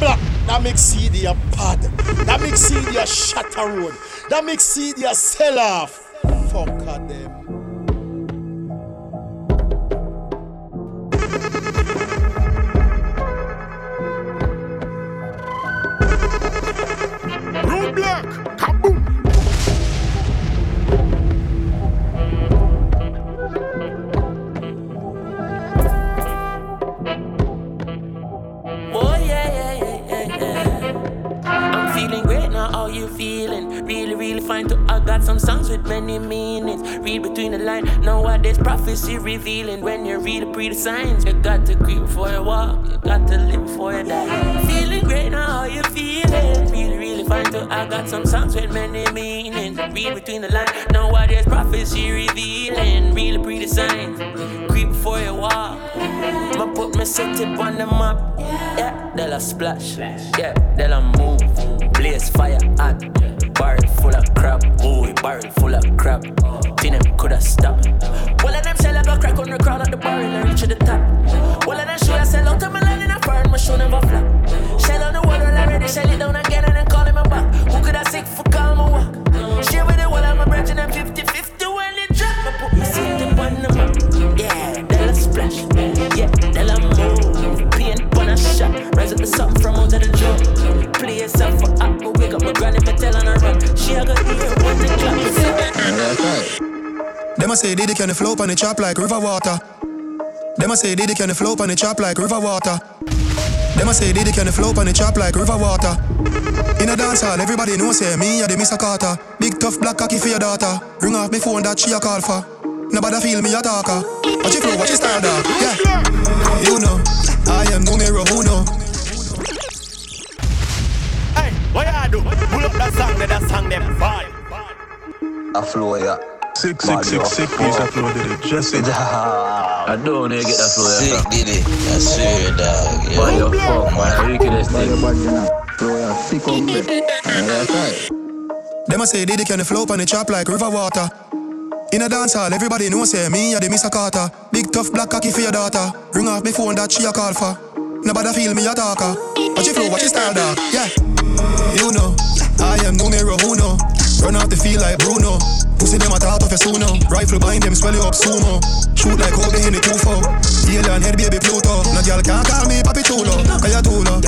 black. That makes CD a pad. That makes CD a shatter road. That makes CD a sell off. Fuck them. Prophecy revealing when you read the pre signs. You got to creep for you walk, you got to live for you die. Feeling great now, how you feeling? Really, really fine too. I got some songs with many meanings. Read between the lines. Now what is prophecy revealing? Really pretty signs. Creep for you walk. Ma put my city on the map. Yeah, they'll splash. Yeah, they'll move. Blaze fire hot. Barrel full of crap. Boy, barrel full of crap. Think them coulda stopped. Well, of them shell I go crack on the crowd at the bar and reach to the top. Well, of them show I sell out to my land in a foreign, my show never flop. Shell on the wall already, shell it down again and then call him a back. Who could I sick for call my walk? Share with the wall, I'm a branch and I'm 50 50 when it drop. I put my seat on the map. Yeah, they'll splash. Yeah, they'll shot. Rise up the something from out of the drum. Play yourself for up, but wake up my granny, me tell on her run. She a go hear when the clap is them a say Diddy can flow on the chop like river water. Them a say Diddy can flow on the chop like river water. Them a say Diddy can flow on the chop like river water. In a dance hall, everybody know say me a the Mr. Carter. Big tough black cocky for your daughter. Ring off me phone that she a call for. Nobody feel me a talker. Watch your flow, watch your style, dog. Yeah. You know, I am numero uno. Hey, what you do? Pull up that song, that song them bad. A flow, yeah. Sick, sick, sick, sick, please upload it. Just it. I don't want to get that flow. Sick, did it. I swear, dog. Yeah. Why you fuck, man? Wickedest thing. Flow, yeah. Sick up there. That's right. Them a say Diddy can flow on the chop like river water. In a dance hall, everybody know say me a the Mr. Carter. Big tough black cocky for your daughter. Ring off me phone that she a call for. Nobody feel me a talker. Watch your flow, watch your style, dog. Yeah. You know, I am numero uno. Run out the field like Bruno. Pussy them a top of a suno. Rifle behind them, swell you up sumo. Shoot like Kobe in the 2-4. Alien head baby Pluto. No girl can't call me Papi Chulo. Kaya Tulo.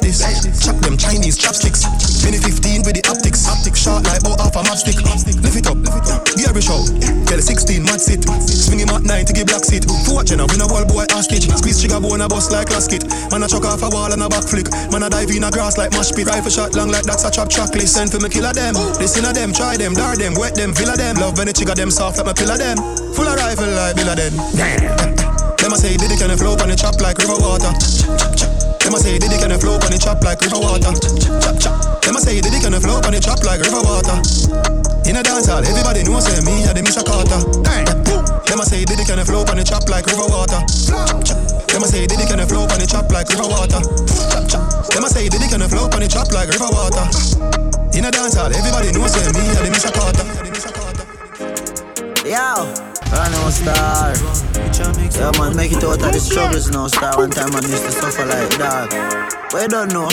This. Chop them Chinese chopsticks. Mini 15 with the optics. Optics short like bow off a matchstick. Lift it up. Gary show. Tell 16 mad sit. Swing him at 9 to give black seat. Fortune win a wall boy hostage. Squeeze trigger bone a bust like lasket. Man a chuck off a wall and a back flick. Man a dive in a grass like mash pit. Rifle shot long like that's a chop chocolate. Send for me killer them. Listen to them. Try them. Dar them. Wet them. Villa them. Love when the trigger them soft like my pillar them. Full of rifle like Bill Them Damn. Them I say Diddy can flow on the chop like river water. Them a say Diddy can flow on the chop like river water. Them a say Diddy can flow on the chop like river water. In a dance hall, everybody knows say me a the Mr. Carter. Them a say Diddy can flow on the chop like river water. Them a say Diddy can flow on the chop like river water. Them a say Diddy can flow on the chop like river water. In a dance hall, everybody knows say me a the Mr. Carter. Yo, I know star. Yeah, man, make it out of the struggles now, star. One time I used to suffer like that. But you don't know.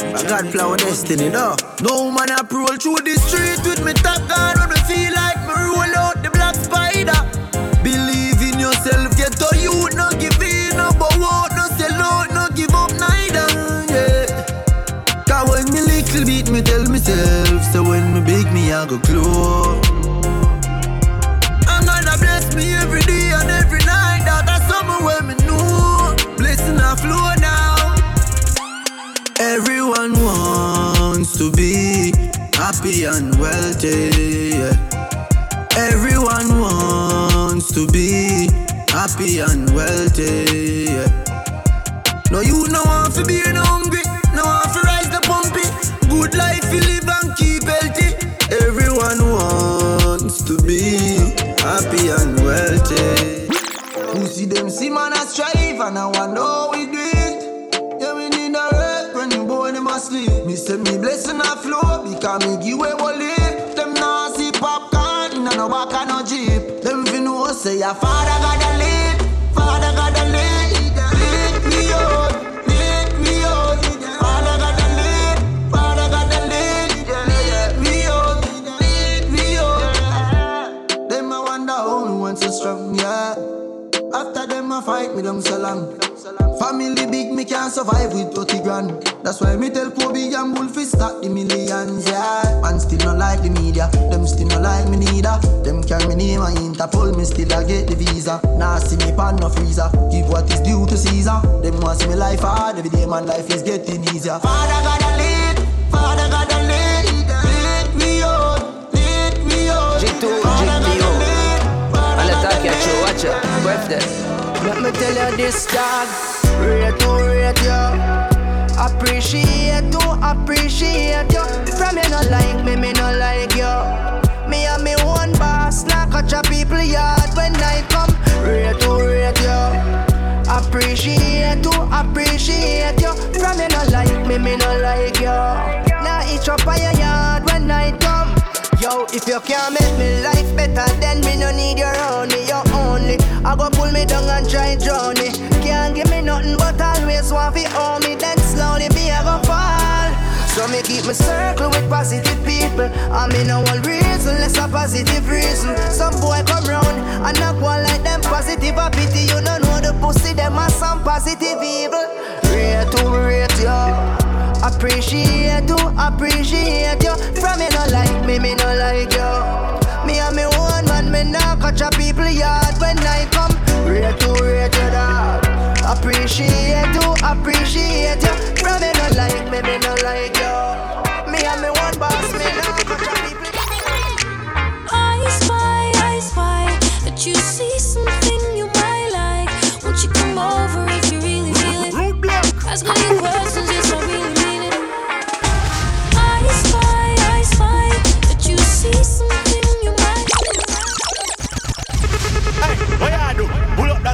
I got flower destiny, though. No man, I roll through the street with me top gun when me feel like me roll out the black spider. Believe in yourself, get to you, no give in, no bow out, no sell out, no give up neither. Yeah. Cause when me little beat, me tell myself, so when me big, me I go close Everyone wants to be happy and wealthy. Yeah. Everyone wants to be happy and wealthy. Yeah. No, you know want to be hungry. No want to rise the pumpy. Good life you live and keep healthy. Everyone wants to be happy and wealthy. Who see them see man a strive and I how sleep. Me say me blessing a flow because me give away wallet. Them now see popcorn in a no back and no jeep. Them fi know say your father got a lead, father got a lead. Lead me out, lead me out. Father got a lead, father got a lead. Lead me out, lead me out. Them I wonder how me want so strong, yeah. After them a fight me them so long. Family can't survive with 30 grand. That's why me tell Kobe and Wolfie start the millions, yeah. Man still not like the media, them still not like me neither. Them carry me name and Interpol, me still a get the visa. Now see me pan no freezer, give what is due to Caesar. Them want see me life hard, every day man life is getting easier. Father God a lead, Father God a lead, lead me on, lead me on. G2, GTO. I'll attack you, watch you, watch you. Birthday. Let me tell you this, dog. Rate to you. Appreciate to appreciate you. From you no like me, me no like you. Me and me one boss, like catch a people yard when I come. Rate to rate you. Appreciate to appreciate you. From you no like me, me no like you. Now each up on your yard when I come. Yo, if you can't make me life better, then me no need your only, your only. I go pull me down and try drown me. Nothing but always want to own me. Then slowly be a go fall. So me keep my circle with positive people. I mean no one reason, less a positive reason. Some boy come round and knock one like them positive a pity. You don't know the pussy, them are some positive evil. Rate to rate yo. Appreciate you, appreciate you. From me no like me, me no like you. Me and me one man, me not catch a people yard when I come. Rate to rate you dog. Appreciate you, appreciate you. From me no like me, me no like you. Me and me one boss, me not catch a people. I spy, I spy that you see something you might like. Won't you come over if you really feel it? Ask me your questions,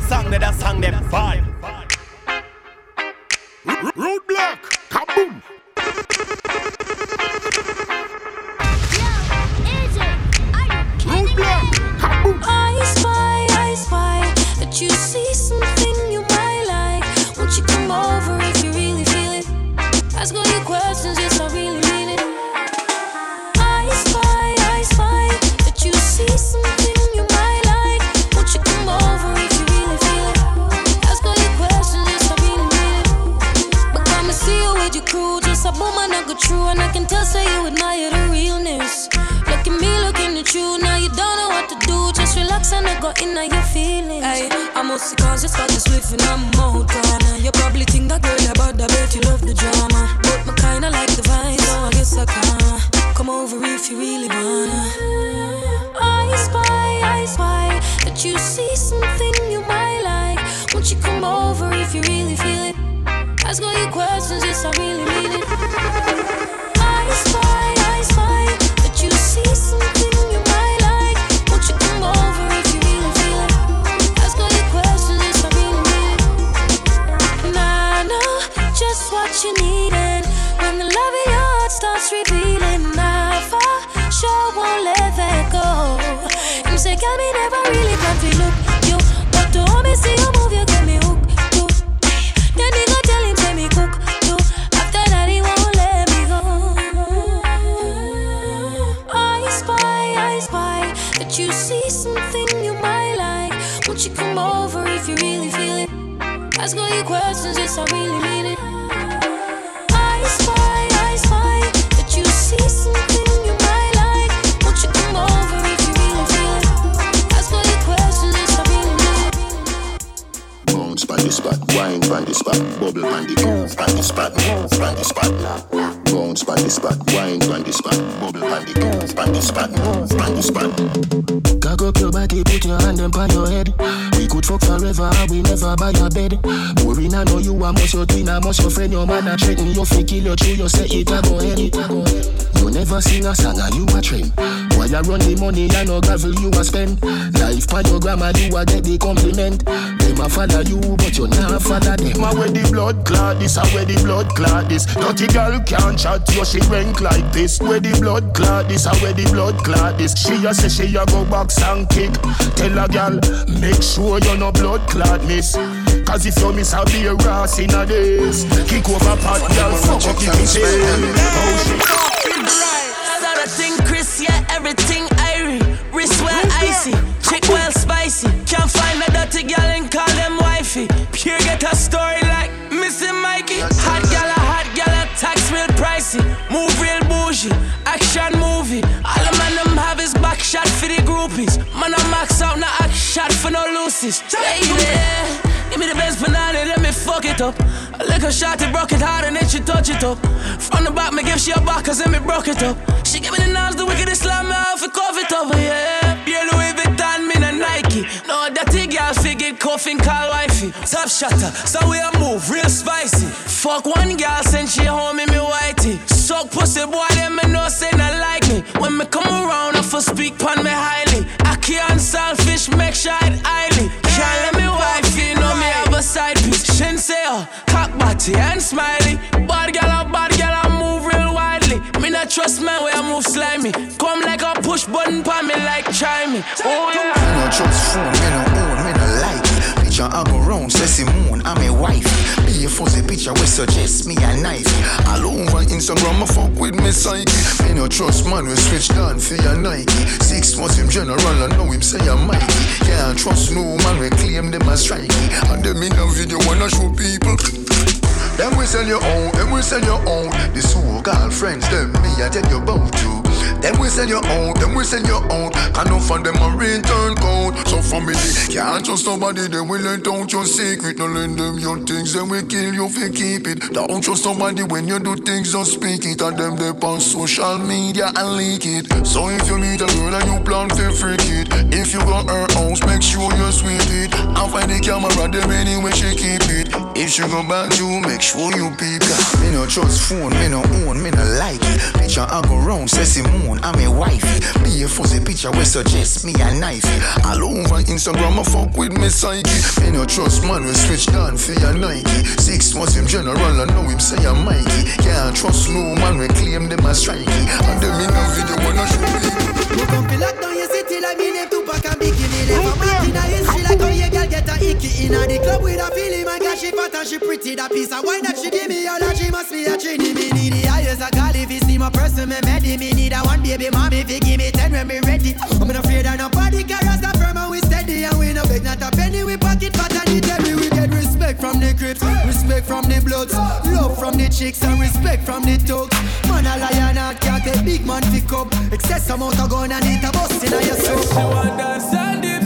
that song, that song, them fine. Roadblock, kaboom. A boom and I go true, and I can tell say you admire the realness. Look at me, looking at you, now you don't know what to do. Just relax and I go in on your feelings. Hey, I must cause you start to swift and I'm out corner. You probably think that girl about that bet you love the drama. But me kinda like the vibe, so I guess I can. Come over if you really wanna. I spy, I spy that you see something you might like. Won't you come over if you really feel it? Ask all your questions, yes, I really mean it. I spy, I spy that you see something you might like. Won't you come over if you really feel it? Ask all your questions, yes, I really mean it. I know just what you need, and when the love in your heart starts revealing, I for sure won't let that go. You say, girl, me never really plan to look you, but to me see you Ask all your questions, yes, I really mean it. I spy, I spy that you see something you might like. Won't you come over if you really? Ask all your questions, yes, I really mean it. By the spot, wine by the spot, bubble by the move by the spot, move by the spot. Bounce by the spot, wine by the spot, bubble by the move by the spot, move the spot. Cock up your body, put your hand up on your head. We could fuck forever, and we never buy a bed. Boring, I know you are must your twin, I must your friend, your man, I threaten you, fi kill you, true, you say it, I go ahead. You never sing a song, and you a trend. While you run the money, I no gravel you a spend. Life by your grandma, you a get the compliment. Them a follow you, but you not follow them. My where the blood clot this, I where the blood clot this. Dirty girl can't chat, you she rank like this. Where the blood clot this, I where the blood clot this. She a say she a go box and kick. Tell a girl, make sure you no blood clot miss. Cause if you miss, I'll be a ras in a days. Kick over pot, girl, fuck up your face. Oh shit. Got a thing, Chris, yeah, everything irie. Wrist well icy, chick well move real bougie, action movie. All the man them have is back shot for the groupies. Man, I max out, no action shot for no loosies. Baby, Give me the best banana, let me fuck it up. I lick her shot, it broke it hard, and then she touch it up. From the back, me give she a back, cause then me broke it up. She give me the knives, the wickedest slime, off outfit, cough it up, yeah. Nike. No, that thing, girl, figure coughing, call wifey. Top shutter, so we a move, real spicy. Fuck one girl, send she home in me whitey. Suck pussy, boy, them me know say not like me. When me come around, I for speak pon me highly. I can't selfish, make sure it highly. Can't let me wifey know me have a side piece. Shinseo, uh, cock body and smiley. Bad girl, a bad girl, I move real widely. Me not trust man where I move slimy. Come like push button pa me like try me. Oh yeah. Me no trust phone, me no own, me no like Picture I go round, say Simone, I'm a wife. Be a fuzzy picture we suggest me a knife. All over Instagram, I fuck with me psyche. Me no trust man, we switch down for your Nike. Six months him general, I know him say I'm Mikey. Can't trust no man, we claim them as strikey. And them in a video wanna show people. Them we sell your own, them we sell your own. The so-called friends, them me I tell you about you. Them we sell your own, them we sell your own. Can no find them a return code. So family can't trust somebody, they will let out your secret. No lend them your things, then we kill you if you keep it. Don't trust somebody when you do things, don't speak it. And them they on social media and leak it. So if you meet a girl and you plan to freak it, if you got her house, make sure you sweep it. And find the camera, them anyway she keep it. If she go back you, make sure you it. Me no trust phone, me no own, me no like it. Picture I go round, say Simone, I'm a wifey. Be a fuzzy picture we suggest me a knife. All over Instagram, I fuck with me psyche. Me no trust man, we switch down for your Nike. Six months him general, I know him say I'm Mikey. Can't trust no man, we claim them as strikey. And them in a video wanna show me. You come feel like down your city like me name Tupac and Bikini Live a back get a icky In a the club with a feeling my girl she fat and she pretty. That piece of wine that she give me all that she must be a trini Me need the highest I call if you see my person me ready Me need a one baby mommy if you give me ten when me ready. I'm not afraid of nobody carry us that firm and we steady. And we no beg not a penny we pocket fat and it every we get respect from the crips Respect from the bloods. Love from the chicks and respect from the thugs. Man a lion and can't take big man pick up Excess amount of gun and it a bust in a your soul She want dance and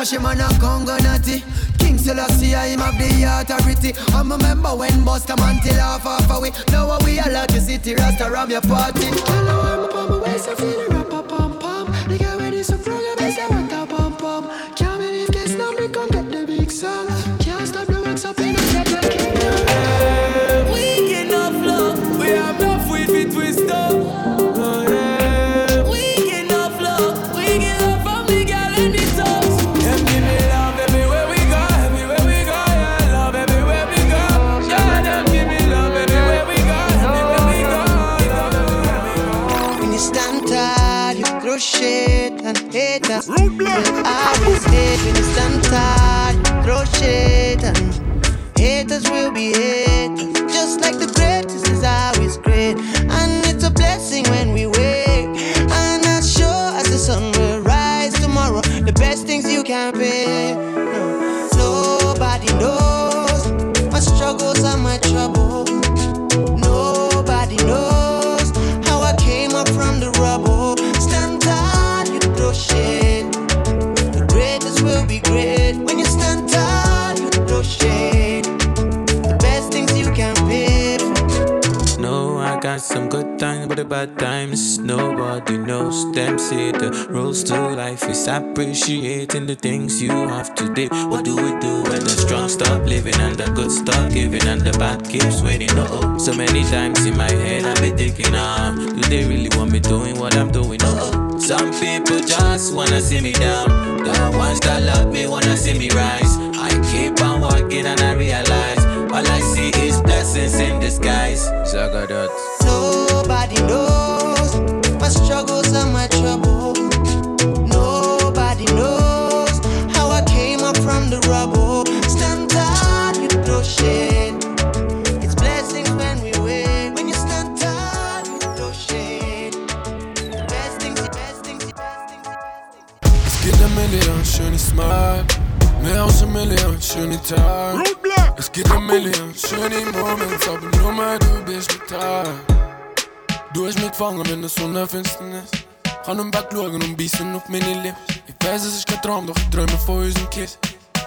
flash him on a Congo natty King I him have the authority. I'm a member when Buster man till half half away Now we are like the city Rasta ram your party? Hello, I'm up on my waist, I feel it rap pum pum The guy when he's so program, I say what a pum pum Can't believe this now, we come get the big song. Can't stop the works up haters. Will always hate when you stand tall, throw shit and haters will be haters. Just like the greatest got some good times, but the bad times nobody knows. Them say the rules to life is appreciating the things you have to today. What do we do when the strong stop living and the good stop giving and the bad keeps waiting? Oh, so many times in my head I be thinking, ah, do they really want me doing what I'm doing? Oh, some people just wanna see me down. The ones that love me wanna see me rise. I keep on walking and I realize blessings in disguise. Nobody knows my struggles and my trouble. Nobody knows how I came up from the rubble. Stand tall, you know shade. It's blessings when we win. When you stand tall, you know shade. Best things, best things, best things, best things. Get smile. Schöne Tag. Es gibt ein Million schöne Momente, aber nur mal du bist mit da. Du hast mich gefangen in der Sonnenfinsternis. Kann im Bett schauen und beißen auf meine Lippen. Ich weiß, es ist kein Traum, doch ich träume von unserem Kiss.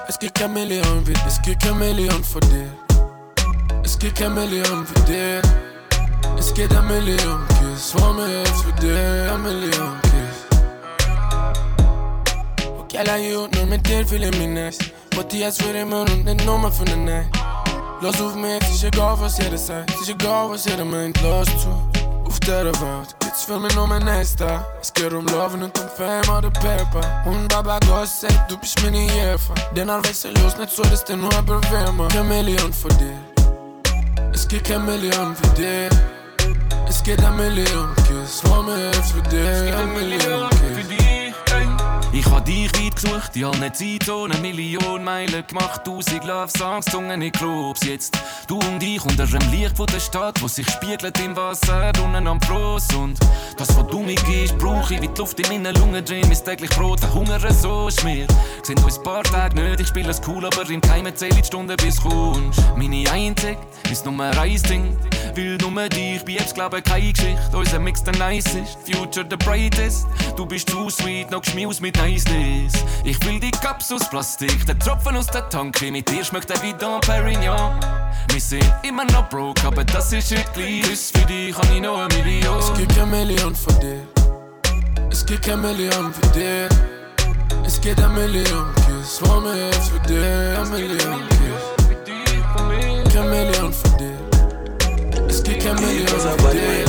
Es gibt kein Million, es gibt kein Million von dir. Es gibt kein Million für dir. Es geht ein Million Kiss von mir für dir, ein Million Kiss. Okay, la youth, nur mit dir fühle mich nice. But die jetzt für immer und nicht nur für eine Night. Los auf mich, ist egal was jeder sagt, ist egal was jeder meint, los zu. Auf der Welt gibt's für mich nur mein Nächster. Es geht um Love und um Fame oder Paper. Und Baba sagt, du bist meine Jäfer. Denn all weißt los, nicht so, dass der nur bewärmer. Kein Million für dir. Es geht kein Million für dir. Es geht ein Million Kiss. Vor mir jetzt für dir. Ein Million Kiss. Ich hab dich weit gesucht, in allen Zeiten, eine Million Meilen gemacht, tausend Love-Songs, Zungen in Clubs. Jetzt du und ich unter dem Licht von der Stadt, wo sich spiegelt im Wasser, unten am Fluss. Und das, was du mir gibst, brauch ich wie die Luft in meinen Lungen drin, ist täglich Brot, der Hunger so schmiert. Sind uns paar Tage nicht, ich spiel es cool, aber im Keimen zähl die Stunden bis kommst. Meine Einzig ist Nummer eins Ding, will nur dich, bei jetzt glaube keine Geschichte, unser Mix der nice ist, Future the brightest. Du bist zu sweet, noch geschmius mit Niceness. Ich will die Cups aus Plastik, der Tropfen aus der Tanke. Mit dir schmeckt der wie Don Perignon. Wir sind immer noch broke, aber das ist nicht gleich. Ist für dich habe ich noch eine Million. Es gibt kein Million von dir. Es gibt kein Million für dir. Es geht ein Million Kiss. Vor mir jetzt für dir. Ein Million Kiss. Kein Million für dir. Es gibt kein Million für dir.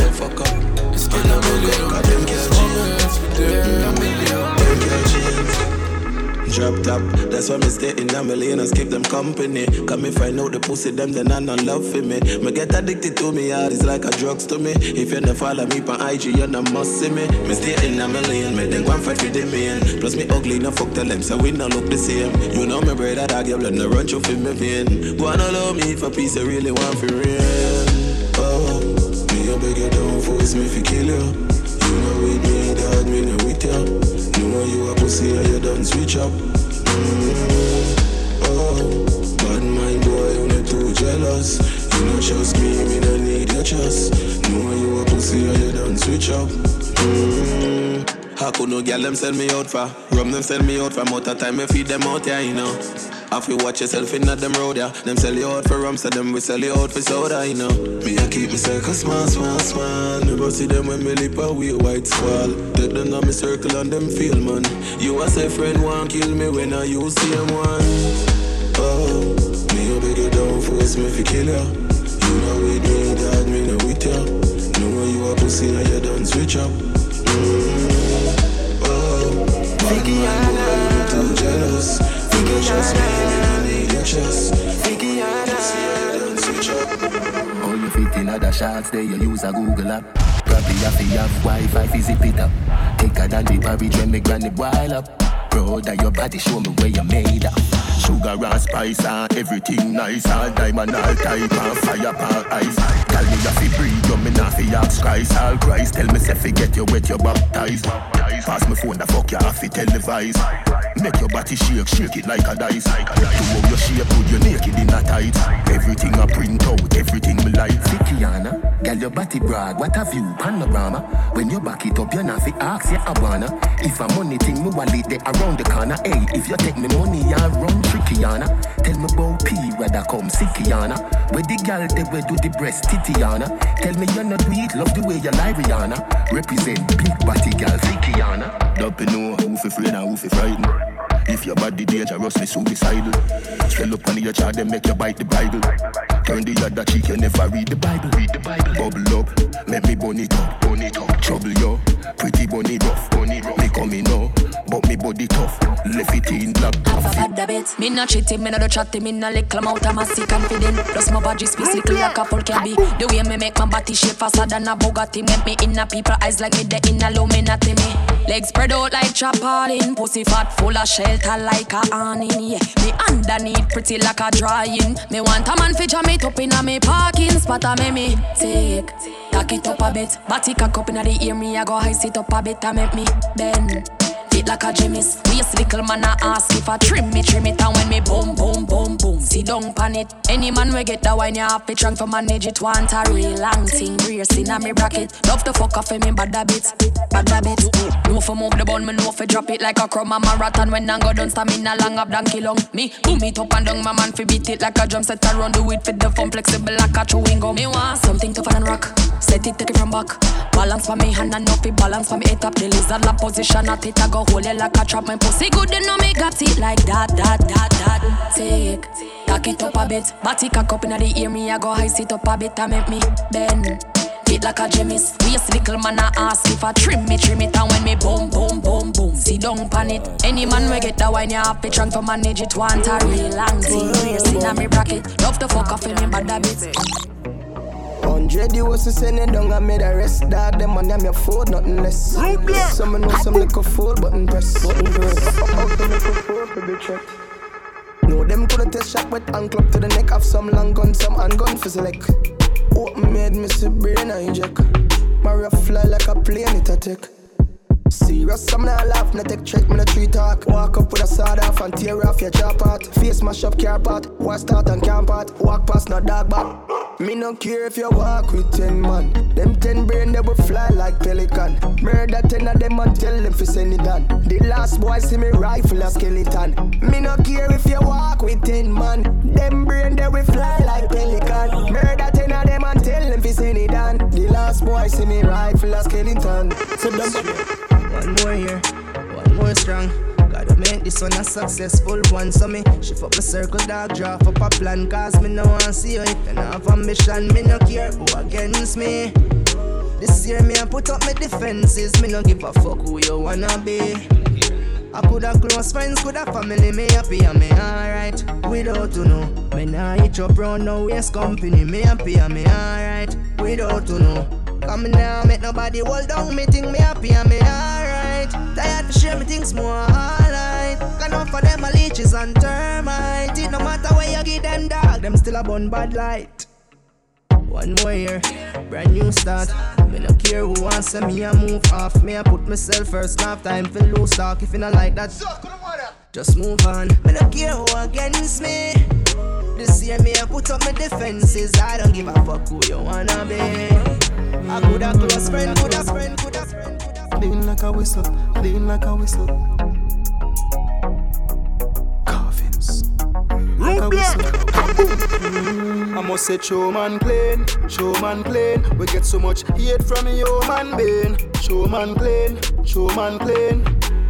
Es gibt ein Million Kiss. Vor mir jetzt für dir. Ein Million Drop top, that's why me stay in a million and keep them company. Come me find out the pussy them, then I not love for me. Me get addicted to me, heart is like a drugs to me. If you never follow me on IG, you not must see me. Me stay in a million, me then go and fight for the man. Plus me ugly, no fuck tell them, so we no look the same. You know me brother, dog, your blood no run through for me vein. Go on allow me for peace, I really want for real. Oh, me a beg you don't force me to kill you. You know me, dog, me no with you. Know you a pussy and you done switch up. Mm-hmm. Oh, bad mind boy, you not too jealous. You know trust me, me no need your trust. Know you a pussy and you done switch up. Mm-hmm. How could no girl them send me out for? Rum them send me out for more time me feed them out, yeah, you know. Have you watch yourself in that them road, yeah. Them sell you out for rum, so them we sell you out for soda, you know. Me I keep me circle small, small, small. Never see them when me lip a wee white swall. Take them on me circle and them feel, man. You a say friend want kill me when I use same one. Oh, me a beg you don't force me fi kill ya. You know with me, dog, me no with ya. Know you a pussy and you done switch up. Mm. Oh, mind boy, you too jealous. You don't trust me, me no need your trust. Pussy and you done switch up. All you fit in other shots, there you use a Google app. Probably have to have Wi-Fi, fi zip it up. Thicker than the porridge when me granny boil up. Proud of your body, show me where you made up. Sugar and spice and everything nice. All diamond, all type and fire pan ice. Tell me if you breathe, you me not fi ask Christ. All Christ, tell me if you get you wet, you baptized. Pass me phone, the fuck you have to televise. Make your body shake, shake it like a dice. A. To how you shape, put you naked in a tight. Everything I print out, everything me like. Fikiana, girl your body broad, what have you panorama? When you back it up, you not fi ask you I wanna. If a money thing, me wallet there around the corner. Hey, if you take me money, you run trickyana. Tell me about P, whether come sickyana. Where the girl they where do the breast titiana. Tell me you're not it, love the way you lie Rihanna. Represent big body girl sickyana. Don't you know who fi afraid and who fi frightened. If your body dangerously suicidal Swell up on your child, then make you bite the Bible Turn the other cheek, you never read the Bible Read the Bible Bubble up, make me bun it up Bun it up Trouble yo, pretty bunny rough Bunny rough Me coming now, but me body tough Left it in black Half a bad bit. Me not cheating, me not do chatting, me not little amount of massy confident. Plus my body space little like a couple can be. The way me make my body shape faster than a Bugatti, make me in a people eyes like me the in a Illuminati me. Legs spread out like chapalin, pussy fat full of shelter like a awning. Yeah, me underneath pretty like a drying. Me want a man feature me top in a me parking spot a me me take. Tack it up a bit, body cock up inna the ear me I go high sit up a bit a make me bend. Fit like a gymnast. Waist little man I ask if I trim me, trim it, and when me boom, boom, boom, boom. See down pan it. Any man we get that wine, you have to trunk for manage it. Want a real long thing, brace in a me bracket. Love to fuck off me bad habits, bad habits. No for move the bun, me no for drop it like a crumb a marathon. When I go down, stamina long up donkey long. Me boom it up and down, my man fi beat it like a drum set around. Do it for the fun, flexible like a chewing gum. Me want something tougher than rock. Set it, take it from back. Balance for me hand and no fi balance for me head up. The lizard la position at it, I go hold it like a trap. My pussy good, they know me got it like that, that, that, that. Take, cock it up a bit. Body cock up inna the ear, me I go high sit up a bit and make me bend. Fit like a gymnast. Waist little man I ask if I trim me, trim it, and when me boom, boom, boom, boom. See down pan it. Any man we get that wine, you have to trunk to manage it. Want a real long thing. Brace inna me bracket. Love the fuck off in me bad habits. Hundred you was to send it down and made a rest. Dog, them money I'm your food, nothing less. Some know some little fool, button press Button press How to make a fool for the check No, them coulda test shot with hand club to the neck. Have some long gun, some handgun for select. Open made me see brain I inject Mario fly like a plane, it a take Serious, I'm not laugh, not take trick, me no tree talk. Walk up with a sword off and tear off your jaw part. Face mash up car part, watch start and camp part. Walk past no dog back. Me no care if you walk with ten man. Them ten brain they will fly like pelican. Murder ten of them and tell them fi send it down. The last boy see me rifle a skeleton. Me no care if you walk with ten man. Them brain they will fly like pelican. Murder ten of them and tell them fi send it down. The last boy see me rifle a skeleton. So one more year, one more strong. Gotta make this one a successful one. So me shift up my circle, dog, draw up a plan. Cause me no want see you if you have ambition. Me no care who against me. This year me I put up my defenses. Me no give a fuck who you wanna be. I coulda close friends, coulda family, me happy and me alright. Without to know, me nah hitch up round no waste company, me happy and me alright. Without to know. Come now, make nobody hold down me think me happy and me alright. Tired to share me things more alright. Can for them a leeches and termite. It no matter where you give them dog, them still a bun bad light. One more year, brand new start. Me no care who wants to me I move off. Me I put myself first, half time for lose talk. If you not like that, just move on. Me no care who against me. This year me I put up my defenses. I don't give a fuck who you wanna be. A good a close friend, good a friend, good a friend. Clean like a whistle, clean like a whistle. I must say, show man clean, show man clean. We get so much hate from your man being. Show man clean, show man clean.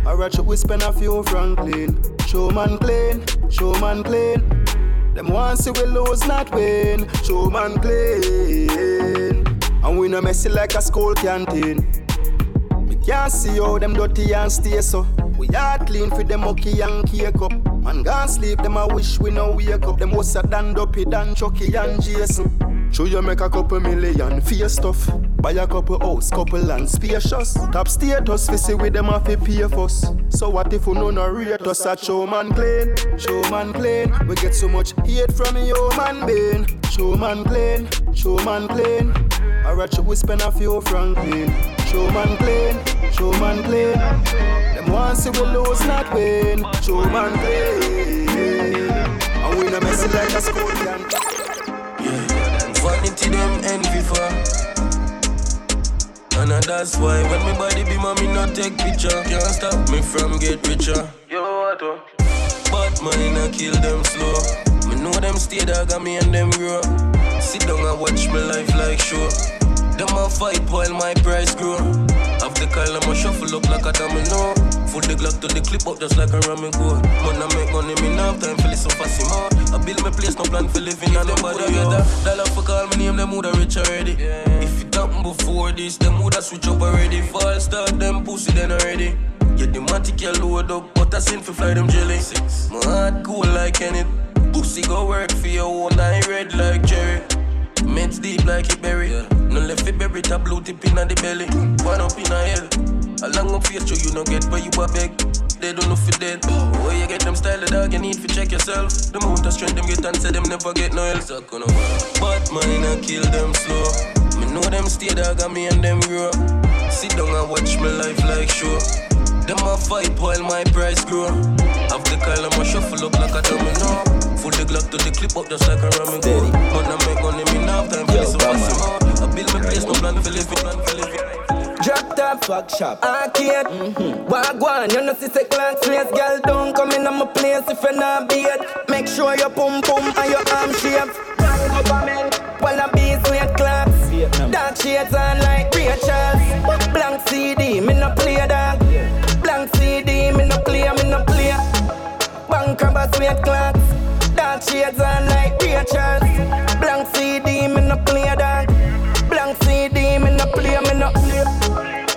Alright, we spend a few Franklin. Show man clean, show man clean. Them see we lose, not win. Show man clean. And we no messy like a school canteen. Me can't see how them dirty and stay so. We are clean for them mucky and cake up. Man gone sleep, them I wish we no wake up. Them was a Dan Duppy, Dan Chucky and Jason. Show you make a couple million your stuff. Buy a couple house, couple land spacious. Top status, we see with them have to pay us. So what if we no no rate us a show man clean, show man clean. We get so much hate from your man being. Show man clean, show man clean. Alright, we spend a few Franklin. Show man clean, show man clean. Them want see we lose, not win. Show man clean. And we no messy like a scorpion. Yeah, vanity them envy for. And uh, that's why when my body be mommy not take picture Can't stop me from get richer Yo, what But mine I kill them slow Me know them stay dog and me and them grow Sit down and watch my life like show them a fight while my price grow. Have the Kyle, I'ma shuffle up like a domino. Full the Glock to the clip up just like a ramen go. Man, I make money, me now time for listen for more. I build my place, no plan for living on nobody together. Dollar for call me name, them woulda rich already. If it happen before this, them woulda switch up already. Fall start them pussy then already. Yeah, the matic you load up, but I seen for fly them jelly. My heart cool like any pussy go work for your own, I red like Jerry. Meds deep like it berry. No left it berry, tap blue tip in the belly. One up in a hell. A long up face, you no get where you a beg. They don't know if dead. Where you get them style of dog, you need to check yourself. The amount of strength them get and say them never get no else. But mine I kill them slow. Me know them stay dog and me and them grow. Sit down and watch my life like show. Them a fight while my price grow. Have the call, I'ma shuffle up like a domino. Full the Glock to the clip up just like a ramen go. But I make money, me now time for this so I build my place, no plan for living, plan for living. Drop top, fuck shop, arcade. Mm-hmm. Wagwan, you know see say clank place, girl don't come in on my place if you're not beat. Make sure your pum pum and your arm shape. Government, while I be sweet clocks. Dark shades on like Rachel's. Blank CD, me no play that. Blank CD, me no play, me no play. Bank of sweet clocks. Dark shades on like Rachel's. Blank CD, me no play that. Blank CD, me no play, me no play.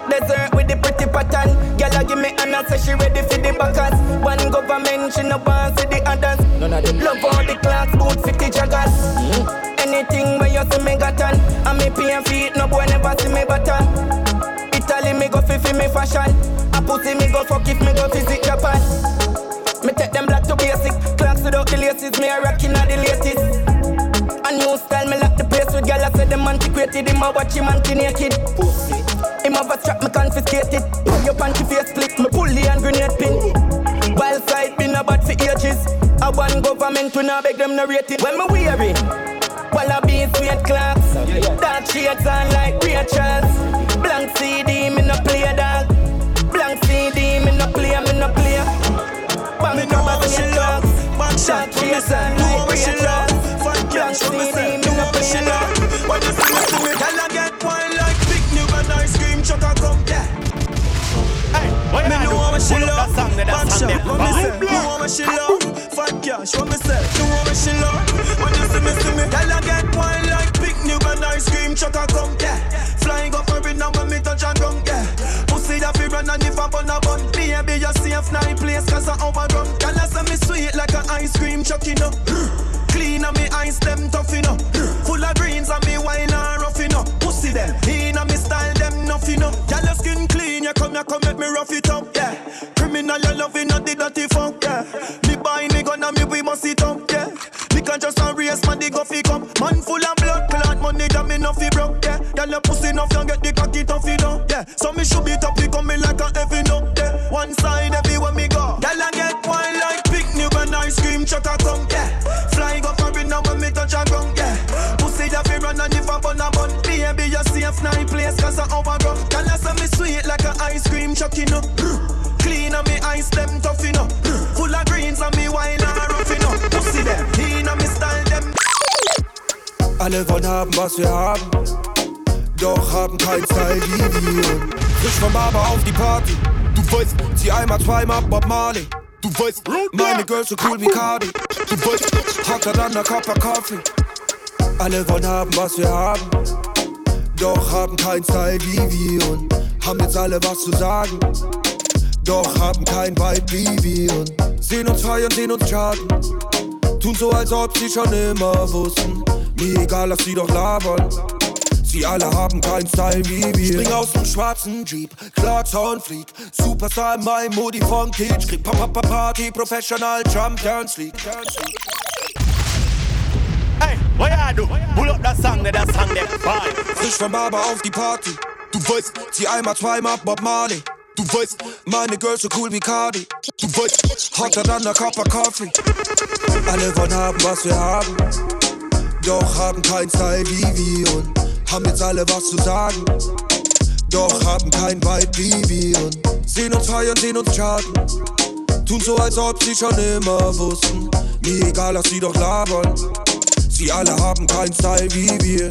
Desert with the pretty pattern. Girl, I give me an say she ready for the backers. One government, she no want see the others. None of them love all the clocks, boot 50 joggers. Mm-hmm. Anything where you see me got on, and me pay feet, no boy never see me better. Fi fi me fashion. A pussy me go fuck if me go visit Japan. Me take them black to basic. Clocks without the laces, me a rockin' at the latest. A new style, me lock the place with gyal. I say them antiquated. Him a watch him anti-naked. Pussy. Him have a strap, me confiscated. Pull your panty face split, me pull the hand grenade pin. Wild side been a bad for ages. I want government to not beg them no rate it. When me wearing, while I be sweet clocks. Dark shades on like Rachel's. Blank CD, me no play dog. Blank CD, me no play, me no play. Of a sweet clocks. Dark shades on like Rachel's. Blank CD, me no play dog. When you see me, see me, what she love. Back shot, what me say? Know what she love. Fat cash, what me say? Know what she love. When you see me, see me, girl, I get wine like big new and ice cream truck a come, yeah. Flying up it now when me touch and ground, yeah. Pussy that fi run and if I bun a bun, baby you safe night place 'cause I overrun. Girl, I say me sweet like a ice cream you know. Clean and me eyes them tough, you know. Full of greens and me wine and rough, you know. Pussy them, in and me style them you know. Girl, your skin clean, you come, you come, make me rough it up, yeah. Criminal, you love it, not the dirty funk, yeah. Me buy me gun and me we must it up, yeah. Me can just a race, man, the guffy come. Man full of blood, clot money that me nothing broke, yeah. Girl, your pussy enough, you get the cocky tough, you know, yeah. So me should be top, you coming like a heavy no, yeah. One side everywhere me go. Girl, I get wine like new and ice cream truck a come, yeah. Flying up it now when me touch a ground, yeah. Pussy that fi run and if I bun a bun, baby you safe night place 'cause I overrun. Girl, I say me sweet like a ice cream truck, you. Ice them tough, know. Full of greens and me wine and rough, know. Pussy them, in and me style them. Alle wollen haben, was wir haben, doch haben kein Style wie wir. Frisch vom Barber auf die Party, du weißt, zieh einmal, zweimal Bob Marley. Du weißt, meine Girls so cool wie Cardi. Du weißt, hotter dann der of Coffee. Alle wollen haben, was wir haben, doch haben kein Style wie wir und haben jetzt alle was zu sagen. Doch haben kein Vibe wie wir und sehen uns feiern, sehen uns charten. Tun so, als ob sie schon immer wussten. Mir egal, lass sie doch labern. Sie alle haben kein Style wie wir. Spring aus dem schwarzen Jeep, klar Zaunflieg. Superstar in meinem Moody von Kitsch. Krieg Papa Papa Party, Professional Champions League. Hey, you do? Pull up that song, that song, that vibe. Frisch vom Barber auf die Party. Du weißt, zieh einmal, zweimal Bob Marley. Du weißt, meine Girls so cool wie Cardi. Du weißt, hotter dann der of Coffee. Alle wollen haben, was wir haben. Doch haben kein Style wie wir und haben jetzt alle was zu sagen. Doch haben kein Vibe wie wir und sehen uns feiern, sehen uns charten. Tun so, als ob sie schon immer wussten. Mir egal, lass sie doch labern. Sie alle haben kein Style wie wir.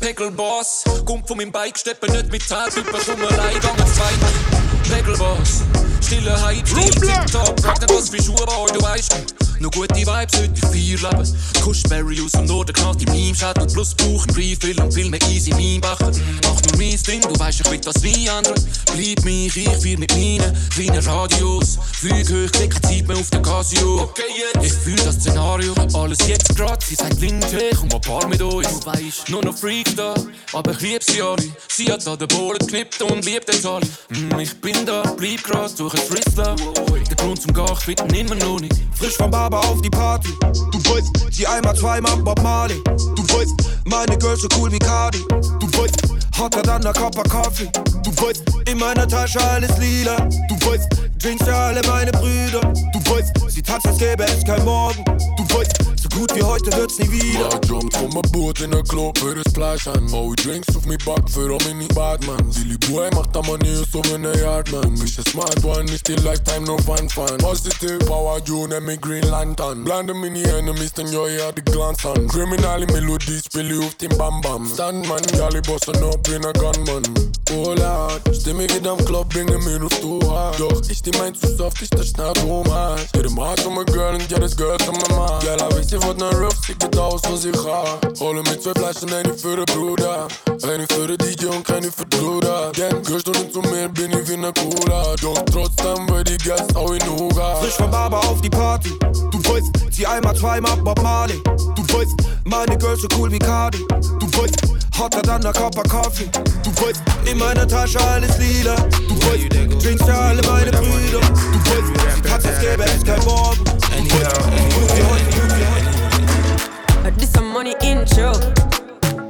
Pegel Boss, kommt von meinem Bike, steppe nicht mit Tat, überkomme allein, gange zwei. Pegel Boss, stille Hype, Stil, TikTok, frag nicht was er, für Schuhe, boy, du weißt. Nur gute Vibes heute vier Leben. Kuschberry aus dem Norden, knallt im Meme-Shadow, plus Buch, ein Refill und viel mehr easy Meme bachen. Mach nur mein Ding, du weißt, ich bin das wie andere. Bleib mich, ich führ mit meinen kleinen Radios. Flüge hoch, klick Zeit mehr auf der Casio. Okay, jetzt. Ich fühl das Szenario, alles jetzt grad, sie sagt Wind hoch und ein paar mit uns. Du weißt, nur noch Freak da, aber ich lieb sie alle. Sie hat an den Boden geknippt und liebt jetzt alle. Mm, ich bin da, bleib grad, suche Fritzler. Der Grund zum Gach finden immer noch nicht. Frisch vom Barber auf die Party. Du weißt, zieh einmal, zweimal Bob Marley. Du weißt, meine Girls so cool wie Cardi. Du weißt, hotter a cup of coffee. Du weißt, in meiner Tasche alles lila. Du weißt, Drinks für alle meine Brüder. Du weißt, sie tanzt, als gäbe es kein Morgen. Du weißt, so gut wie heute wird's nie wieder. I jumped from a boat in a club für das Fleisch an. Maui Drinks auf mi Back für am in Badman. Silly Boy macht am Money so in a yard man. Mich a smart one, ist die Lifetime no fun fun. Positive power, June and me Green Lantern. Blinde mini enemies, then you hear the glance on. Criminally melodies, spill auf den Bam Bam. Sandman, Gally bustin' up in a gunman. Oh Lord, stimme geht am Club, bringe mir zu hart. Doch ich die mein zu soft, ich das schnell rum hart. Get him hard to my girl and yeah, das gehört zu meinem Mann. Girl, hab ich sie von der Rough, sie geht aus, wo sie hat. Hole mit zwei Flaschen, eine für den Bruder. Eine für den DJ und keine für den Bruder. Denn gehörst du nicht zu mir, bin ich wie ne Cola. Doch trotzdem, weil die Gäste auch in Uga. Frisch von Barber auf die Party. Du weißt, zieh einmal, zweimal Bob Marley. Du weißt, meine Girls so cool wie Cardi. Du weißt, hotter than a cup of coffee. Du weißt, in meiner Tasche alles lila. Du weißt, Drinks für alle meine Brüder. Du weißt, Katz, es gäbe es kein Morgen. Du weißt, gut wie heute, gut wie heute. This some money intro.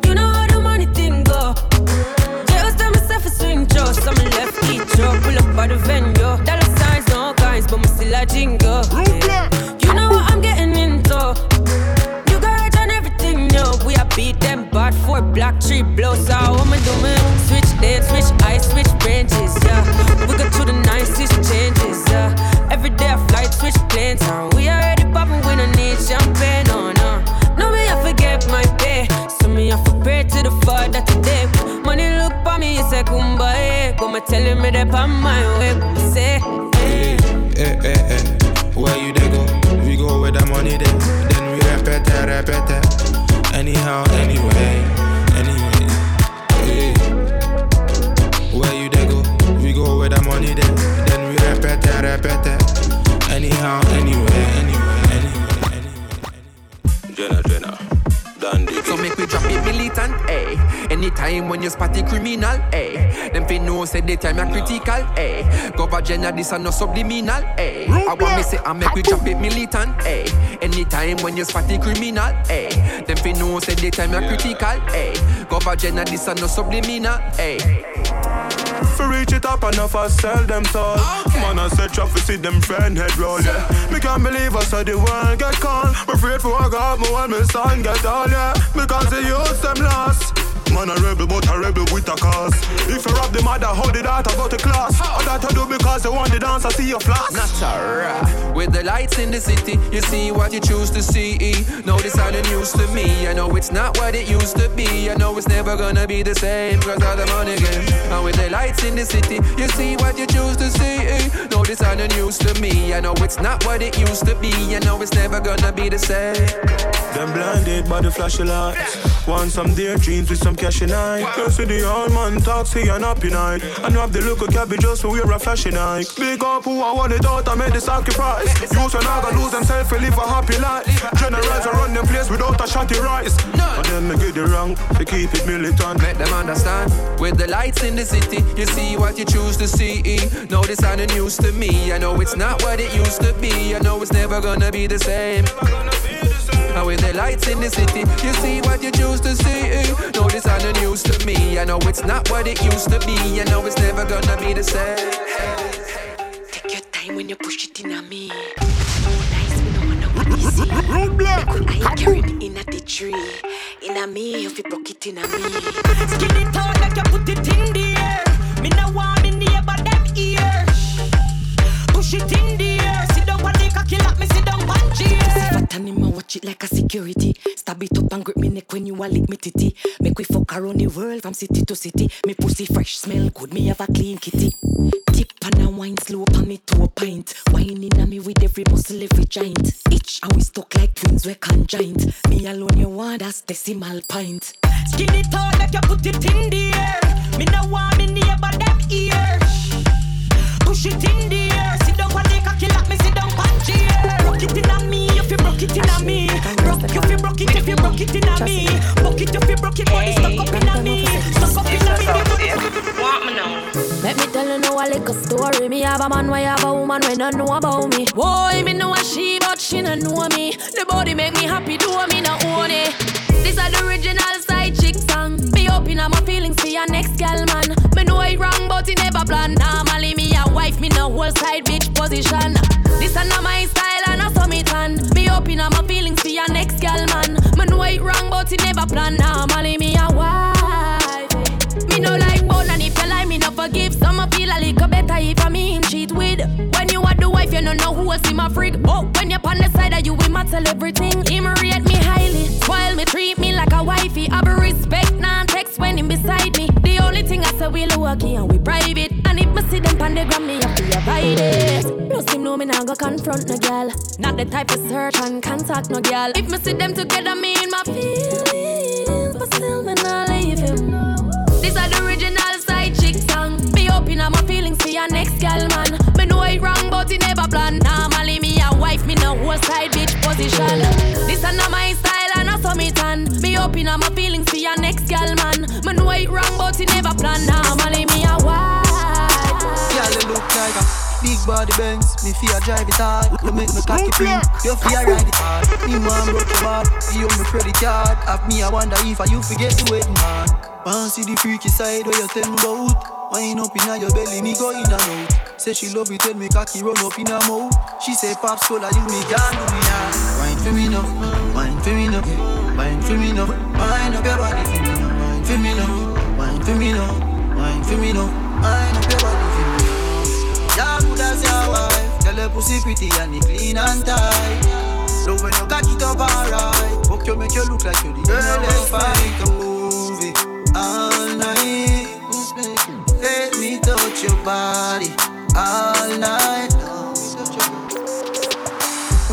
You know how the money thing go. Just tell myself a swing show. Some left each show. Pull up by the venue. Dollar signs, no kinds, but me still a jingle. Yeah. You know what I'm getting into. You got on everything, yo. We a beat four black tree blows out. What me do me? Switch dance, switch ice, switch ranges, yeah. We go to the nicest changes, yeah. Every day I fly, switch planes, and we already popping. We don't need champagne, no, no. No, me I forget my pay. So me I pray to the Father today. Money look for me, he say kumbaya. Come tell me that on my way. Come say, hey. Eh, eh, eh. Where you they go? We go where the money there. Then we repeat it, repeat it. Anyhow, anyway. Money. Then we repeat it, repeat it. Anyhow, anyway, anyway, anyway. Jenna, Jenna. Dandy. So make me drop it militant, eh? Anytime when you spot the criminal, eh? Them fi know say the time you critical, eh? Cover Jenna, this a no subliminal, eh? I want me say I make we drop it militant, eh? Anytime when you spot the criminal, eh? Them fi know say the time you critical, eh? Cover Jenna, this a no subliminal, eh? For reach it up and off us sell them tall. Man, I said traffic see them friend head roll, yeah. Me can't believe I saw the world get called. Me afraid for I got me when my son get all, yeah. Because the youth them lost. Man a rebel, but a rebel with a cause. If you rob the mother, how the daughter go to class? All that I do because they want the dance, I see your flash. Natara. With the lights in the city, you see what you choose to see. No, this ain't news to me. I know it's not what it used to be. I know it's never gonna be the same because of the money game. And with the lights in the city, you see what you choose to see. No, this ain't news to me. I know it's not what it used to be. I know it's never gonna be the same. Them blinded by the flashy lights. Want some daydreams with some cash in eye. You see the old man taxi and happy night. And you have the look of cabbage just to wear a flashy night. Big up who I want it out, I made the sacrifice. Use when I gonna lose themselves to live a happy life. Generals are run them place without a shotty rise. And then me get it wrong, they keep it militant. Make them understand. With the lights in the city, you see what you choose to see. No, this ain't news to me. I know it's not what it used to be. I know it's never gonna be the same. And with the lights in the city, you see what you choose to see. No, this ain't news to me. I know it's not what it used to be. I know it's never gonna be the same. Take your time when you push it in on me. Make I carry me in a the tree. In a me, if you broke it in a me. Skin it security. Stab it up and grip me neck when you a lick me titty. Make we fuck around the world from city to city. Me pussy fresh, smell good. Me have a clean kitty. Tip and a wine slow on me to a pint. Wine in me with every muscle, every joint. Each and we stuck like twins, we can conjoined. Me alone you want that's decimal pint. Skin it out like you put it in the air. Me no want me neighbor them ear. Push it in the air. Sit down on the cocky like me sit down on it in me, if you broke it in me. Broke if you broke it, if you broke it in me. Broke it if you broke it, body stuck up in me. Stuck up in me. Want me now? Let me tell you now a little story. Me have a man, why have a woman when don't know about me. Boy, me know a she, but she don't know me. The body make me happy, do me not own it. This is the original side chick song. Me open up my feelings for your next gal, man. Me know I wrong, but it never plan. Normally me a wife, me no whole side bitch position. This a not my style and I saw me tan. Me up my feelings for your next girl man. Me know it wrong but it never plan. Normally me a wife. Me no like bone and if you lie me no forgive. Some feel a little better if I me him cheat with. When you are the wife you no know who else in my freak. Oh, when you're on the side of you we might tell everything. Him rate while me treat me like a wifey. I be respect non text when him beside me. The only thing I say we low key and we private. And if me see them on the gram, me have to avoid it. No seem no me nah go confront no girl. Not the type of search and contact no girl. If me see them together, me in my feelings, but still me nah leave him. This are the original side chick song. Me open up my feelings for your next girl, man. Me know it wrong, but it never plan. Normally me a me no whole side bitch position. This are not my style, and I saw me tan. Me open up my feelings for your next girl, man. Me know it wrong, but it never plan. Normally me a wife. Big body Benz. Me fear drive it hard. You make me cocky pink. You fear ride it hard. Me man broke your bar. You me credit card. Have me, I wonder if I you forget the wedding man. Want see the freaky side where you tell me about. Wine up inna your belly, me go in and out. Say she love it, tell me cocky run up in her mouth. She say pops cola, you me can do me now. Wine for me now, wine for me now, wine for me now. Wine up your body for me now, wine for me now, wine for me now, wine for me now. Wine up your body for me now. Yeah, good as your wife. Tell her pussy pretty and it clean and tight. Love when you cock it up alright. Fuck you make you look like you the girl. Let's fight a movie all night. Let me touch your body all night.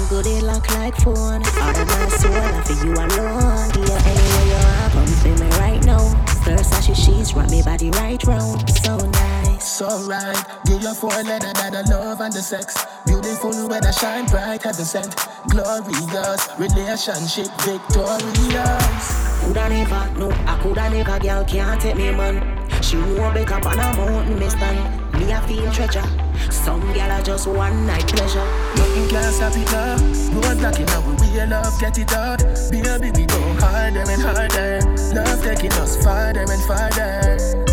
Good look like phone. Out of my soul, I feel you alone. Yeah, anywhere you are, come feel me right now. First, I should sheets, wrap me body right round. So nice. So right, give your four letter that the love and the sex. Beautiful weather shine bright heaven sent. Glorious relationship victorious. Coulda never, no, I coulda never, girl can't take me man. She know back up on a mountain, me stand. Me a feel treasure. Some gal are just one night pleasure. Nothing can stop it now. Road blocking now, we real love, get it out. Baby, we go harder and harder. Love taking us farther and farther.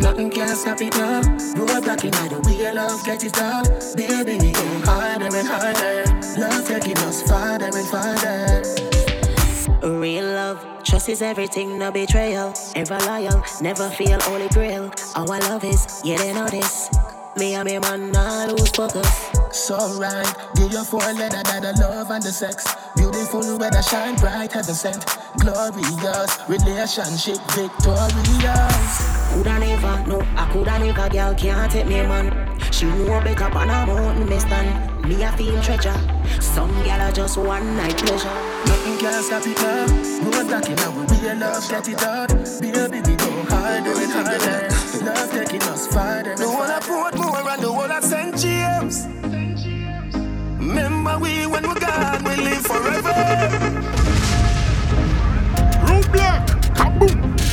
Nothing can stop it now. Road blocking now, we real love, get it out. Baby, we go harder and harder. Love taking us farther and farther. Real love, trust is everything, no betrayal. Ever loyal, never feel holy grail. Our love is, yeah, they know this. Me and me man, not lose focus. So right, give your four letter that the love and the sex. Beautiful weather shine bright heaven sent. Glorious relationship victorious. Coulda never, no, I coulda never, girl can't take me man. She know back up on a mountain, me stand. Me a feel treasure. Some gal are just one night pleasure. Nothing can stop it now. Road blocking now, we real love, get it out. Baby, we go harder and harder. Love taking us farther. The whole of Portmore and the whole of St. James. Remember we when we gone, we live forever.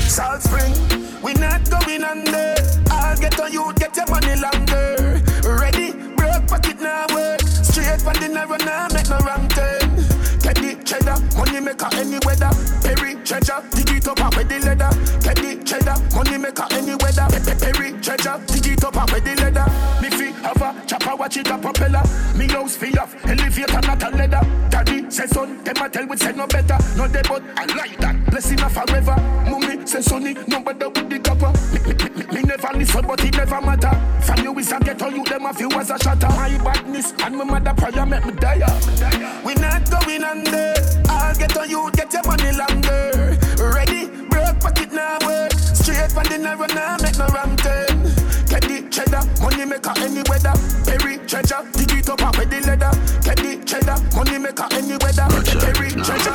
Salt Spring, we not going under. I'll get on you, get your money longer. Ready, broke pocket now work. Straight from the narrow now, make no wrong turn. Get the cheddar, money maker any weather. Perry treasure, dig it up with the leather. Get the cheddar, money maker any weather. Perry treasure, dig it up with the leather. Me fi have a chopper, watch it a propeller. Me house fi off, elevator not a leather. Daddy say son, them a tell we say no better. No but I like that. Blessing a forever. Say sonny, no better with the copper. Me, never listen, but it never matter. You is a ghetto, you them a few as a shatter. My badness and my mother prayer make me die. We not going under. I'll get on you, get your money longer. Ready, broke pocket now work. Straight from the narrow now, make no wrong turn. Get cheddar, money maker any weather. Perry treasure, dig it up up with the leather. Get the cheddar, money maker any weather. Perry treasure.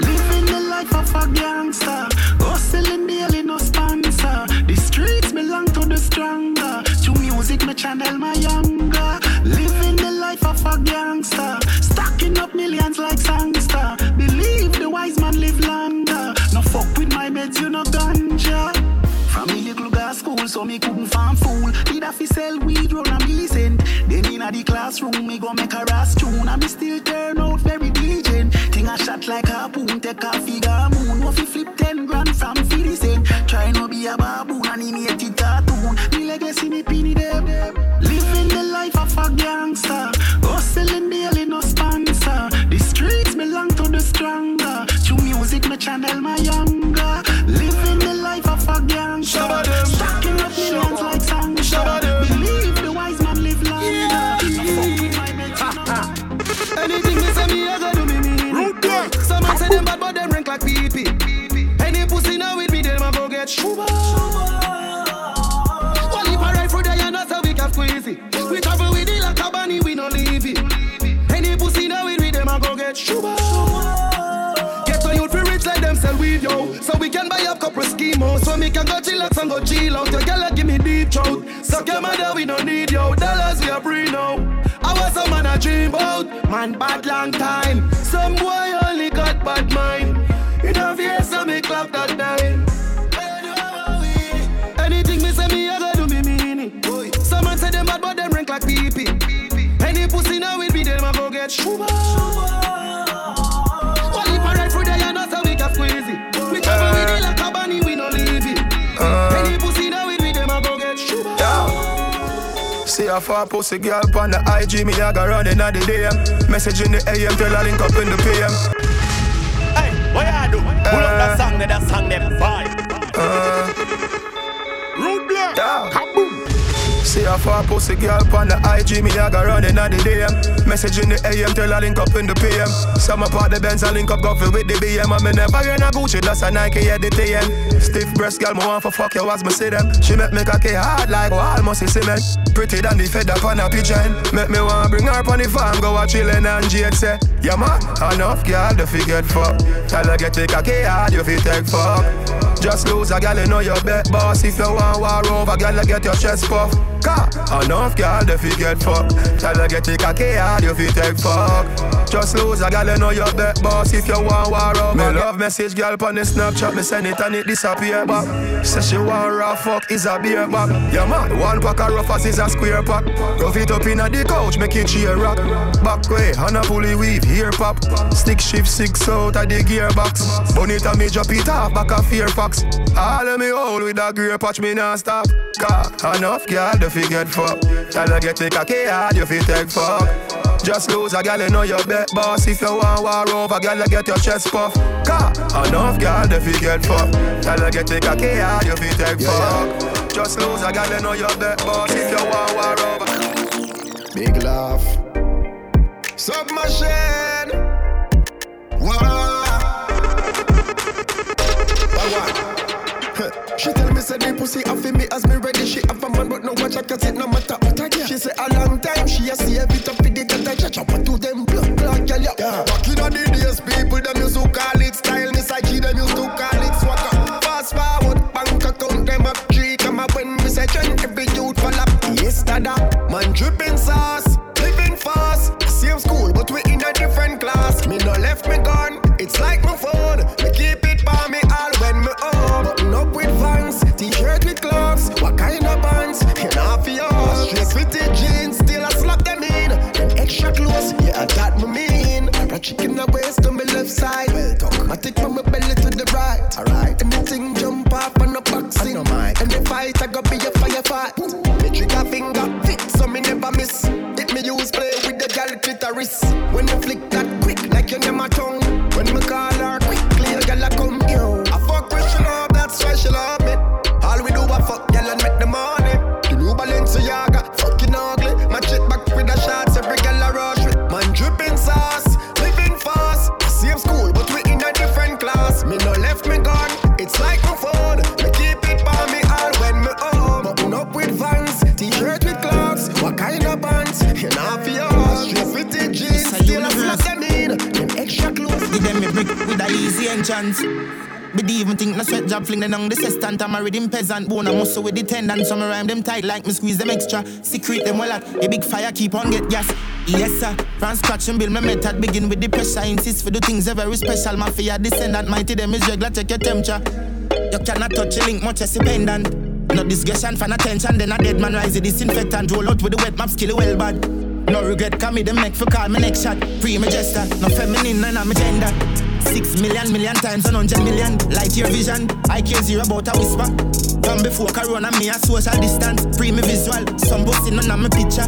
Living the life of a gangster. Hustling daily, no sponsor. The streets belong to the stronger. To music, me channel my younger. Living the life of a gangster. so me couldn't farm fool. Did I fi sell weed, roll a me cent. Then inna the classroom, me go make a ras tune. And me still turn out very diligent. Thing I shot like a boom, take a figure moon. What fi flip ten grand from fifty cent? Try no be a baboon, animated cartoon. Me legacy, me penny them. Living the life of a gangster. Hustling daily, no sponsor. The streets belong to the stronger. Through music, me channel my younger. Living the life a gang. Stacking up millions like sand Believe the wise man live longer. Yeah. Anything me say me, I go do me mean. Some man say bad, but rank like Any pussy with me, them a go get ride there, you we can squeeze. We travel with like a bunny, we no leave it. Any pussy with them a go get yo. So we can buy up couple schemos. So we can go chillax and go chill out. Your girl give me deep throat. Suck your mother, we don't need yo. Dollars we are free now. I was a man I dream about. Man, bad long time. Some boy only got bad mind. In a face, so me clap that nine. Anything me say me, I gotta do me mean it. Some man say them bad, but them rank like pee. Any pussy now with me, them I go get shuba. A far pussy girl on the IG, me I go running at the DM. Message in the AM, tell her link up in the PM. Hey, what you do? Pull up that song, that song, them vibe. Uh, See a far pussy girl on the IG, me I go running at the DM. Message in the AM, tell her link up in the PM. Some apart the Benz, I link up coffee with the BM. Never in a Gucci, that's a Nike, yeah, the TN. Stiff breast girl, me want for fuck you as me see them. She make me cocky hard like wall, must see cement. Pretty than the up on a pigeon. Make me want bring her up on the farm, go a chillin' and say, Yeah man, enough girl, the fi get fuck. Tell her get the cocky hard, you fi take fuck. Just lose a gal, you know your bet boss. If you want war over, you get your chest puff. Car, enough gal, the fi get fuck. Tell her get the cocky hard, you fi take fuck. Just lose a gal, you know your bet boss. If you want war over, me love message gal on the Snapchat, me send it and it disappear back. Say she want raw fuck is a beer back. Yeah man, one pack of rough as is a square pack. Rough it up inna the couch, make it cheer rock. Back way, on a pulley weave, here pop. Stick shift six out of the gearbox. Bun it and me drop it off, back a fear fox. All of me hold with a grey patch, me not stop. Car, enough girl, the fi get fuck. Tell her get the cocky hard, you fi take fuck. Just lose a gal, you know your bet boss. If you want war over, gal, you get your chest puff. Car, enough gal, the fi get fuck. Tell her get the cocky hard, you fi take fuck. Just lose a gal, you know your bet boss. If you want war over. Big laugh. Submachine. Wow. She tell me say the pussy off me as me ready. She have a man but no watch her cause it no matter what I get. She say a long time she a see a bit of it that I catch up to them blood clot girl yeah. yeah. Back in the days people them used to call it style. Miss I them used to call it swagger. Fast forward bank account them up three come up when we say trend every youth fall up. Yes dada man dripping sauce A chicken a waist on my left side. Well done. I take from my belly to the right. Alright. Anything jump up on the boxing. I know mine. And the fight I go be a firefight. Me trigger finger fit so me never miss. It me use play with the gal clitoris. When you flick that quick like you never tongue. When me call her quickly, a gal come yo. I fuck with she love, that's why she love me. All we do a fuck gal and make them money. Entrance. But even think no sweat job fling them down the sestant. I'm a rhythm peasant, bone a muscle with the tendon. So I rhyme them tight like me squeeze them extra. Secret them well at a big fire keep on get gas. Yes sir, from scratch and build my method. Begin with the pressure, insist for the things they very special. Mafia descendant, mighty them is regular. Check your temperature. You cannot touch a link much as a pendant. No discussion fan attention, then a dead man rise a disinfectant. Roll out with the wet map, skill well bad. No regret, come me them make for call me next shot. Free gesture, no feminine, none of my gender. Six million, million times, a hundred million. Light your vision, I care zero about a whisper. From before Corona, me a social distance. Free me visual, some busting of my picture.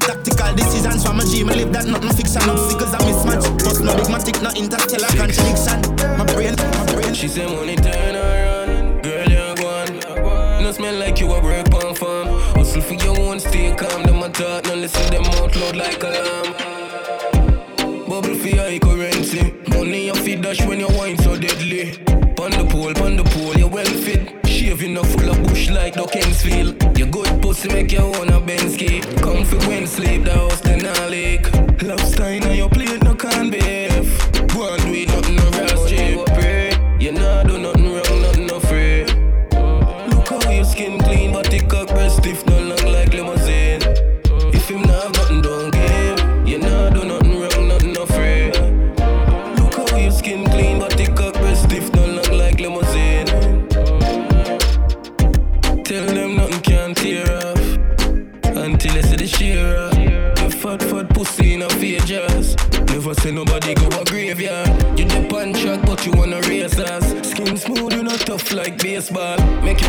Tactical decisions from a dream, I live that nothing fiction. Obstacles a mismatch, but no dogmatic, no interstellar contradiction. My brain, my brain. She say money turn around, girl you're gone. No smell like you a break on farm. Hustle for your own, stay calm. Them a talk, no listen them out loud like alarm. Bubble for your feed dash when you wine so deadly. Pon the pole, pon the pole, you well fit. Shaving up full of bush like the Kingsfield. You good pussy make you own a Bensky. Come for when sleep, the house then I leak. Love style on your plate, no can beef. Go and do it, nothing no rash cheap. You know like baseball. Make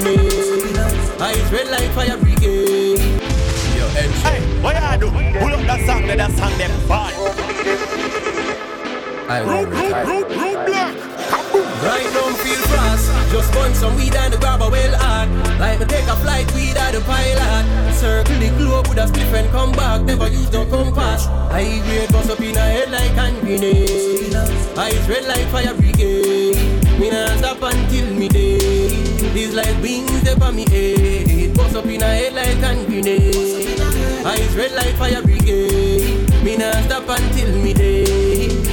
hand grenade. Red like fire brigade. Yo, Hey, what you do? Pull up that song, let that song them bad. I will Right now me feel fast. Just burn some weed and grab a well hard. Like me take a flight, weed at the pilot. Circle the globe with a spliff and come back. Never use no compass. High grade bust up in a head like hand grenade. Eyes red like fire brigade. Me nah stop until me dead. These like wings up on me head. Bust up in a head like hand grenade. Eyes red like fire brigade. Me nah stop until me dead.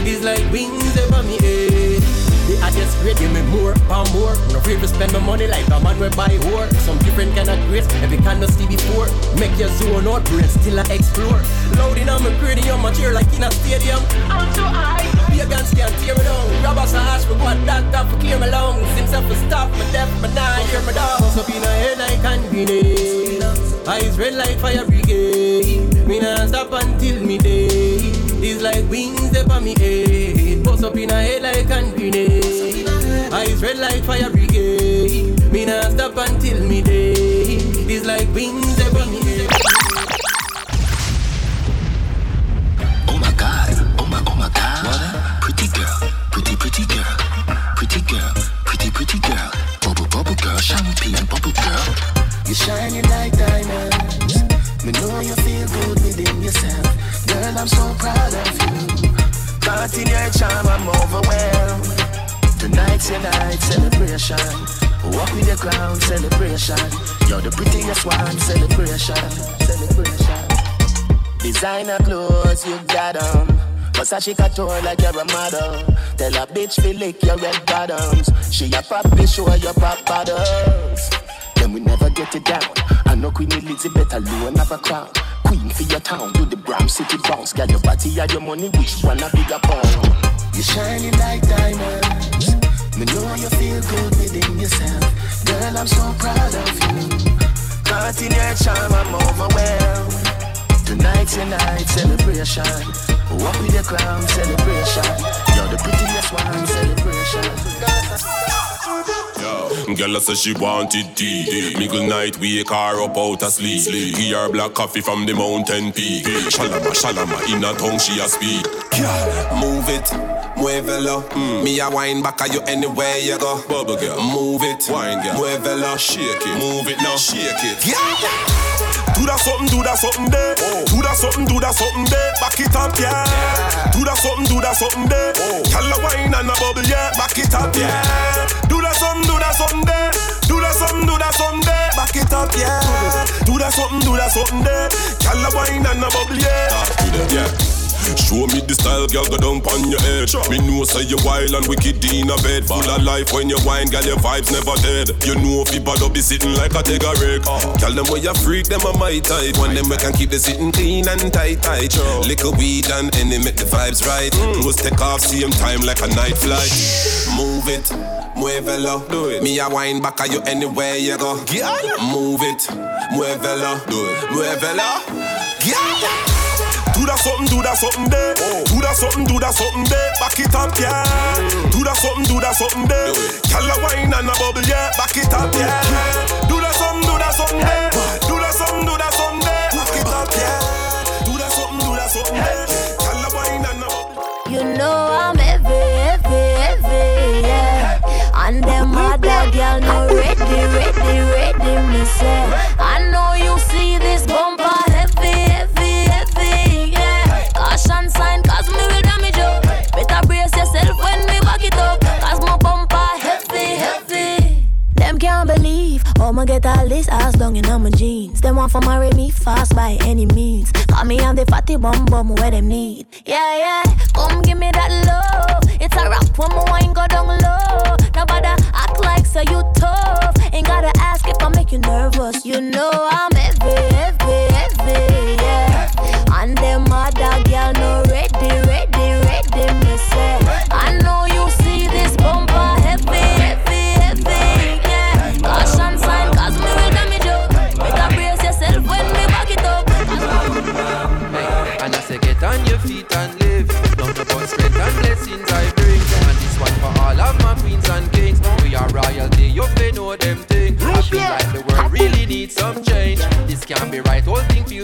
These like wings up on me head. The hottest grade, give me more and more. No free to spend my money like a man will buy whore. Some different kind of grace, every kind of see before. Make your zone out, brain still I explore. Loading on my gritty on my chair like in a stadium. I'm too high. Be a guns can't tear me down. Grab us a we want for clear my lungs. For stop, my my nine, hear my dog. In a head like. Eyes red like fire brigade. Me nah stop until me day. These like wings up on me head. Up in a head like hand grenade. Eyes red like fire brigade. Me nah stop until me day. These like wings up celebration. Walk with your crown celebration. You're the prettiest one celebration. Celebration. Designer clothes, you got got 'em. Versace couture like you're a model. Tell a bitch to lick your red bottoms. She a probably show your pop bottles. Then we never get it down. I know Queen Elizabeth alone have a crown. Queen for your town, do the Bram City bounce. Got your body and your money, which one a bigger pound? You're shining like diamonds. Me know you feel good within yourself. Girl, I'm so proud of you. Caught in your charm, I'm overwhelmed. Tonight's your night celebration. Walk with your crown celebration. You're the prettiest one celebration. Girl say she wanted tea. Middle night wake her up out of sleep. Give her black coffee from the mountain peak. Shalama, shalama, in a tongue she a speak. Yeah, move it, muévelo. Mm. Me a wine back at you anywhere you go. Bubble girl, move it, wine girl, muévelo. shake it, Move it now, shake it. Yeah. Do that something, do that something there. Do that something, do that something there. Back it up, yeah. Do that something, do that something there. Tell the wine and a bubble, yeah. Back it up, yeah. Do that something, do that something there. Do that something, do that something there. Back it up, yeah. Do that something, do that something there. Tell the wine and a bubble, yeah. Do that, yeah. Show me the style, girl, go down on your head. Me know say you wild and wicked in a bed. Full of life when you wine, girl, your vibes never dead. You know if you bad up, be sitting like a tegger rig. Tell them where you freak, them are my type. When them we can keep the sitting clean and tight, tight. Liquor weed and any make the vibes right. Mm. Close take off, same time like a night flight. Move it, muévelo. Do it. Me a wine back at you anywhere you go. Yeah. Move it, muévelo. Do it. Muévelo. Yeah. Do that something, do that something there. Do that something, do that something there. Back it up, yeah. Do that something, do that something there. Gyal a wine and a bubble, yeah. Back it up, yeah. Do that something, do that something there. Do that something, do that something there. Back it up, yeah. Do that something, do that something there. Gyal a wine and a bubble. You know I'm heavy, heavy, heavy, yeah. And them other girl no ready, ready, ready, me say. I'ma get all this ass down in my jeans. Them want to marry me fast by any means. Call me on the fatty bum bum where them need. Yeah, yeah, come give me that love. It's a rap when my wine go down low. Nobody act like so you tough. Ain't gotta ask if I make you nervous. You know I'm heavy, heavy, heavy, yeah. And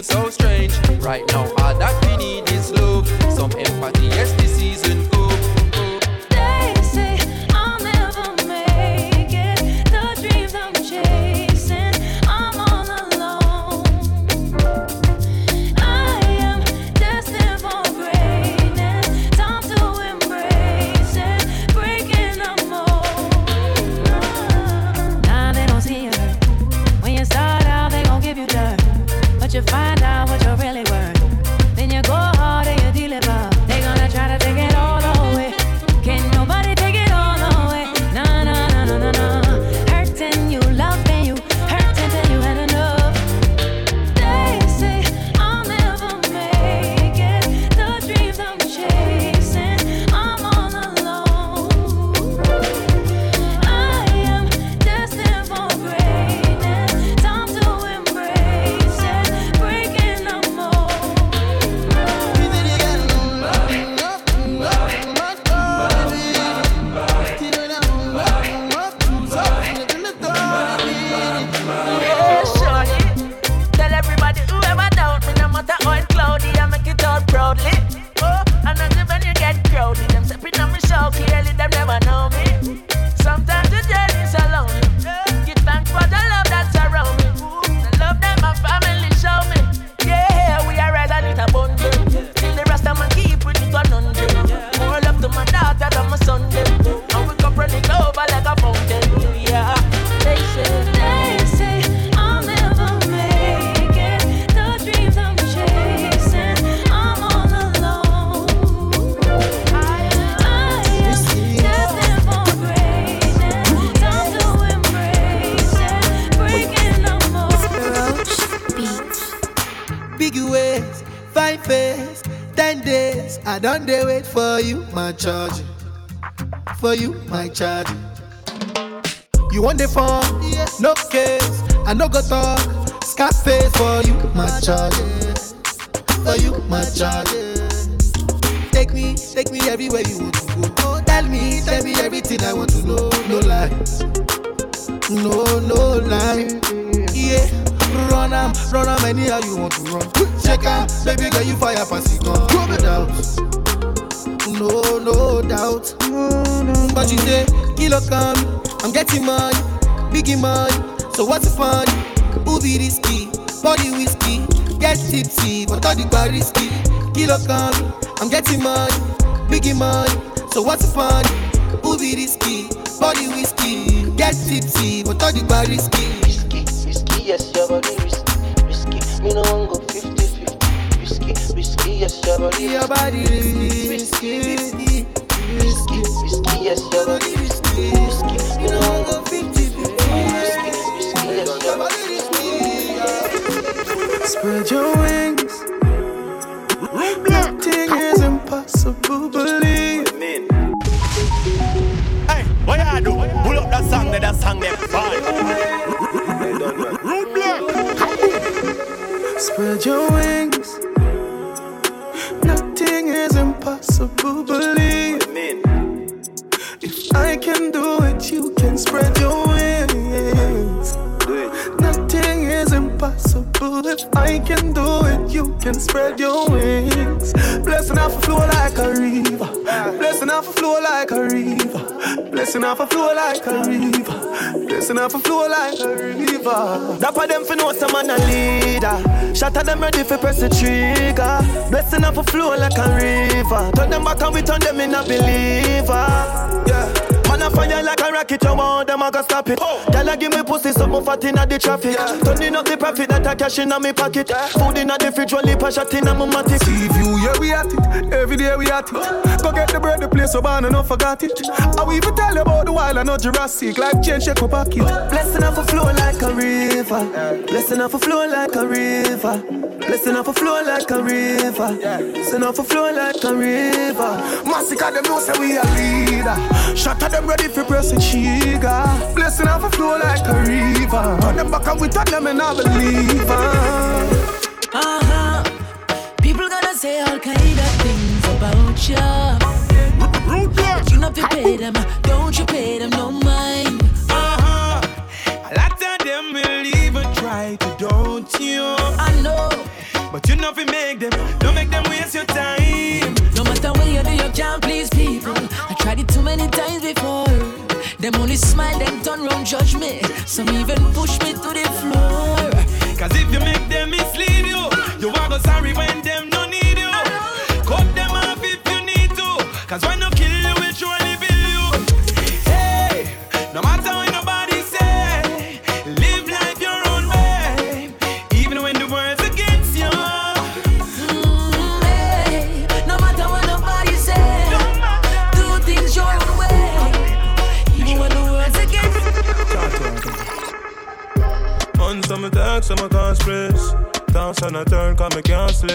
so strange. Right now, I don't dare wait for you, my charge. For you, my charge. You want the phone? No case. I no go talk. Scarface for you, my charge. For you, my charge. Take me, take me everywhere you want to go. Tell me, tell me everything I want to know. No lies. No, no lie. Yeah. Run am, run am anyhow you want to run. Check out, baby girl, you fire pass it on. No doubt. No, no doubt. But you say, kilo come, I'm getting money, biggie money. So what's the fun? Who be risky? Body whiskey, get tipsy, but all the bar risky. Kilo come, I'm getting money, biggie money. So what's the fun? Who be risky? Body whiskey, get tipsy, but all the bar risky. Risky, risky, yes, your body risky, risky. Me no want go 50-50. Risky, risky, yes, your body Your body risky, risky, risky, risky, risky, yes, your body risky, risky. Me no go 50-50. Risky, risky, yes, your body Spread your wings. Nothing is impossible, believe. Hey, what you do? Pull up that song, that song, them fine. Root. Spread your wings. Impossible. Believe. If I can do it, you can spread your wings. Is impossible. If I can do it, you can spread your wings. Blessing off a flow like a river. Blessing off a flow like a river. Blessing off a flow like a river. Blessing off a flow like a river. For them for know some man a leader. At them ready for press the trigger. Blessing off a flow like a river. Turn them back and we turn them in a believer. Yeah. Man a fire like a rocket, you want them I go stop it. Oh. Girl, give me pussy, something fat inna the traffic. Yeah. Turning up the profit that I cash inna me pocket. Yeah. Food inna the fridge, only pass shot inna my matic. See view, yeah we at it. Every day we at it. Go get the bread, the place so bad and not forgot it. I will even tell you about the wild and not Jurassic. Life change, check my pocket. Blessing off a flow like a river. Blessing off a flow like a river. Blessing off a flow like a river. Blessing off a flow like a river. Massacre them know say we a leader. Shot at them ready for press a trigger. Blessing off a flow like a river. Turn them back we turn them and I believe. Uh-huh. People gonna say all kind of things about you. But you not to pay them, don't you pay them no mind. Uh-huh. A lot of them will even try to don't you. I know. But you know if you make them, don't make them waste your time. No matter what you do, you can't please people. I tried it too many times before. Them only smile, them turn round, judge me. Some even push me to the floor. Cause if you make them mislead you, you are go sorry when them no On some attack, some I can't stress. Dance on a turn, come me can't sleep.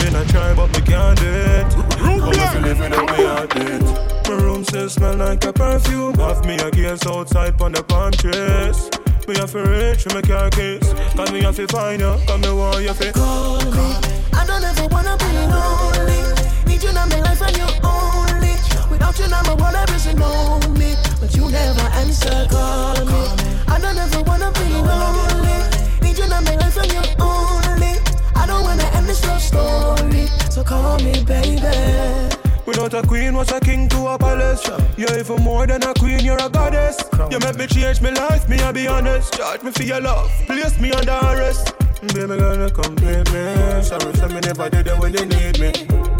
Been a try, but me can't do it. Come if you live in the way I did. My room still smell like a perfume. Have me a case outside on the palm trees. Me have to reach for my car keys. Cause me have to find you, cause me want you to Call me. I don't ever wanna be lonely. Need you in my life and you only. Without you, number one, everything know me. But you never answer, call me. I don't ever wanna be lonely. Need you in my life and you only. I don't wanna end this love story. So call me, baby. Without a queen, what's a king to a palace? You're even more than a queen, you're a goddess. You make me change my life, me, I be honest. Charge me for your love, place me under arrest. Baby girl, you complete me. Sorry, say me never did it when you need me.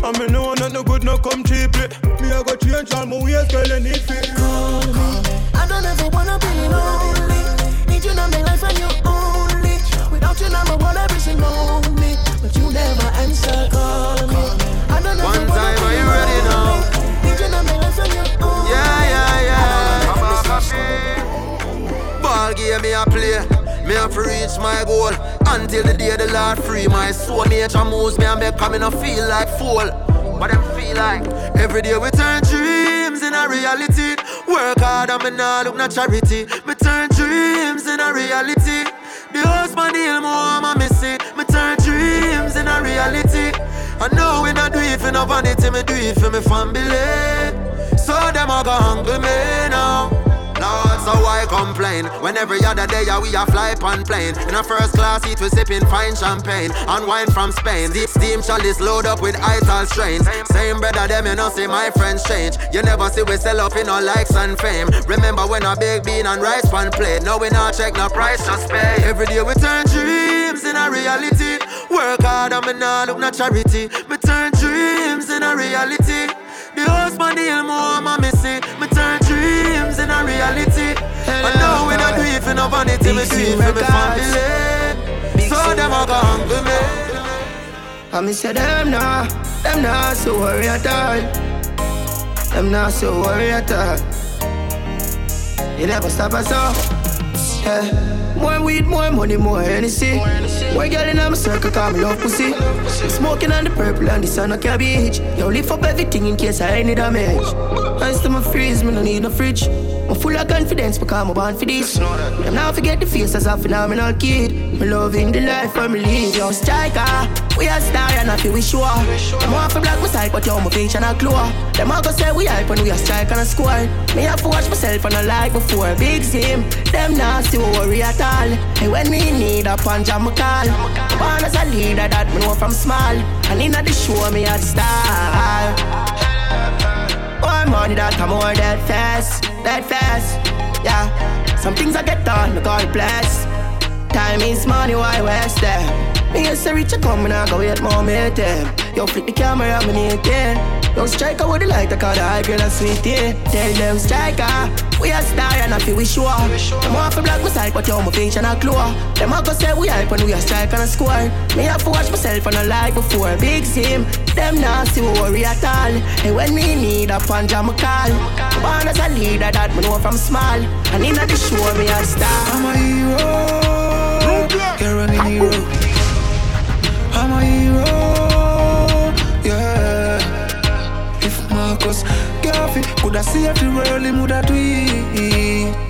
I me know not no good, no come cheaply. Me, I go change all my ways, girl, need me. Call me. I don't ever wanna be lonely. Need you in my life and you only. Without you, number one, everything know me. But you until the day the Lord free my soul. Nature moves me and make me no feel like fool. But them feel like every day we turn dreams in a reality. Work hard and me nah look no charity. Me turn dreams in a reality. The husband heal more I'm missing. Me turn dreams in a reality. I know we not do it for no vanity, me do it for me family. So them a go hungry me now. So why complain? When every other day we a fly on plane. In a first class seat we sipping fine champagne And wine from Spain. The steam chalice load up with ital strains. Same brother them you know see my friends change. You never see we sell up in our likes and fame. Remember when I big bean and rice pan plate? Now we not check no price just pay. Every day we turn dreams in a reality. Work hard and me nah look charity. Me turn dreams in a reality the husband deal more, I'm missing. Me turn dreams in a reality. I know we don't do it for no vanity, me do it for me family. So them a go hungry me. I me say them nah, them nah so worry at all. Them nah so worry at all. You never stop us up. Yeah. More weed, more money, more Hennessy. More girl in my circle, call me love pussy. Smoking on the purple and the sun of cabbage. Yo, lift up everything in case I need damage. Ice to my freeze, me no need no fridge. I'm full of confidence because I'm born for this. Them now forget the face as a phenomenal kid. Me loving the life me live. Yo, striker, ah. We are star and I feel we sure. I'm off a black my side, but yo, my vision a glow. Them all go say we hype when we are strike and a score. Me have to watch myself and I like before. Big team, them still worry at all. And when me need a punch, I'm a call. Born as a leader that me know from small. And in the show, me a star. More money that come more that fast, that fast. Yeah, some things I get done, I God bless. Time is money, why waste them? Me used to reach a come and I go wait more meet them. Yo, flick the camera, me need it. Yo, striker with the light, I call the high girl a sweet tea. Tell them striker, ah, we a star and I feel we sure. Them want to block my side, but yo, my vision a clue. Them a go say we hype when we a strike and a score. Me have to watch myself and I like before. Big team, them not see worry at all. And when me need a punch, I'm a call. Born as a leader that me know from small. And in the show, me a star. I'm a hero. You're a hero. If Marcus Garvey could have saved the world, he would have do it.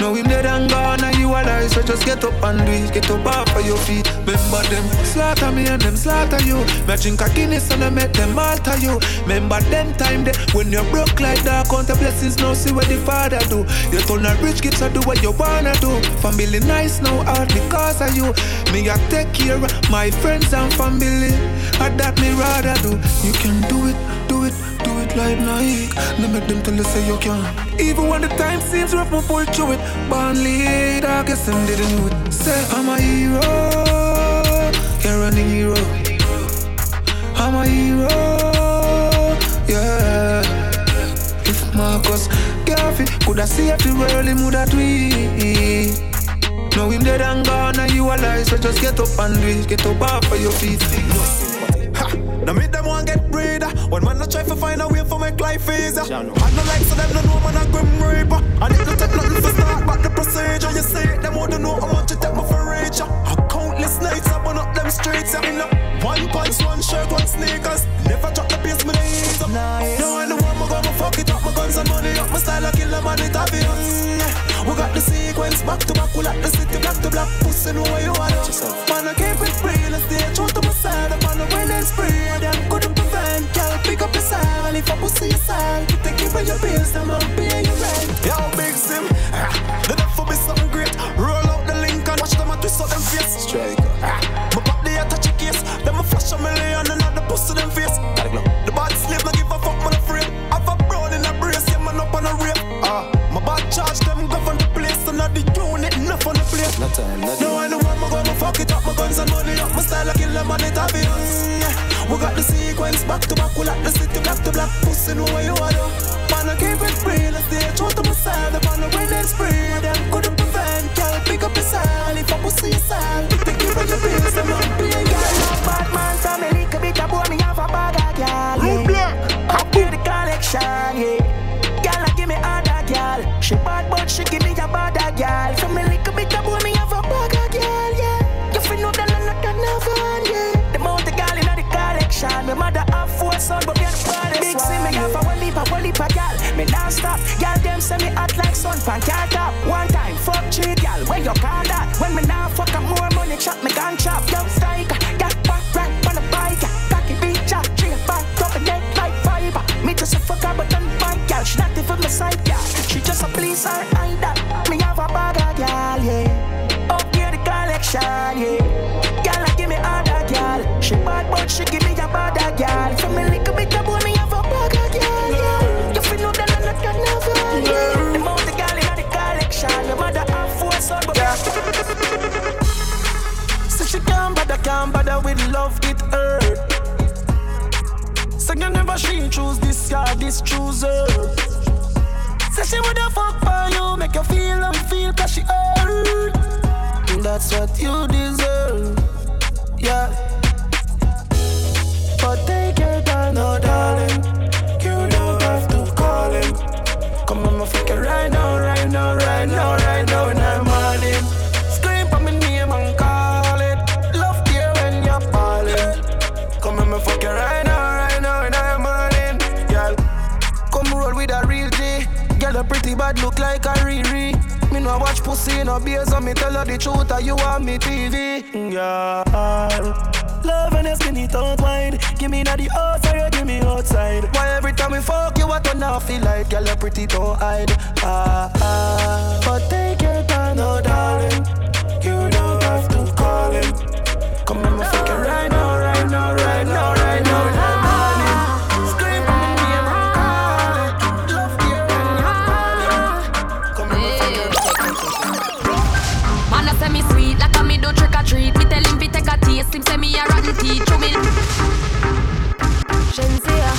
Now him dead and gone and you alive So just get up and do it. Get up off of your feet. Remember them slaughter me and them slaughter you. Me drink a Guinness and I make them alter you. Remember them time there When you broke like that Count the blessings now see what the father do. You turn a rich kids to do what you wanna do. Family nice now out because of you. Me I take care of my friends and family. And that me rather do? You can do it, do it, do it like Nike. Make them tell you say you can. Even when the time seems rough, me pull through it. Born leader, I guess them didn't know it. Say I'm a hero. You're a hero. I'm a hero. Yeah. If Marcus Garvey could have saved the world, he would have it now him dead and gone and you alive So just get up and do it. Get up off of your feet. Now me them want get. When man I try to find a way for make life easier. I no like so them no know man a grim reaper. And it don't take nothing for start back the procedure. You say it, them wouldn't know how much it take me for reach ya. A countless nights I burn up them streets. Yeah, me one pants, one shirt, one sneakers. Never drop the pace, me the ease up. No I know I'm gonna fuck it up. My guns and money up. My style I kill them and it obvious. We got the sequence back to back. We like the city black to black. Pussy know where you are. Man I keep it real. I stay true to my side. I'm on the winning spree. Them couldn't prevent. Girl, pick up your side. If I pussy your side, you take it for your bills. I'm up pay you rent. Yo, big sim. The death will be something great. Roll out the link and watch them and twist out them face. Striker. My pop the touch a case. Them a flash a million and not the pussy them face. The bad slave, no give a fuck, man afraid. Have a brown in a brace, yeah, man up on a rape. Ah, my bad charge enough on the place. No time, no No, I know I'm gonna fuck it up, my guns and money up, my style I kill them and it obvious. Yeah. We got the sequence back to back, we like the city black to black, pussy know where you are though. Man, I keep it real, I stay true to my side, I'm on the winning spree. Them couldn't prevent, girl, pick up your side, if I pussy your side, sun pan can't. One time, fuck three girl. Where you call that? When me now fuck up more money, chop me gun chop. Yo, striker, So she choose this guy, this chooser. Say she woulda fuck for you, make you feel how you feel cause she hurt. That's what you deserve, yeah. But take your time, no darling. You don't have to call him. Come on, my fuck it right now, right now, right now, right now in the bad, look like a Riri. Me no watch pussy no beers, so me tell her the truth, or you want me TV. Yeah. Love and you spin it out wide. Give me not the outside, give me outside. Why every time we fuck you, I turn off feel like girl, you pretty don't hide. Ah ah. But take your time, no darling. You don't have to call him. Come on, fuck you right now, me a rotten teeth. Chew me. Shenseea.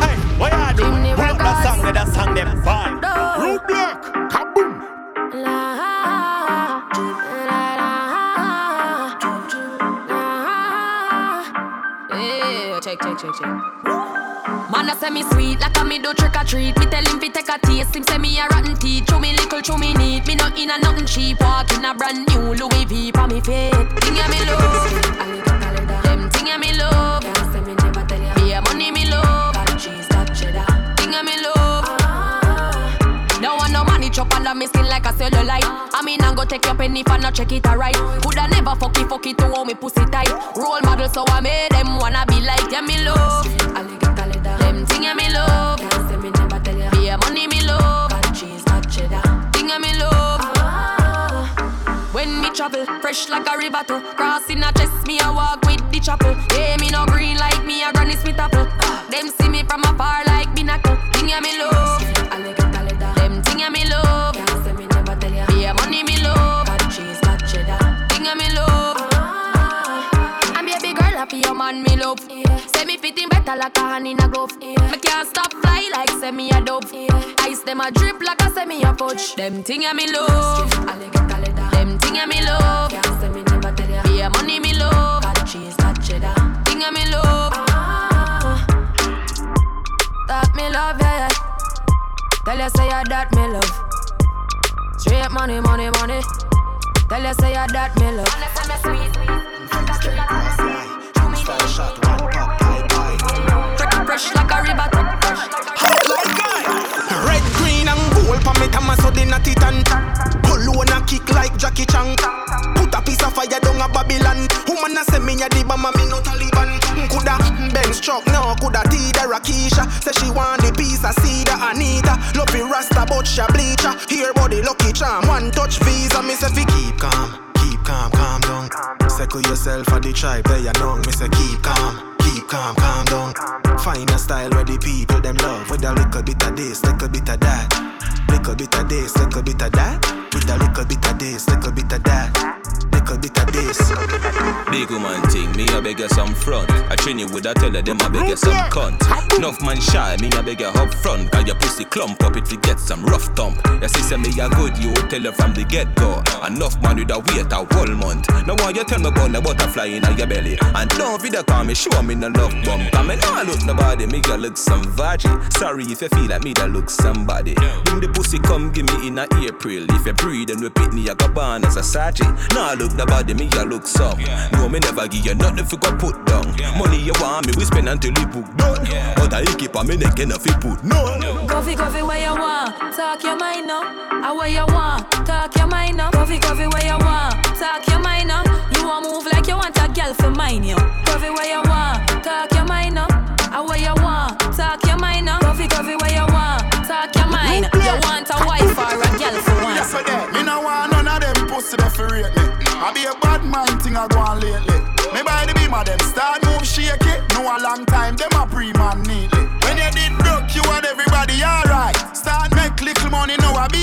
Hey, what you do? Bring Pull up that song, there, that song, them vibe. No. Root block, kaboom. Yeah, check, check, check, check. Man, I say me sweet like a me do trick or treat. Me tell him fi take a taste. Him say me a rotten teeth. Chew me little, chew me neat. Me not in a nothing cheap. Walk in a brand new Louis V for me feet. Thing ya me love. Take your penny for not check it alright. Coulda never fuck it, fuck it to hold me pussy tight. Role model, so I made them wanna be like yeah me love. Them thing yeah me love. Be a money me love. Thing yeah me love. When me travel, fresh like a river to Crossing a chest, me a walk with chapel Yeah, me no green like me a Granny Smith apple. Uh, them see me from afar like binacle Thing ya me love. Them thing ya me love. Yeah, money me love. Thing ya me love. I'm baby girl, happy your man me love. Say me fitting better like a hand in a glove. Me can't stop fly like say me a dove. Ice them a drip like a say me a fudge. Them thing ya me love. Them thing ya me love. Be a money me love. Thing ya me love. Ah. That me love, yeah, yeah. Tell you say ya that me love. Straight money, money, money. Tell you say ya that me love. Fresh like a river. Red, green and gold for me Thomas so they not it and Pull a kick like Jackie Chan Put a piece of fire down a Babylon Woman a say me a the bomber me no Taliban Coulda Benz truck no coulda Tida Rakisha Say she want the piece of cedar Anita Love it Rasta but she a bleacher Here body lucky charm One touch visa me say fi keep calm Keep calm calm down Settle yourself for the tribe there you know Me say keep calm Keep calm, calm down. Find a style where the people them love. With a little bit of this, little bit of that. Little bit of this, little bit of that. With a little bit of this, little bit of that. This. Big woman thing, me a beg you some front. I train you with a tell her them I beg you some cunt. Enough man shy, me a beg you up front. Cause your pussy clump up if you get some rough thump. Your sister me a good, you tell her from the get go. Enough man with a wait a whole month. Now why you tell me about the butterfly in your belly? And don't video call me, show me no love bump. Cause me nah look nobody, me girl look some virgin. Sorry if you feel like me that look somebody. Bring the pussy come give me in a April. If you breathe and repeat me, I go born as a sergeant. Nah look nobody, me a look some. No, me never give you nothing if you go put down. Money you want me, we spend until you book done. But I keep on me neck and if you put none. Coffee, coffee, where you want? Talk your mind up. I where you want? Talk your mind up. Coffee, coffee, where you want? Talk your mind up. You want move like you want a girl for mine, yo. Coffee, where you want? Talk your mind up. I where you want? Talk your mind up. Coffee, coffee, where you want? Talk your mind. You want a wife or a girl for one? Yes, I did. Me no want none of them pussy that for rate me. I be a bad mind thing I go on lately. Me buy the beam of them start move shaky. No a long time them a pre man neatly. When you did broke, you and everybody alright. Start make little money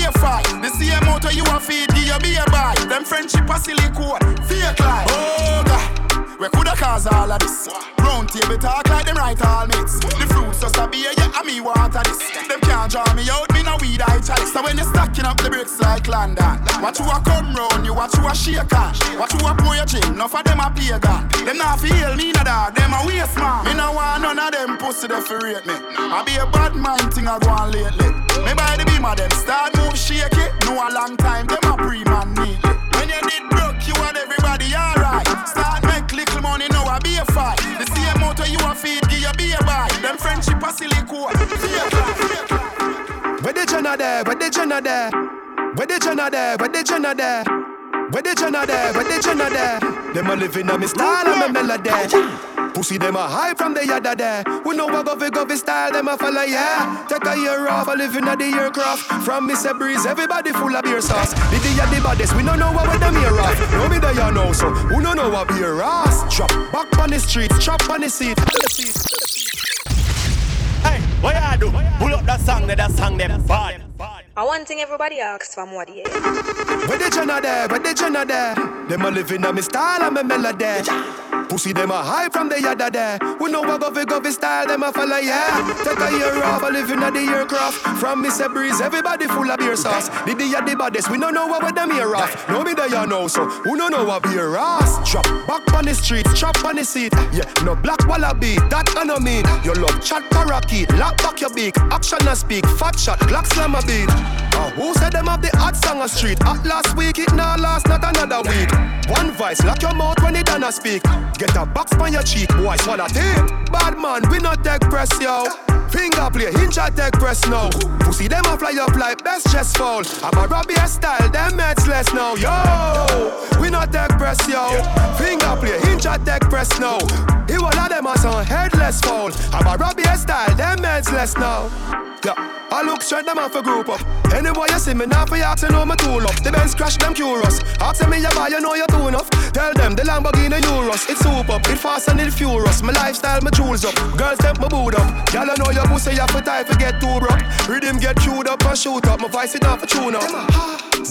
a fight. The same motor you a feed, give be a buy. Them friendship a silicone, fake life. Oh God. We coulda cause all of this. Round table talk like them right all mates. The fruits just a beer, yeah, and me a this. Them can't draw me out, me no weed I chalice. So when you stacking up the bricks like London, watch you a come round, you watch you a shake on. Watch you a pour your gin, enough of them a pagan. Them not feel me no dog, them a waste man. Me no want none of them pussy that rate me. I be a bad mind thing I go on lately. Me buy the beam of them, start move shaky. No a long time, them a pre-man neatly. When you did broke, you and everybody alright. Start make little money, now I be a fight. The same motor you a feed, give you be a buy. Them friendship a fake life. Where the Jenna there? Where the Jenna there? Where the Jenna there? Where the Jenna there? Where the Jenna there? Where the Jenna there? Them a living on me style and me melody. Pussy them a high from the yada there. We know what govy govy style them a follow yeah. Take a year off, a living at the aircraft. From Mr. Breeze, everybody full of beer sauce. The day at the baddest, we don't know what with them here off. No me there know so. Who don't know what beer ass? Drop back on the streets, chop on the seat. Hey, what you do? Pull up that song, that song them bad. I one thing everybody asks for more, yeah. Where the Jenna there? Where the Jenna there? Them a living on me style and me melody. Pussy them a high from the yada there. We know what govy govy style them a follow yeah. Take a year off, a living at the aircraft. From Mr. Breeze, everybody full of beer sauce. The day at the baddest, we don't know what with them here off. No me there you know so. Who don't know what beer ass? Drop back on the street, chop on the seat. Yeah, no black wallaby, that I know mean. Your love chat parakeet, lock back your beak. Action and speak, fat shot, Glock slam a beat. Uh, who said them have the hot song a street? At last week, it now last, not another week. One vice, lock your mouth when it done a speak. Get a box on your cheek, boy, swallow tape. Bad man, we not take press, yo. Finger play, hinge at take press now. Pussy them a fly up like best chest fall. I'm a Robbie style, them meds less now, yo. We not take press, yo. Finger play, hinge at take press now. He will of them as on headless fall. I'm a Robbie style, them meds less now. Yeah, I look straight them off a group up. Anyway, you see me now for you you know my tool up. The Benz crash them curious. Ask me you buy, you know you too enough. Tell them the Lamborghini Euros. It's super, it fast and it furious. My lifestyle, my jewels up. Girls step my boot up. I know your pussy, you for time to get too rough. Rhythm get chewed up and shoot up. My voice it off for tune up.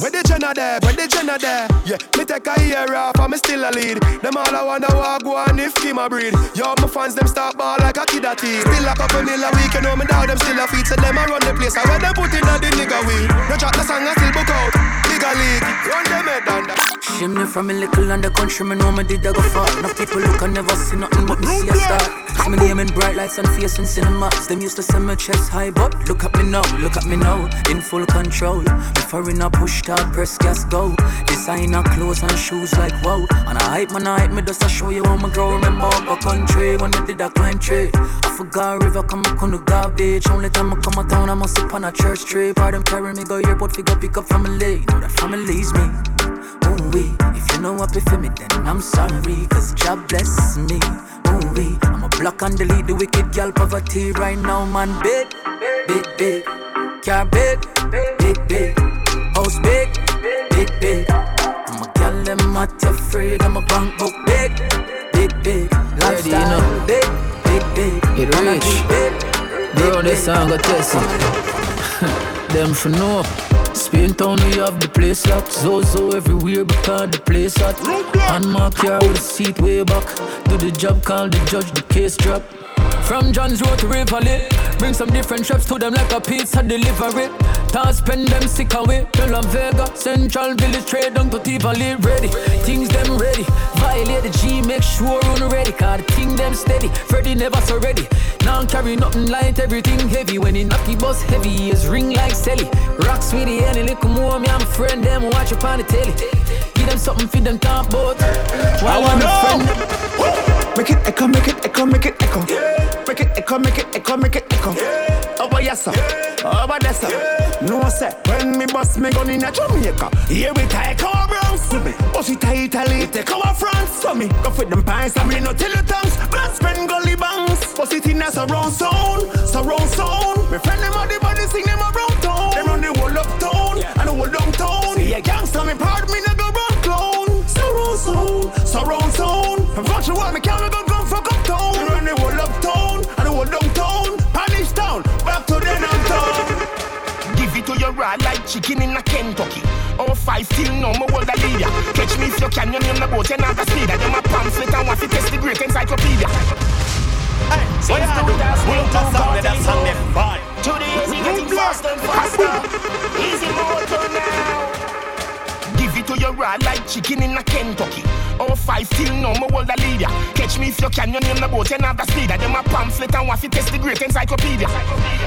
Where the Jenna there? Where the Jenna there? Yeah, me take a year off and me still a lead. Them all I wonder what go on if Kim a breed. Yo, my fans them start ball like a kid a teen. Still a couple mil a week, you know me dog them still a feed. So them a run the place. I when them put in a the nigga weed. No chat the song I still book out. Bigger league, run them head down. Me from a little and the country, me know me did a go far. Enough people look and never see nothing but me see a star. See me name in bright lights and face in cinemas. Them used to send my chest high, but look at me now, look at me now, in full control. Before in a push start, press gas go. Designer clothes and shoes like wow. And I hype man, I hype me just to show you how me grow. Remember up country when I did a climb tree. I forgot river come up on the garbage. Only time I come a town, I must sip on a church tree. Part them carry me go airport, figure pick up family. Know that family's me. Ooh wee, if you know what for me, then I'm sorry. Cause job bless me. Ooh wee, I'm a block and delete the wicked girl poverty right now, man. Big, big, big. Car big, big, big. House big, big, big. I'm a girl, them not afraid. I'm a bank book big, big, big. Ready, you know. big, big, big. It rich. think big, Bro, this song got test Them for know. Spain town, we have the place locked. Zozo everywhere because the place hot. On my car with a seat way back. Do the job, call the judge, the case drop. From John's Road to Rivoli, bring some different shops to them like a pizza delivery. Toss spend them sick away. Tell them Vega, Central Village trade down to Tivoli ready. Things them ready. Violate the G, make sure on ready. Cause the thing them steady. Freddy never so ready. Now carry nothing light, everything heavy. When he knock the bus heavy, his ring like Sally. Rocks with the any little more, me, I'm a friend them watch up on the telly. Give them something for them talk about. While I'm a friend them. Make it echo, make it echo, make it echo. Make it echo, make it echo, make it echo. Over yes sir, over there sir. No sir, when me bust me gun in a Jamaica, here we take our Bronx. Bust it to Italy, take our France. So me go for them pints, and me no tell the tongues. Blood spend gully bangs. Bust it in a surround sound, surround sound. Me friend them all the body sing them around town. Them run the whole uptown and the whole downtown. See a gangster, me proud me no go run clown. Surround sound, surround sound. From Vulture me can't go gun fuck up town. Me run the whole uptown and the whole downtown. Punish town, back to the downtown. Give it to your raw like chicken in a Kentucky. Oh, five till now, my world a leader. Catch me if you can, you name the boat, you're not a speeder. Them a pamphlet and want to test the great encyclopedia. Hey, so you do that? Pull up that song, that song, them bad. Today is getting faster and faster. Easy motor raw like chicken in a Kentucky. Oh, five till now, my world a leader. Catch me if you can, you name the boat, you're not a speeder. Them a pamphlet and to test the great encyclopedia.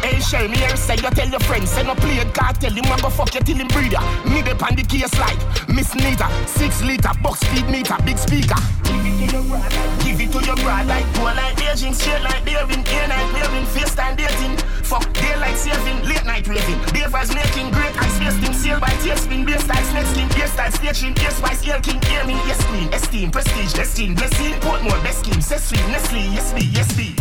Hey, share me here, say you tell your friends, say no play it, God tell him I go fuck you till him breeder. Me the pan the case like Miss Nita, six liter, box speed meter, big speaker. Give it to your brother give it to your bride, like poor like Beijing, straight like Daring, air night clearing, face time dating. Fuck daylight saving, late night raving. Was making great ice bass team, sail by tailspin, bass style, snake skin, bass style, string, ace wise, air king, air me, yes queen, esteem, prestige, destin, blessing, Portmore, best scheme, Cecily, Nestle, yes me, yes me.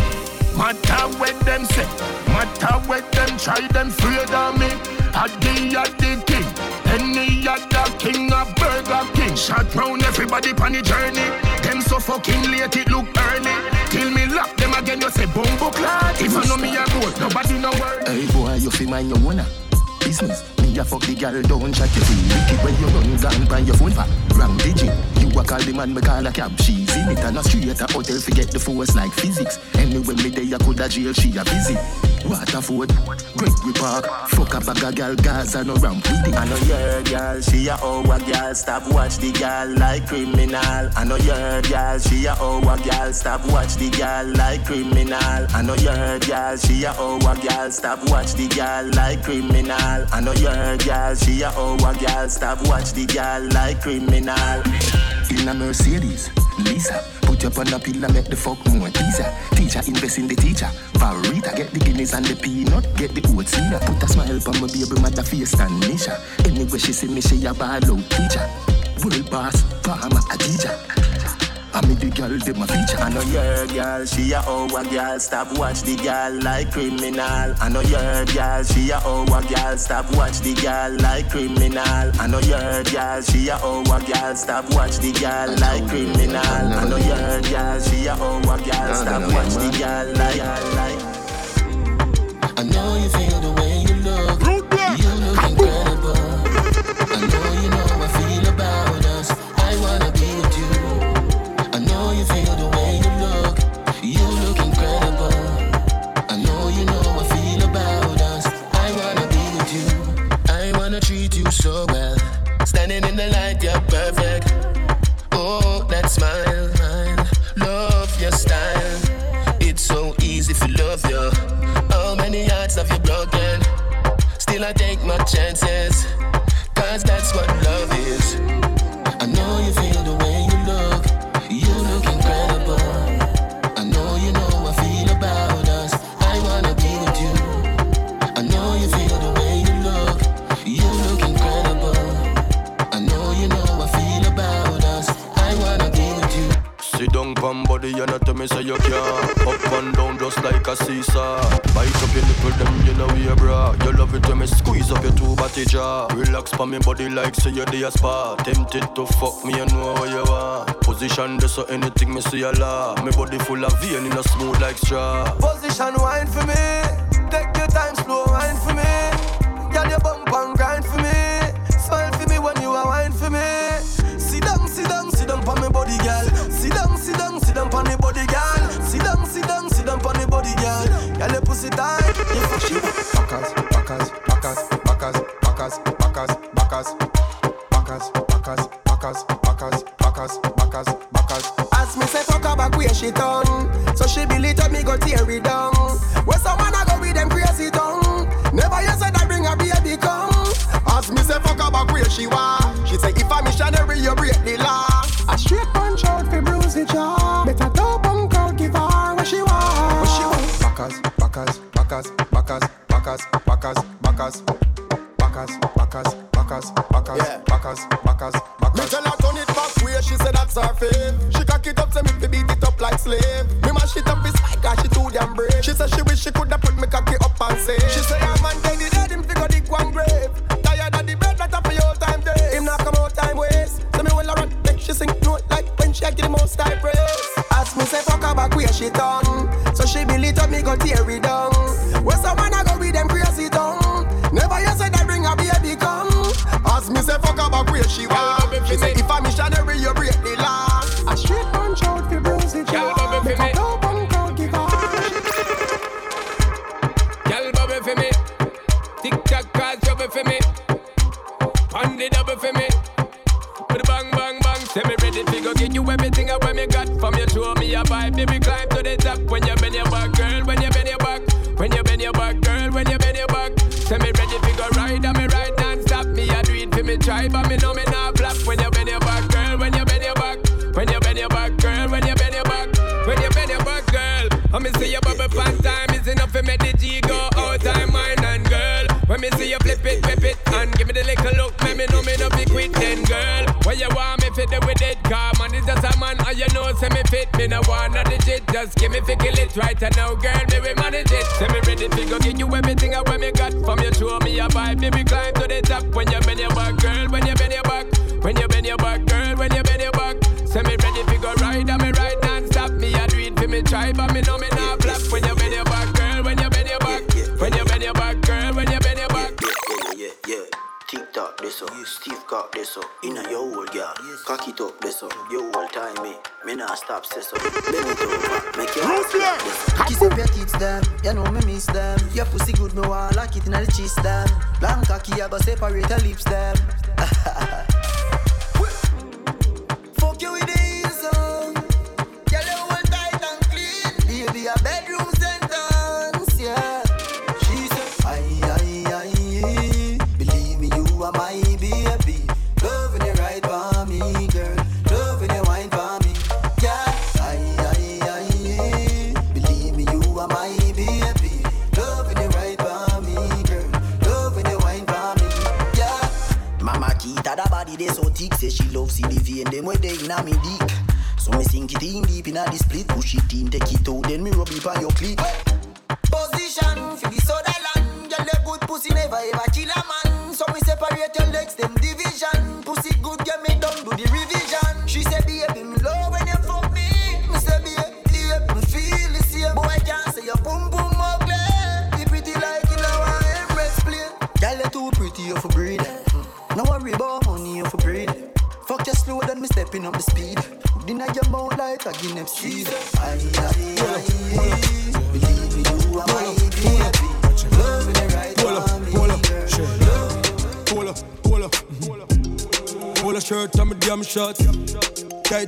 Matter what them say, matter what them try, them afraid of me. A day at the king, any other king of Burger King. Shot round everybody on the journey. Them so fucking late, it look early. Till me lock them again, you say bumbo clad. If I know me a gold, nobody know word. Hey boy, you feel mind your owner business. A fuck the girl, don't chat you feel wicked when you run gone by your phone for wrong digit. You a call the man, me call a cab. She's in it and a street a hotel, forget the force like physics. Anyway, me day I could a jail, she a visit. Waterford, Gregory Park, fuck up a bag of gal, Gaza no ramp with it. I know your girl, she a our girl, stop watch the girl like criminal. I know your girl, she a our girl, stop watch the girl like criminal. I know your girl, she a our girl, stop watch the girl like criminal. I know your girl, she a our girl, stop watch the girl like criminal. In a Mercedes, Lisa. Put up on a pillar, make the fuck more teaser. Teacher invest in the teacher. Varita, get the guineas and the peanut, get the oats in Put a smile on my baby mother face and Nisha. Anyway, she see me, she a out teacher. World boss, farmer, a teacher. I me the girl, them a feature. I know your girl, she a our girl. Stop watch the girl like criminal. I know your girl, she a our girl. Stop watch the girl like criminal. I know your girl, she a our girl. Stop watch the girl like criminal. I know your girl, she a our girl. Stop watch the girl like. I know you feel the that smile. Love your style. It's so easy to love you. How many hearts have you broken? Still, I take my chances. Pam body, you not tell me say you can Up and down just like a seesaw Bite up your nipple, them you know we bra. You love it when me squeeze up your two body jaw. Relax pa me body like say you a spa Tempted to fuck me, you know what you are. Position this so anything me see a law Me body full of vein in a smooth like straw. Position wine for me. Take your time, slow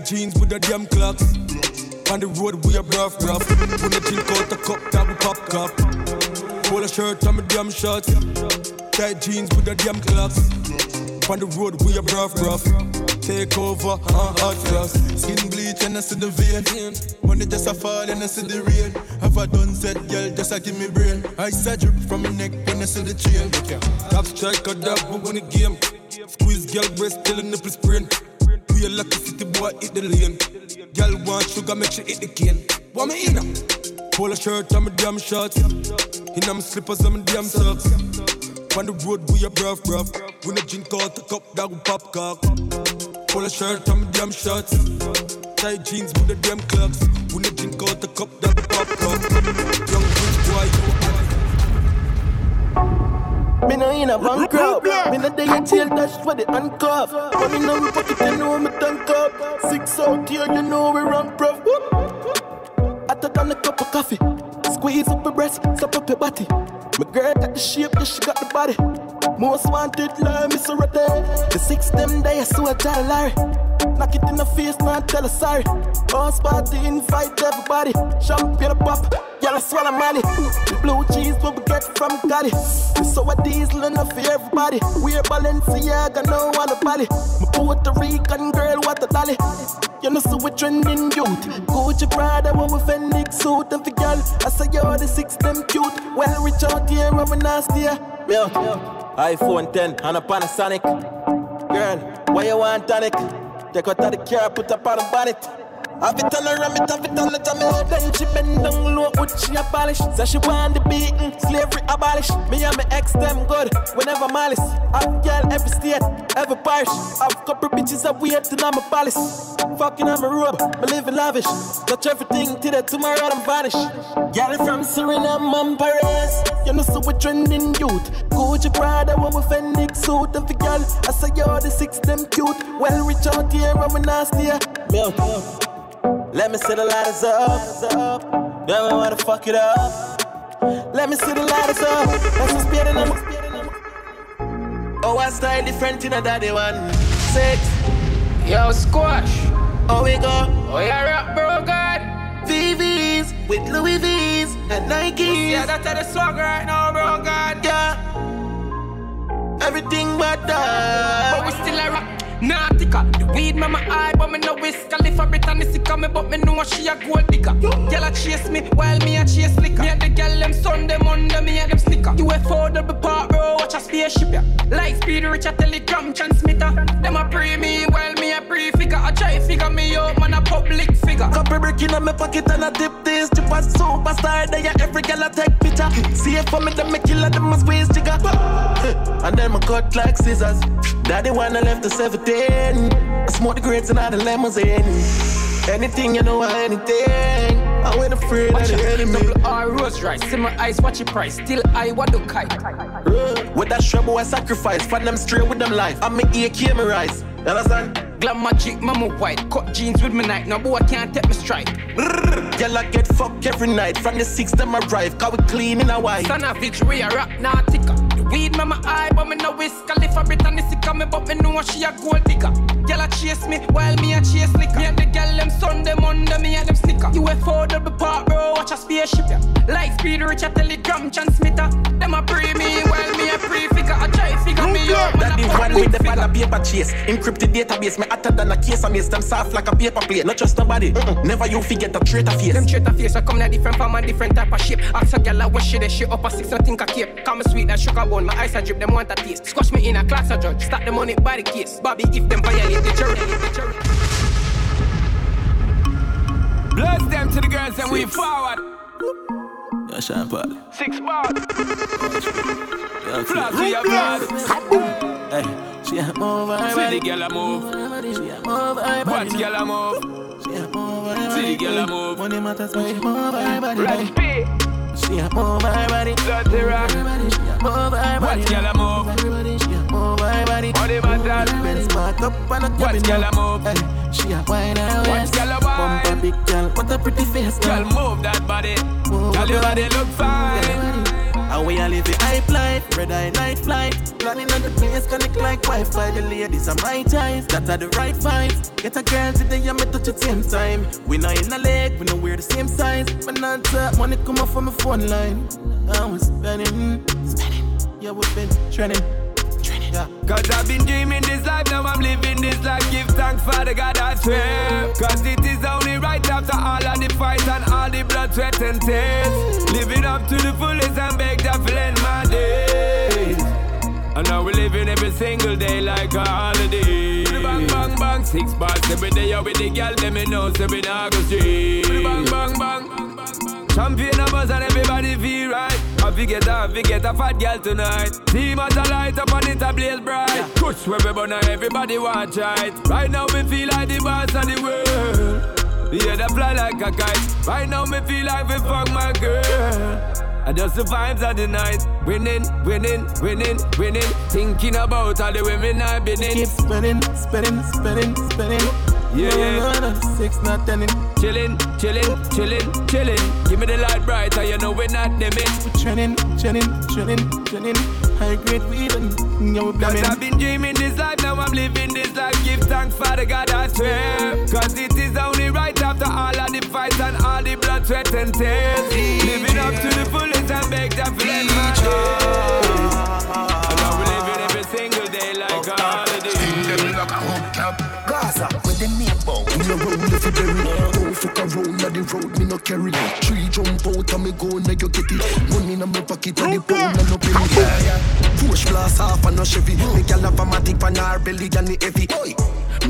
jeans with the damn clocks. On the road we are rough, rough. When the drink out the cup, that we pop cup. Pull a shirt on my damn shorts. Tight jeans with the damn clocks. On the road we are rough, rough. Take over, uh, hot frost. Skin bleach and I see the vein. Money just a fall and I see the rain. Have I done set, girl, just a give me brain. Ice a drip from my neck when I see the chain. Top striker, that book on the game. Squeeze girl breast till the nipple sprain. Lane. Girl want sugar, make sure hit the cane. Want me in a shirt on my damn shorts. In my slippers and my damn socks. On the road we a bruv bruv. When the drink out the cup, that we pop cock. A shirt on my damn shorts. Tight jeans with the damn clocks. When the drink out the cup, in a bankrupt. Me no day in jail, dash for the handcuff. Money in my pocket, you know me tank up. Six out here, you know we run prof. Hotter than a cup of coffee. Squeeze up your breast, stop up your body. My girl got the shape, yeah, she got the body. Most wanted, like Miss Rotte. The six them day, I saw a jar Larry. Knock it in the face, man, tell her sorry. House party, invite everybody. Champagne pop, y'all swallow money. Blue cheese, what we get from Gotti. We saw a diesel enough for everybody. We're Balenciaga, no other body. My Puerto Rican girl, what a dolly. You know, so we trending youth. Gucci Prada, what we Fenix suit. And for girl, I say you're the six, them cute. Well, reach out here, and we nasty. Yeah. iPhone 10 and a Panasonic. Girl, why you want tonic? Take out of the car, put up on the bonnet. Have it on her, it, have it on the tummy. Then she bend down low, what she abolish. Say she want the beaten, slavery abolish. Me and my ex them good, whenever malice. Have girl every state, every parish. Have couple bitches that wait till I'm a palace. Fucking on my robe, me living lavish. Touch everything till the tomorrow I'm vanish. Girl from Suriname and Paris. You know so we trending youth. Gucci Prada, when we Fenix suit. And for girl, I say you're the six them cute. Well, reach out here, and we nasty. Yeah. Let me see the lighters up. We wanna fuck it up. Let me see the lighters up. Let's just beat them. Oh, I style different in a daddy one. Six. Yo, squash. Oh, we go. Oh, yeah, rap, bro, God. VVs with Louis V's and Nikes. Yeah, that's the swag right now, bro, God. Yeah. Everything but that. But we still a rock. Nautica, the weed mama eye, but me no whisk. Califa Brittany sick me, but me know she a gold digger. Girl a chase me, while me a chase liquor. Me a the girl them Sunday, Monday, me a them snicker. UFO double part, bro, watch a spaceship, yeah. Light speed, rich a telegram transmitter. Them a pre me while me a pre figure. I try figure me out, man a public figure. Copy brick in my pocket and I dip this. Chip a superstar, they every girl I take picture. See it for me, them me killer, them a squeeze jigger. and then my cut like scissors. Daddy wanna left the 17. I smoke the grapes and all the lemons in. Anything you know, anything. I went afraid of the enemy. Double R rose rice, see my eyes, watch your price. Still I want to kite. With that trouble, I sacrifice. Find them straight with them life. I make AK me rise. You understand? Glam magic, mama white. Cut jeans with me night. No boy can't take me strike. Girl, I get fucked every night. From the six, them arrive. Cause we clean in a white. Son of bitch, we a rock nautica. The weed, mama eye, but me no whisk. I live a bit and this me, but me know she a gold digger. Girl, a chase me while me a chase liquor. Me and the girl, them Sunday, Monday, me and them snicker. UFO double part, bro, watch a spaceship, yeah. Light speed, rich a telegram transmitter. Them a pre me while me a pre figure. I try figure me out. That the one with the ball paper chase. Encrypted database, me hotter than a case. I miss them soft like a paper plate. Not just nobody. Mm-mm. Never you forget a traitor face. Them traitor face, I come in a different form and different type of shape. Ask a girl, I wish she the shit up a six, I think I cape. Come sweet, that sugar bone, my eyes are drip, them want a taste. Squash me in a class, a judge. Start the money by the case. Bobby, if them violate the jury. Bless them to the girls and we forward. Yeah, Sean Paul. Six bars. Yeah, Flash we have blood. Hey, she a move her See the girl a move. She a move her body. Watch girl a move. She a move her See the body. girl a move. Money matters, so she move her body. Red P. She a move her body. Dirty rock. She a move her body. Watch girl a move. Everybody, she a move her body. Money matters. Benz back up and a Watch girl a move. Hey, she a wine Watch waist. girl a wine. Bumper big girl, what a pretty face, Girl, girl. move that body. Move Girl, your body look fine. And we a live the hype life, red eye night flight. Planning on the place, connect like Wi-Fi. The ladies are my ties, that are the right vibes. Get a girl today, me touch at same time. We not in a leg, we know we're the same size. But not that money come off from my phone line. I was spending, spending. Yeah, we've been trending. Cause I've been dreaming this life, now I'm living this life. Give thanks for the God I swear. Mm. Cause it is only right after all of the fight and all the blood, sweat, and tears. Mm. Living up to the fullest and beg to end my days. And now we're living every single day like a holiday. Bang, bang, bang, six bars every day. Out with the girl, let me know, so we not go straight. Bang, bang, bang. Champion of us and everybody feel right. I forget I forget a fat girl tonight. Team at a light up and it a blaze bright. Push where we burn everybody watch right. Right now we feel like the boss of the world. Yeah, they fly like a kite. Right now me feel like we fuck my girl. I just the vibes of the night. Winning, winning, winning, winning. Thinking about all the women I've been in. Keep spinning, spinning, spinning, spinning. Yeah, yeah. Six, not ten. Chillin', chillin', chillin', chillin'. Give me the light bright, and you know we're not them in. We trending, trending, trending, trending. High grade weed and yeah, we Cause blamming. I've been dreaming this life, now I'm living this life. Give thanks for the God I swear. Cause it is only right after all of the fights and all the blood, sweat, and tears. Living up to the fullest and beg to feel my Gaza, where them me bow. Me no roll if you bury Don't fuck around on the road, me no carry Three jump out and me go now you get it Money in my pocket and the pound and no penny yeah, yeah. Push blast off and no Chevy Me gal have a matic on her belly and the heavy Oi.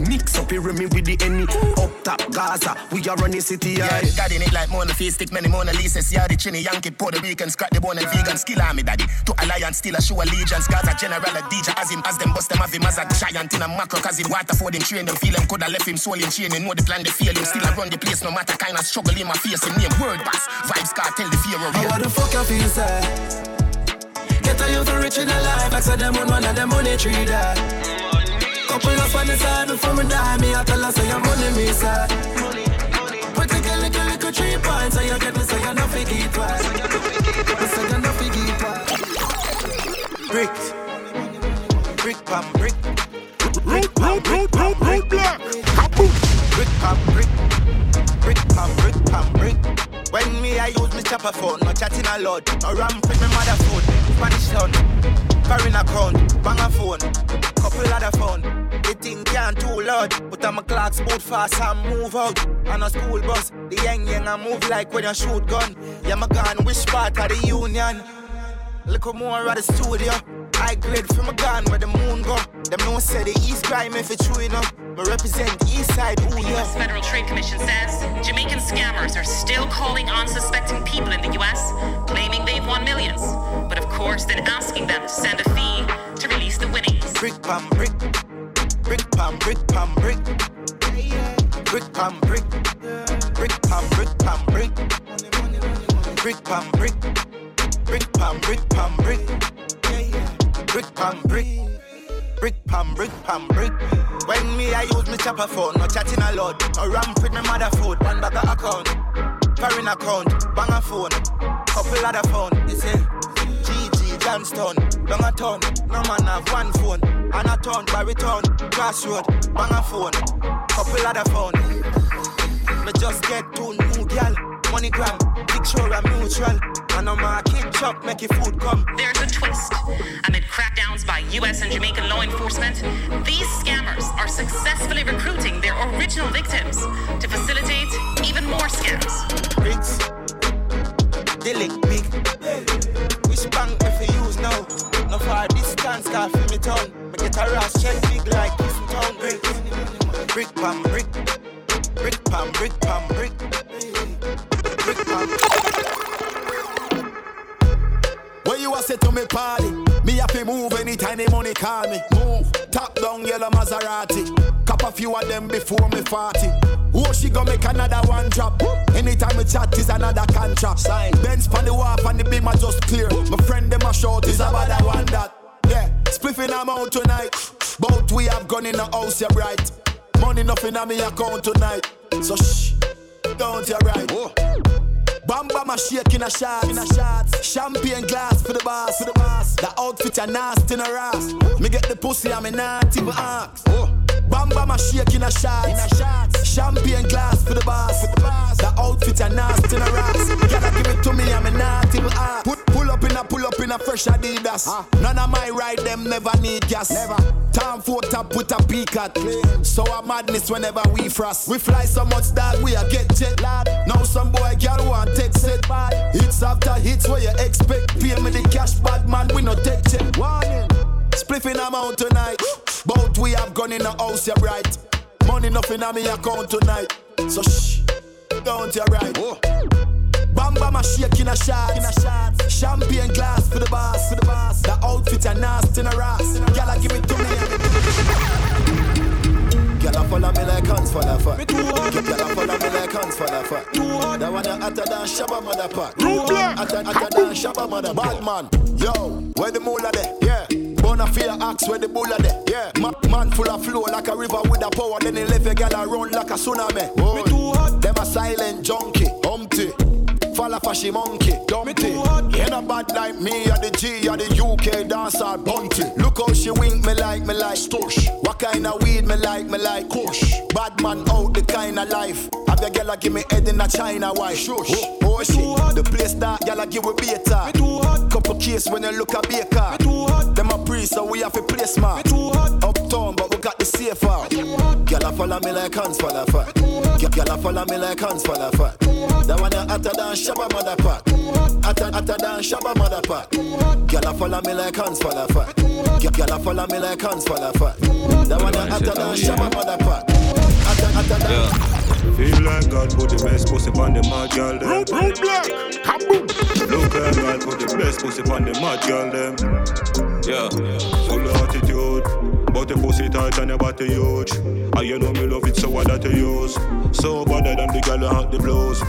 Mix up here me with the enemy Up top Gaza, we are running city Yeah, yeah. In it like Mona Face, stick many Mona Lisa's. Yeah, the Trini Yankee, Puerto Rican, scratch the bone and vegan. Skill army daddy. To alliance, still a show allegiance. Gaza general, a DJ, as him, as them bust them, have him as a giant in a macro. Cause him Waterford him train them, feel him, coulda left him soul in chain. Him know the plan, they feel him. Still I run the place, no matter kind of struggle in my face. Him name, word boss, vibes, cartel, the fear of How real. the fuck you feel, sir? Get a youth rich in a life, like said them on one of them money tree that. Couple up on the side before me die, me I tell her say your money me sir. But take a little little three points, so you get me say you no figgy twice. Me say you no figgy twice. Brick, brick pam brick. Brick pam brick pam brick. Brick pam brick. Brick pam brick pam brick. When me, I use me chopper phone, no chatting a lot. No ramp with me mother phone. Spanish sound, foreign account, bang a phone, couple other phone. The thing can't too loud, but I'm a clocks boot fast and move out. On a school bus, the young young I move like when you shoot gun. Yeah, my gun, which part of the union? Look more at the studio. High grade from a gun where the moon go. Them no say the East crime if it's true enough. Me represent East Side, ooh The. U.S. Federal Trade Commission says Jamaican scammers are still calling unsuspecting people in the U.S., claiming they've won millions. But of course, then asking them to send a fee to release the winnings. Brick pam brick, brick pam brick pam brick, brick pam brick, brick pam brick pam brick, brick pam brick, brick pam brick pam brick, brick pam brick, brick pam brick pam brick. When me I use me chopper phone, no chatting a lot, no ramp with me mother food, one bag of account, foreign account, bang a phone, couple other phone, you see. GG Johnston, long a ton, no man have one phone, and a ton baritone, crossroad, bang a phone, couple other phone. Me just get two new gal, money gram, big sure I'm mutual, and I'm a kid chop, make your food come. There's a twist. Amid crackdowns by U.S. and Jamaican law enforcement, these scammers are successfully recruiting their original victims to facilitate even more scams. Bricks, they lick big. Which bank if you use now? No far distance, car for me town. Me get a ras check big like this in town. Brick, brick pam brick, brick pam brick pam brick, pam. When you a say to me party, me have to move anytime the money call me. Move, top down yellow Maserati. Cop a few of them before me 40. Oh, she gon' make another one drop. Anytime we chat is another contract. Sign. Benz pan the wharf and the beam are just clear. My friend them a short is about that one that. Yeah, spliffing I'm out tonight. Both we have gone in the house, yeah right. Money nothing on me account tonight. So shh, don't you right. Bamba my shake in a shot, in a shot. Champagne glass for the boss, for the boss. The outfit a nasty in a ass. Me get the pussy me not even ask. Oh. Bamba my shake in a shot, in a shot. Champagne glass for the boss, for the boss. The outfit a nasty in a ass. Gotta give it to me me not even ask. Pull up in a pull up in a fresh Adidas. Ah. None of my ride them never need gas. Never. Time for top with a peak at. So a madness whenever we frost. We fly so much that we a get jet lad. Now some boy girl want take set bad. Hits after hits where you expect. Pay me the cash bad man we no take check. Warning. Spliffing amount tonight. Both we have gone in the house, you right. Money nothing on me account tonight. So shh, don't you right. Bamba my shake in a shot, in a shot. Champagne glass for the boss, for the boss. The outfit a nasty in a ass. Gyal give it to me. Gyal follow me like hands for the fat. Gyal follow me like hands for the fat. That one a hotter than Shabba mother pot. Hotter hotter than Shabba mother Bad man, yo, where the moolah there? Yeah. Bonafide axe where the bull are there. Yeah. Ma- man full of flow like a river with a power. Then he left a gal run like a tsunami. Me too hot. Them a silent junkie, humpty. Falla fashy monkey, dumpty. Ain't a bad like me or the G or the UK dancer bunty. Look how she wink me like me like stush. What kind of weed me like me like kush. Bad man out the kind of life. Have your gyal give me head in a China white. Shush. Oh, oh shit. The place that gyal give we beta. Me too hot. Couple case when you look a baker. Me too hot. Them a priest so we have a place to play smart. Uptown but we got the safe out. Gyal follow me like hands for the fat. Gyal follow me like hands for the fat. That one a hotter than Shabba mother pot. Hotter, hotter than Shabba mother pot. Gyal follow me like hands for the fat. Gyal follow me like hands for the fat. That one a hotter than Shabba mother pot. Hotter, hotter than. Feel like God put the best pussy on the mad girl them. Root, root black, kaboom. Look like God put the best pussy on the mad girl them. Yeah. Full of attitude, but the pussy tight and your body huge. And you know me love it so what that you use. So better than the girl out the blows.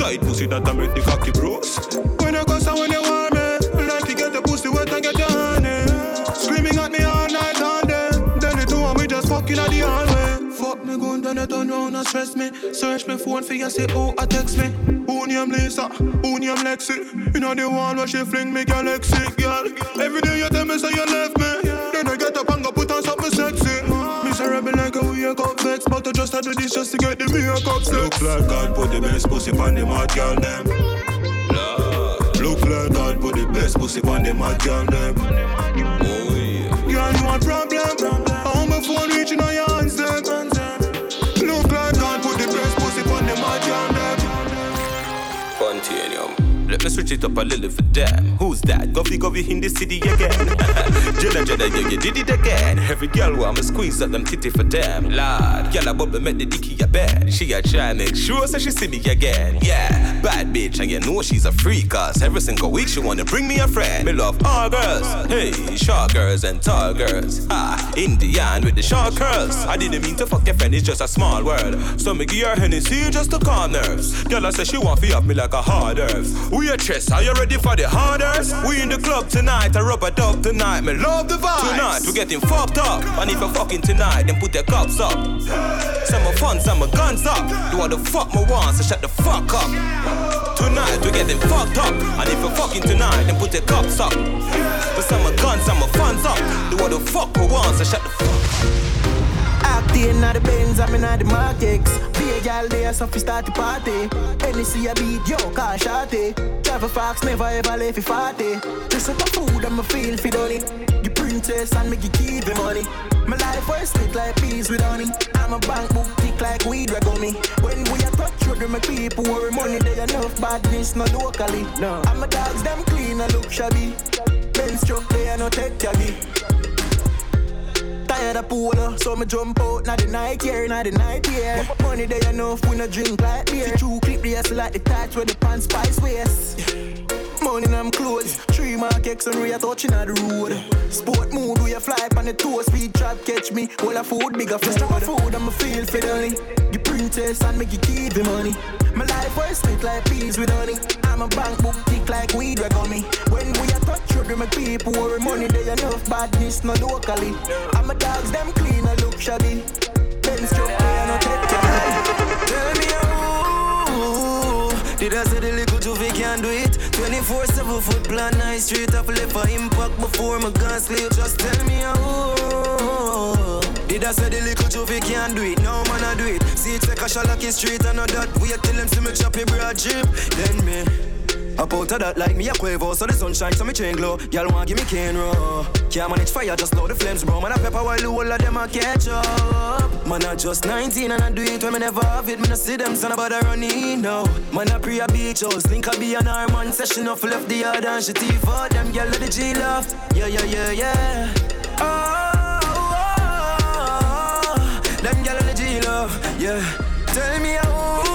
Tight pussy that I make the cocky bruise. When you go and when you want me, like to get the pussy wet and get your honey. Screaming at me all night all day. Then the two of me just fucking at the hallway. Gun, then you turn round and stress me. Search me phone for you, say oh, I text me. Who name Lisa? Who name Lexi? You know the one where she fling me galaxy, girl. Every day you tell me say you left me. Then I get up and go put on something sexy. Miserable like a wake up vex, but I just had to do this just to get the makeup sex. Look like God put the best pussy on the mad girl them. Look like God put the best pussy on the mad girl them. Oh yeah. Girl, you want problem? I'm a phone reaching on your hands them. Let me switch it up a little for them. Who's that? Govy Govy in the city again. Jenna Jenna, yeah, you did it again. Every girl me squeeze up them titty for them. Lord, girl, I bubble make the dicky a bed. She a try make sure so she see me again. Yeah, bad bitch, and you know she's a freak. Cause every single week she wanna bring me a friend. Me love all girls. Hey, short girls and tall girls. Ah, Indian with the short curls. I didn't mean to fuck your friend, it's just a small word. So me give her Hennessy just to calm nerves. Girl, I say she want to up me like a hard earth. We chest, are you ready for the harders? We in the club tonight, I rub a dub tonight. Me love the vibe. Tonight we getting fucked up. And if you fucking tonight, then put their cups up. Some of fun, some my guns up. Do what the fuck me want, so shut the fuck up. Tonight we getting fucked up. And if you fucking tonight, then put your cups up. But some of guns, some my funds up. Do what the fuck we want, so shut the fuck Acting at the Benz, I'm in the markets. Be a gal there, so fi start the party. Hennessy a beat, yo, car shotty. Travel fast, never ever left fi party. This is the food I'ma feel fi done The princess and make you keep the money. My life was slick like peas with honey. I'm a bank book thick like weed rag on me. When we a touch with my people worry money, they enough badness, not locally. No. I'm a dogs, them clean, I look shabby. Benz truck, they are no tech jaggy. Tired of polo, so me jump out na the night here, na the night here. Money they enough, we no drink like beer. True clip the ass like the touch where the pants spice waist. Money them clothes, three mark X and we are touching on the road. Sport mood, we a fly on the toe, speed trap catch me. All a food, bigger food. Just food, I'ma feel fiddly. The princess and make you keep the money. My life was sweet like peas with honey. I'm a bank book thick like weed rag on me. When we a touch sugar, my people worry money. They enough badness, not locally. I'm a dogs, them clean, I look shabby. Benz truck, not take Tell me how Did I say the little Juvie can do it? 24 7 foot plan, nice street up left for impact before my gun sleep. Just tell me how did I say the little Juvie can't do it? No man I do it. See it like a Shalaki street and not that. Wait till them see me chop your broad jeep. Then me. Up out of that like me a quavo, so the sunshine so me chain glow. Y'all want give me cane roll. Can't manage fire, just blow the flames, bro. Man a pepper while the whole of them a catch up. Man I just 19 and I do it when me never have it. Me no see them son about a running now. Man I pre a beach house, link a be an arm man session off left the yard and she teeth for them. Let the G laugh. Yeah yeah yeah yeah. Oh. oh, oh, oh. Them gyal on the G love, yeah. Tell me how.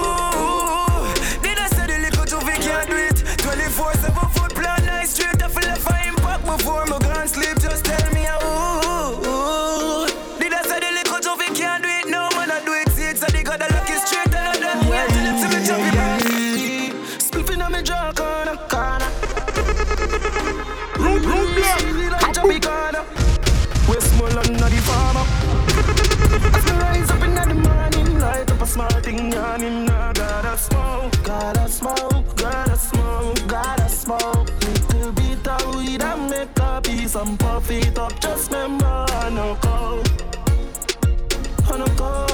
Straight off left for impact before my gun sleep. Just tell me how. Did I say the little Juvie can't do it? No man, I do it. See, it's a dig the lucky straight and then we are telling to me jump it. Spliffing on me jaw corner, corner. Root, root, yeah. Jump corner. Westmoreland, not the farmer. As me rise up in the morning, light up a small thing, yawning. I gotta smoke, gotta smoke, Just remember, I know cold, I know cold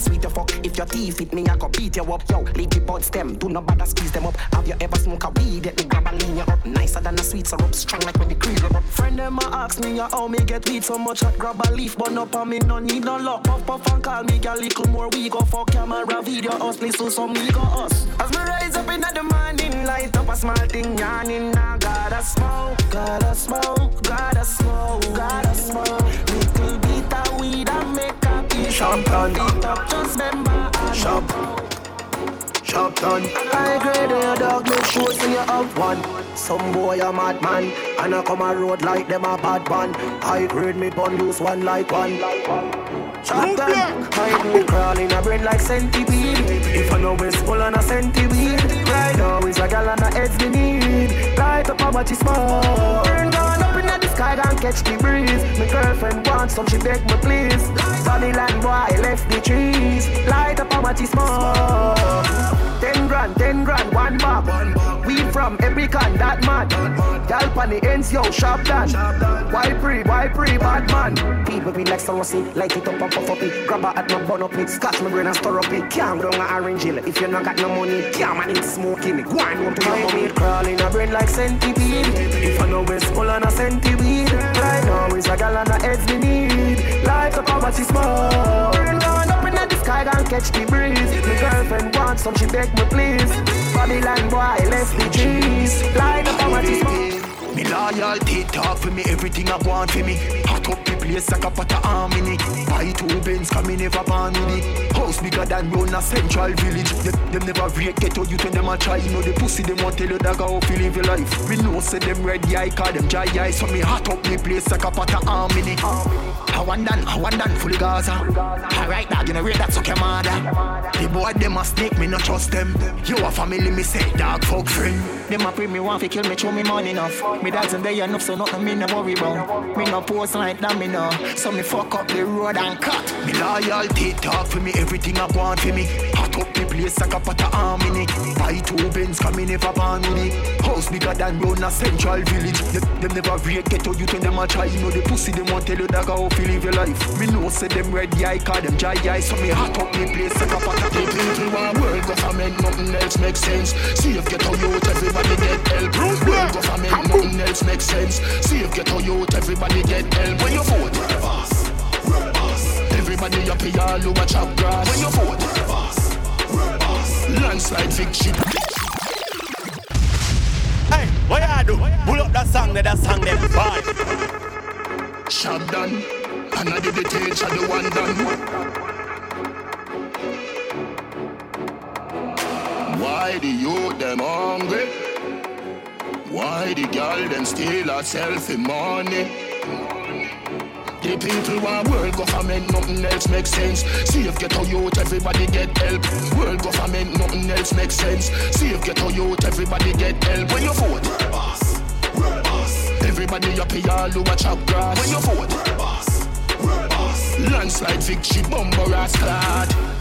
sweet your fuck. If your teeth fit me, I go beat you up, yo. Leave the bud stem, do not bother squeeze them up. Have you ever smoke a weed? Let me grab a lean you up. Nicer than a sweet syrup, strong like when the cream up. Friend them a ask me how me get weed so much. I grab a leaf, but up on me, no need no luck. Puff puff and call me, a little more. We go for camera, video, us, listen some me go us. As me rise up in the morning, light up a small thing, yawning. I gotta smoke, gotta smoke, gotta smoke, gotta smoke. Little bit of weed and make a Shop done. Just remember. Shop. Shop done. I grade your dog, make sure so you have one. Some boy a madman, and I come a road like them a bad man. I grade me bundles one like one. Shop done. I do crawl in a brain like centipede. If I know it's full on a centipede. Right now is a gal and a heads we need. Light up how much is small. Sky and catch the breeze. My girlfriend wants some, she beg me please. Babylon boy left the trees. Light up how much is small. Ten grand, ten grand, one bob. We from every can that mad. Gal pan the ends, yo, sharp done. Why pre, why pre, bad man. People be like see, light it up and puff up it. Grab a at my bun up it, scotch my brain and stir up it. Can't down a orange hill if you not got no money. Can't man it smoking it. Go on home to your mommy. Crawling a brain like centipede. If I know it's full on a centipede. Right now is a gal and a heads we need. Light up how much is small. Sky and catch the breeze. My girlfriend wants some, she beg me please. Babylon boy, left the trees. Line up on my me loyalty talk for me, everything I want for me. Up the place like a pot of harmony. Buy two bins, come me never born with it. House bigger than run a central village. Them, them never rate ghetto oh, you when them a try. You know the pussy them want tell you that how to live your life. Me know say them ready, I call them dry eyes. So me hot up the place like a pot of harmony. I want done, I want done fully Gaza. Alright, dog, you know rate that suck your mother. The boy them a snake, me not trust them. You a family, me say dog, fuck friend. Them a pray me want to kill me, show me money enough. Me dogs and they enough, so nothing me no worry about. Me no pose like that, me no. So me fuck up the road and cut. Me loyalty talk for me, everything I want for me. Hot up the place like a pot of harmony. Buy two bins, come me never born with it. House bigger than run a central village. Them, them never rate ghetto you when them a try. You know the pussy them want tell you that how to live your life. Me know say them ready, I call them dry eyes. So me hot up the place like a pot of The people want world government, nothing else makes sense. See if ghetto youth, everybody get help. World government, nothing else makes sense. See if ghetto youth, everybody get help. When you vote, everybody happy all who a chop grass. When you vote, landslide victory. Hey, what you do? Pull up that song, that song, that bad. Shop done, and I did the teacher, the one done. Why the youth them hungry? Why the girl them steal herself in money? The people want world government, nothing else makes sense. See if get a youth, everybody get help. World government, nothing else makes sense. See if get a youth, everybody get help. When you vote, world boss, world boss. Everybody happy all who a chop grass. When you vote, world boss, world boss. Landslide victory, bumper ass clad.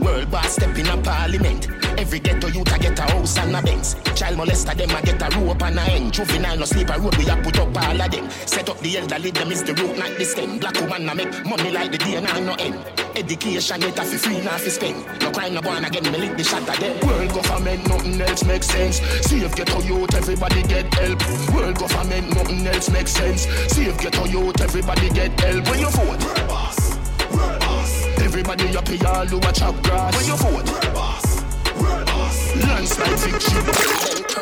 World boss step in a parliament. Every ghetto youth a get a house and a Benz. Child molester them a get a rope and a end. Juvenile no sleep a road we a put up all of them. Set up the elderly them is the root not the stem. Black woman a make money like the day no end. Education get a fi free now fi spend. No crime no born again me lick the shot them. World government nothing else makes sense. If ghetto youth everybody get help. World government nothing else makes sense. If ghetto youth everybody get help. When you vote, boss, boss. Everybody happy all who a chop grass. When you vote, boss. Landslide victory.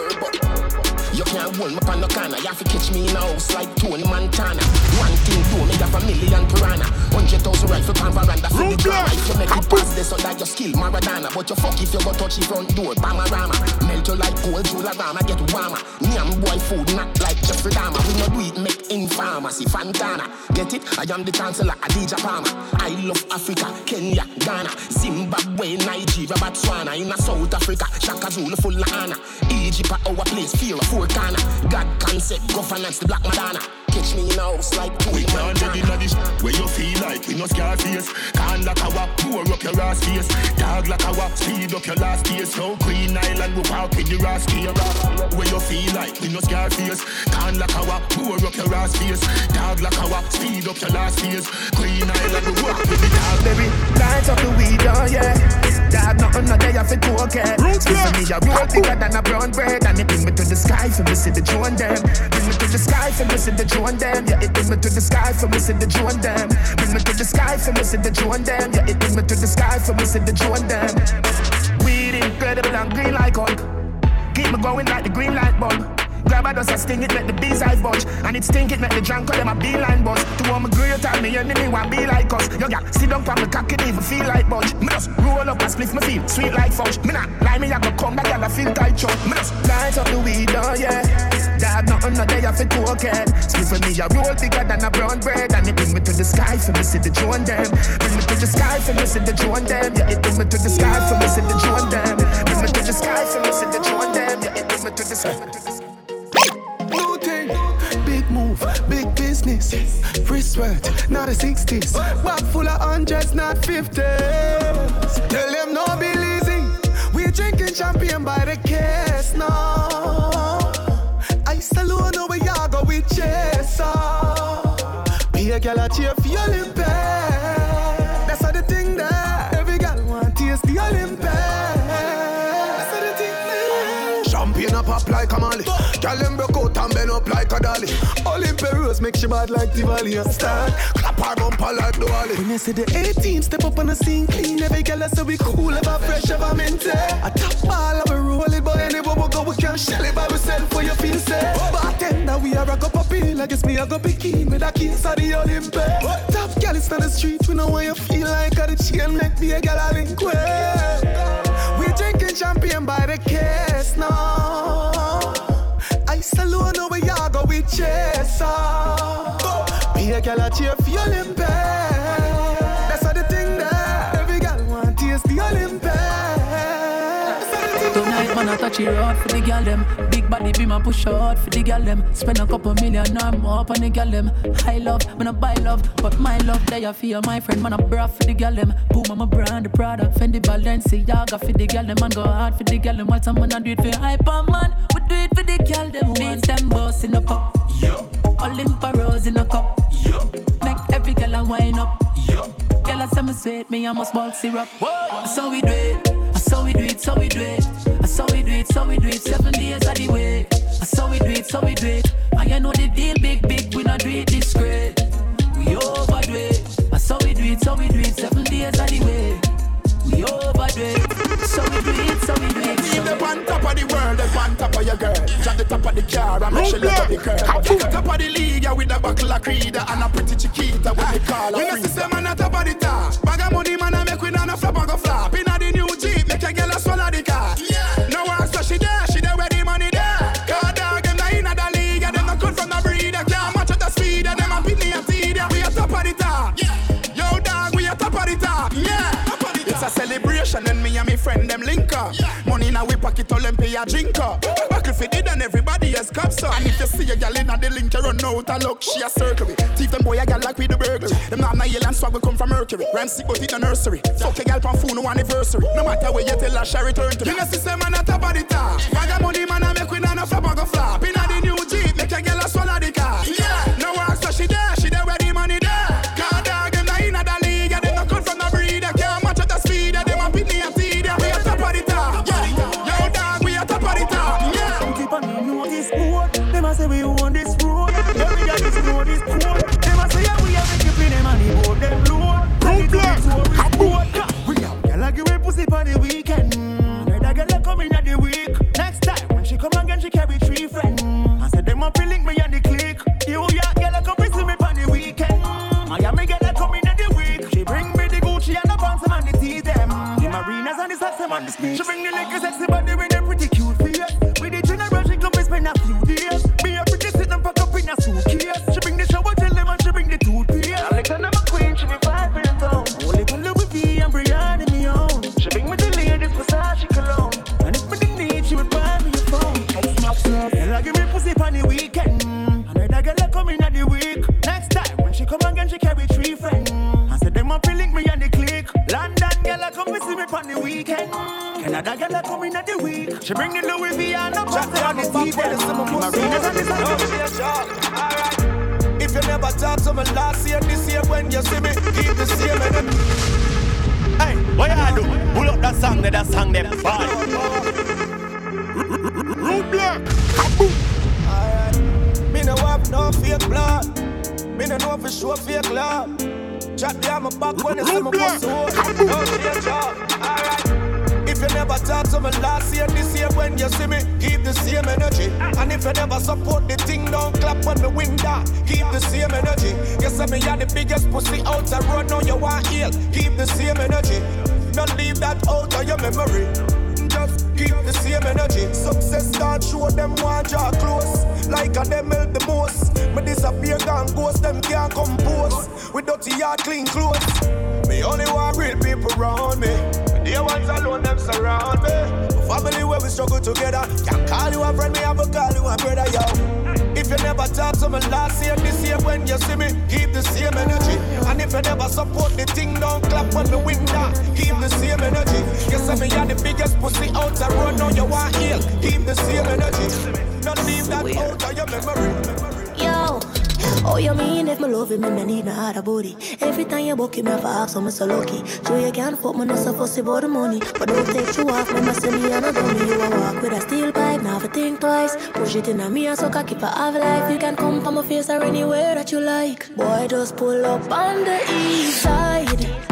You can't hold me on the corner. You have to catch me in a house like Tony Montana. One thing do me have a million piranha. Hundred thousand rifle pan veranda drama. If you make it past this, that your skill Maradona. But you fuck if you go touch the front door, Bamarama. Melt you like gold, Jularama, get warmer. Nyam boy food, not like Jeffrey Dahmer. We no do it, make in pharmacy, Fantana. Get it? I am the chancellor, Adidja Palmer. I love Africa, Kenya, Ghana, Zimbabwe, Nigeria, Botswana. In South Africa, Shaka Zulu full of honor. Egypt, our place, fear of corner. God concept, governance, the Black Madonna. Catch me in a house like two We can't get in this where you feel like we no scar face. Can't like our pour up your ass face. Dog like our speed up your last face. So Queen Island we walk with the ass here. Where you feel like we no scar face. Can't like our pour up your ass face. Dog like our speed up your last face. Queen Island we walk with the dog. Baby, lights up the weed, oh yeah. Dad, nothing not there for two okay. Give me a roll bigger than a brown bread, and it bring me to the sky for me see the drone them. Bring me to the sky for me see the drone them. Yeah, it bring me to the sky for me see the drone them. Bring me to the sky for me see the drone them. Yeah, it bring me to the sky for me see the drone them. Weed incredible and green like Hulk. Keep me going like the green light bulb. Grab a dust, I sting it, make the bees eye budge. And it stink it, make the drunk call them a beeline buzz. To all my great time, me enemy want be like us. Yo, yeah, sit down from the cock, it even feel like budge. Me just roll up and split my feel sweet like fudge. Me not lie, me I go come back, I feel tight chunk. Me just light up the weed, oh yeah. Dad, nothing not there for cocaine. Split for me, I roll bigger than a brown bread. And it bring me to the sky for me, see the drone them. Bring me to the sky for me, see the drone them. Yeah, it bring me to the sky for me, see the drone them. Bring me to the sky for me, see the drone them. Yeah, it bring me to the sky. New big move, big business. Wristwatch, not a 60s. Bag full of hundreds, not 50s. Tell them no be lazy. We drinking champagne by the case now. Be a gal a cheer for your Olympic. Eh. That's how the thing there. Every gal want taste the Olympic. That's how the thing there. Champagne a pop like a molly. Gal them broke out and bend up like a dolly. Olympia rose make she bad like Diwali and stand. Clap her bumper like Diwali. When you see the 18, step up on the scene clean. Every girl I say we cool, ever fresh, ever minty. I eh. top ball, I roll it, boy. Anywhere we go, we can shell it by ourselves for your say. Bartender, we are a go puppy. I guess me, I go be keen with the keys of the Olympus. Top girl, it's on the street, we know why you feel like a the chain, make me a girl a link with. We drinking champagne by the case now. I salute no we are go with chaser. Oh. Be a girl a cheer for your limp. Tonight, man, I touch it hard for the gal them. Big body be my push out for the gal them. Spend a couple million or more on the gal them. High love, man, I buy love, but my love they I feel my friend, man, I bra for the gal them. Boom, I'm a brand, the product, Fendi Balenciaga for the gal them, man, go hard for the gal them. While some man I do it for hyper man, we do it for the gal them. Beats them boss in a cup, yo. Olympia rose in a cup, yo. Make every gal a wine up, yo. Girl, I say me sweet, me I must ball syrup. So we do it, so we do it, so we do it. So we do it, so we do it, seven days of the way. So we do it, so we do it. And you know the deal, big, big, we not do it discreet. We overdo it. So we do it, so we do it, seven days of the way. We overdo it. So we do it, so we do it. Me the on top of the world, the on top of your girl. Drop the top of the car and make she look up the curb. Top of the league, yeah, with a buckle of Creed and a pretty Chiquita with the collar. You know, system man at top of the top. Bag of money, man, I make we not a flop and go flop. A girl a swallow and me and me friend them link up. Money in a we pocket Olympia drink up. Back if it did and everybody has cups up. And if you see a gal in a the link, you run out and look, she a circle it. Them boy a gal like we the burglary. Them not nail and swag we come from Mercury. Sick but it a nursery. Fuck a gal pan phone no anniversary. No matter where you tell her, she return to me. You know system man a top of the top. Bag of money man a make we not a flop and go flop. In a the new Jeep, make a gal a swallow the car. Yeah. No work so she there, give me pussy for the weekend. Another girl a come in at the week. Next time when she come again she carry three friends. I said them feel link me and the click. You yeah girl a come visit me for the weekend. Miami girl come in at the week. She bring me the Gucci and the pants and the teeth them. The marinas and the socks and the sneaks. She bring the liquor sexy body with so I'm so lucky. So you can't fuck me, no so fussy about the money. But don't take you off, me must see me and I don't me. You a walk with a steel pipe, never think twice. Push it in a me, so cocky for have life. You can come from my face or anywhere that you like. Boy, just pull up on the east side.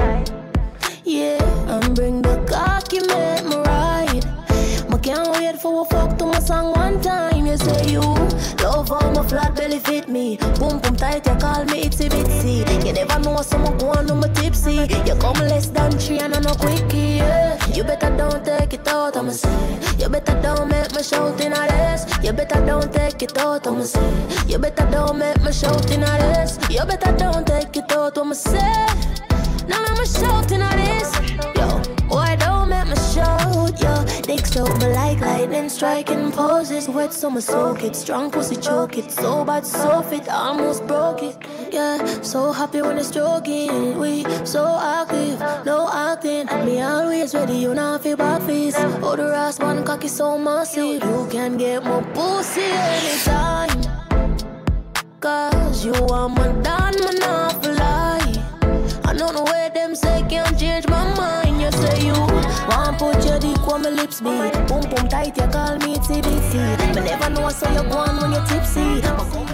Better don't make me shout in a this. You better don't take it out, I'ma say. You better don't make me shout in a this. You better don't take it out, I'ma say. Now I'm a shout in a this. Yo, why don't make me shout, yo? Dick so but like lightning striking poses. Wet so summer soak it, strong pussy choke it. So bad, so fit, almost broke it. Yeah, so happy when it's stroking. We so active, no acting. Me always ready, you know feel back face. Oh, the last one cocky so massive. You can get more pussy anytime. Cause you are my dad, man, not lie. I don't know where them say can't change my mind. You say you want put your dick on my lips be. Boom boom tight, you call me TBC. Me never know so you go on when you're tipsy.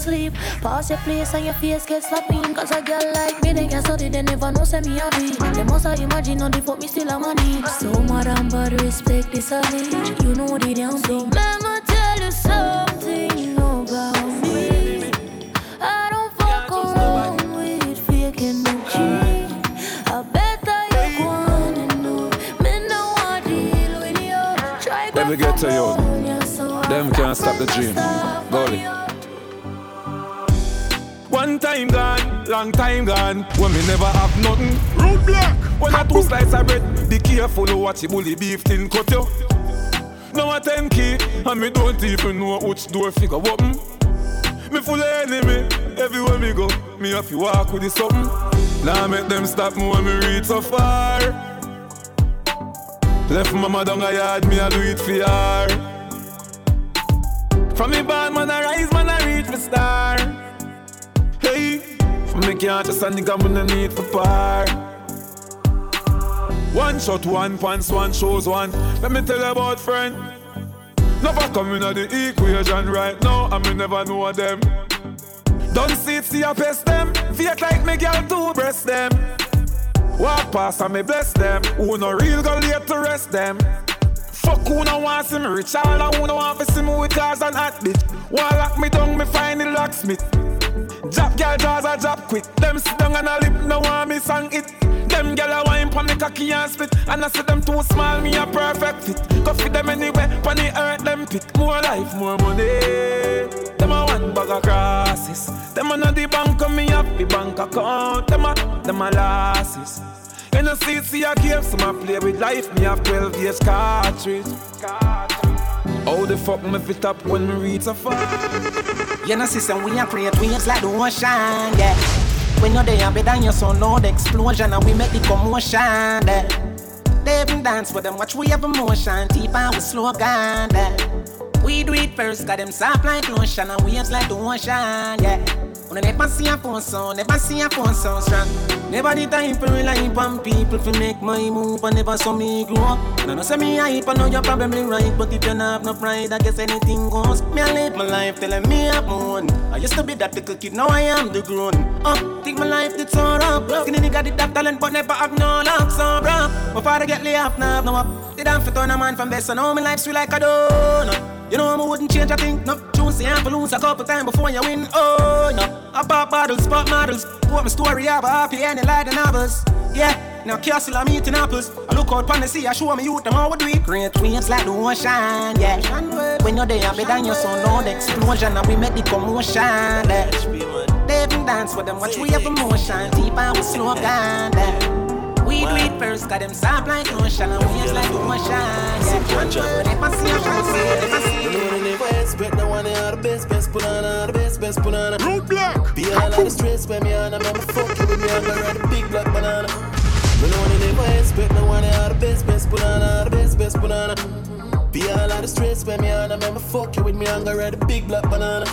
Sleep. Pass your place and your face get slapping. Cause a girl like me, they can study, they never know say me a be. They must have imagine on the fuck me still a money. So madam, but respect this age. You know the damn thing. Me tell you something about me. I don't fuck around with fake energy. I better you and know. Me no want deal with you. Try Let me get to you. Them can't stop the dream. Long time gone. When me never have nothing. Road black. When I two slice of bread, be careful what you bully beef thin cut you. Now a ten key, and me don't even know which door figure open. Me full of enemy, everywhere me go, me have to walk with the something. Now make them stop me when me reach so far. Left mama down a yard, me I do it for her. From me born, man, I rise, man, I reach the star. Can't just a nigga, man, I need for par. One shot, one pants, one shows one. Let me tell you about friend. Never come in the equation right now, and me never know them. Don't see it, see I pest them. Fake like me girl to breast them. Walk past and me bless them. Who no real girl yet to rest them. Fuck who no want see me rich, all I who no want to see me with cars and hot bitch. Wall lock me down, me find the locksmith. Jab girl jaws a drop quick. Them sit down and a lip, no want me song it. Them gyal a wine pon me cocky and spit, and I say them too small, me a perfect fit. Go fit them anywhere, pon the earth them pit. More life, more money. Them a one bag of crosses. Them a know the bank, and me have the bank account. Them a, them a losses. You know see, see a some a play with life. Me have 12 years cartridge. How the fuck me fit up when me reach so far? You know, system, we are create waves like the ocean, yeah. When you're there, better than your son, Lord, explosion, and we make the commotion, yeah. They even dance with them, watch we have emotion, deep and we slow down, yeah. We do it first, got them soft like lotion, and waves like the ocean, yeah. On never see a phone never see a phone sound strong. Never the time for rely on people to make my move, and never saw me grow up. And I know say me hype, I know you're probably right, but if you don't have no pride, I guess anything goes. Me I live my life telling me I'm own. I used to be that little kid, now I am the grown. Uh, think my life did so rough. Skinny nigga did that talent, but never have no luck, so rough. My father get laid off, now have no up. Did I fit on a man from best, so now my life sweet like a donut. You know I wouldn't change a thing. No, choose and for lose a couple times before you win. Oh no, I pop bottles, pop models. What my story up, happy and like the novels. Yeah, now castle I'm eating apples. I look out pon the sea, I show me youth them how we do it. Great waves like the ocean, yeah. When you're there, better than your son, no the explosion, and we make the commotion. Yeah. They even dance with them, watch we have emotion, deep and we slow down. Yeah. We do it Cause them soft like ocean and waves like ocean. Yeah, one word, they pass you, pass you, You know they never expect no one are the best, best banana, the best, best banana. Roadblock. Be all of the stress when me on, I'm fuck you with me, I'm gonna ride a big black banana. You know they never expect no one are the best, best banana, the best, best banana. Be all of the stress when me on, I'm fuck you with me, I'm gonna ride a big black banana.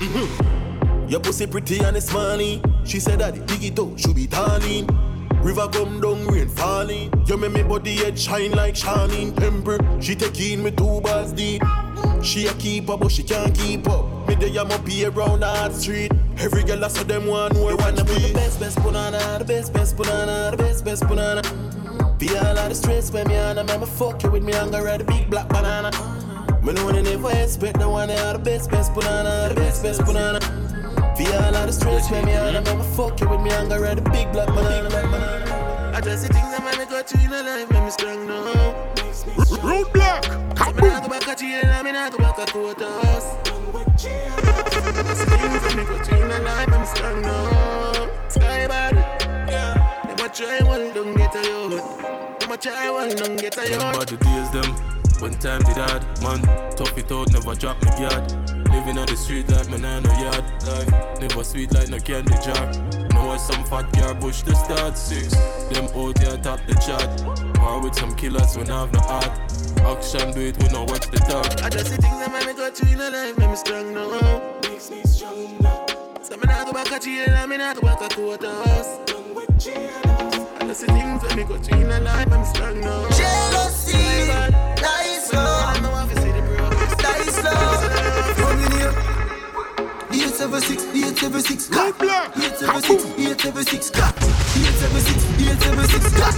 Mm-hmm. Your pussy pretty and it's money. She said that the biggie toe should be darling. River come down, rain falling. You make me body head shine like shining temper. She take in me two bars deep. She a keeper, but she can't keep up. Me day I'm up here around the street. Every girl I saw them one I wanna be the best, best banana, the best, best banana, the best, best banana. Be all of the stress when me on, I'm going fuck you with me, I'm gonna ride a big black banana. Me know they never expect the one that the best, best banana, the best, best banana. Feel all of the stress when me on, I'm fuck you with me, I'm gonna ride a big black banana. I just see things that make me go through in the life, make me strong now. Roadblock, come on. I'm not go back at you, I'm not go back at quarters. I see things that make me go through in the life, make me strong now. Sky bad, yeah. Never try one, don't get a youth. Never try one, don't get a youth. Remember the days them when time did hard, man. Tough it out, never drop me guard. Living on the street like my nano yard. Life never sweet like no candy jar. Know some fat car push the start six. Them out here top the chart. War with some killers when I have no heart. Action do it, we no watch the dark. I just see things that make me go through in the life, make me strong now. Makes me strong now. So me not go back at jail, and me not go back at courthouse. Done with jail. I just see things that make me go through in the life, make me strong now. Jealousy, die 876, 876, cut. 876, 876, cut. 876, 876, cut.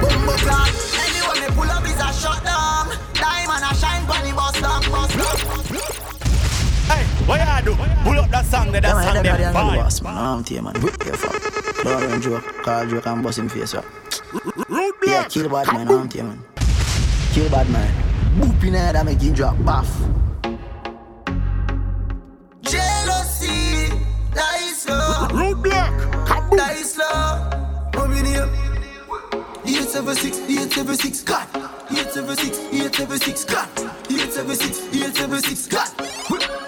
Bumbo clock. Anyone they pull up is a shutdown. Diamond a shine bunny bust bust. Hey, what you do? Pull up that song, that Yeah. Don't run joke. And bust him face, yeah. Yeah, kill bad man, I'm here, man. Kill bad man. Boop in head and make him drop baff. Jealousy, die slow. Roadblock, die slow. Coming here. 876, 876, cut. 876, 876, cut. 876, 876, cut.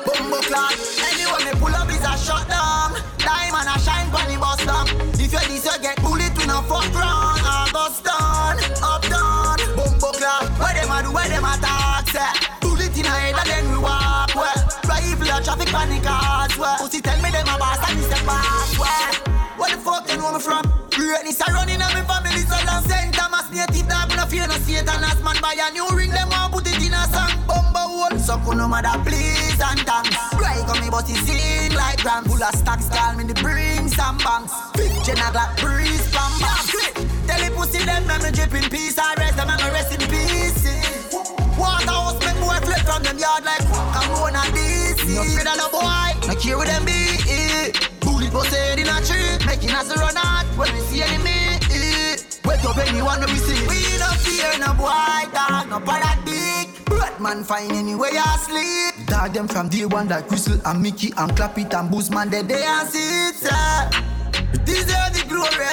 Bumbo clock. Anyone they pull up is a shutdown. Diamond a shine bunny bust down. If you this, you get bullet to no fuck round. Panic cars, where. Pussy tell me them a boss and it's a pass, where. Where the fuck you know me from? Greatness a running on me family so long St. Thomas native dog, no fear no Satan As man buy a new ring, them want put it in a song Bumbo hole, so no matter please and thanks Right on me but it sing like grand Full of stocks, call me the bring some banks Fifth gen a glock breeze, bam bam Tell the pussy them, let me drip in peace I rest them, let me rest in peace Waterhouse make boy flip from them yard like Cameroon and DC No afraid of no boy, no care with them be was head in a tree Making us run out when we see enemy. Wake up anyone we see We no fear no boy dog No paradigm Batman fine anywhere you sleep. Dog them from day one like Crystal and Mickey and Clap it and Boost man they they and see it. It is the glory.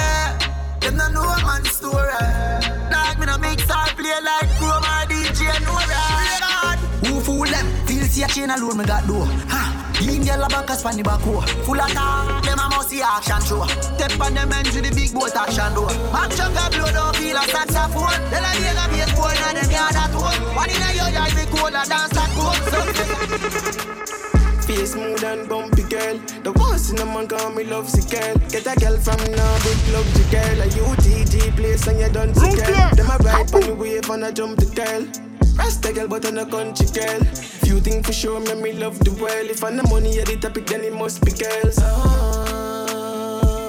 Them no know man story. Dog me no mix or play like Chrome or DJ Nora. Who fool them? Feel see a chain alone me got door Ha! Lean girl a back a span the back hoe Full of talk, them a must see action show Step on them ends with the big boat action door Action got blow don't feel a saxophone Then I hear a bass boy and them yard at home One in a your yard we cold a dance that cold Face smooth and bumpy girl. The worst in the man call me love sick girl. Get a girl from now, big love the girl. A UTG place and you done sick girl. Them a ride on the wave and I jump the girl. Rasta girl, but I'm a country girl. Few things for sure, me me love the world. If I'm the money at the topic, then it must be girls.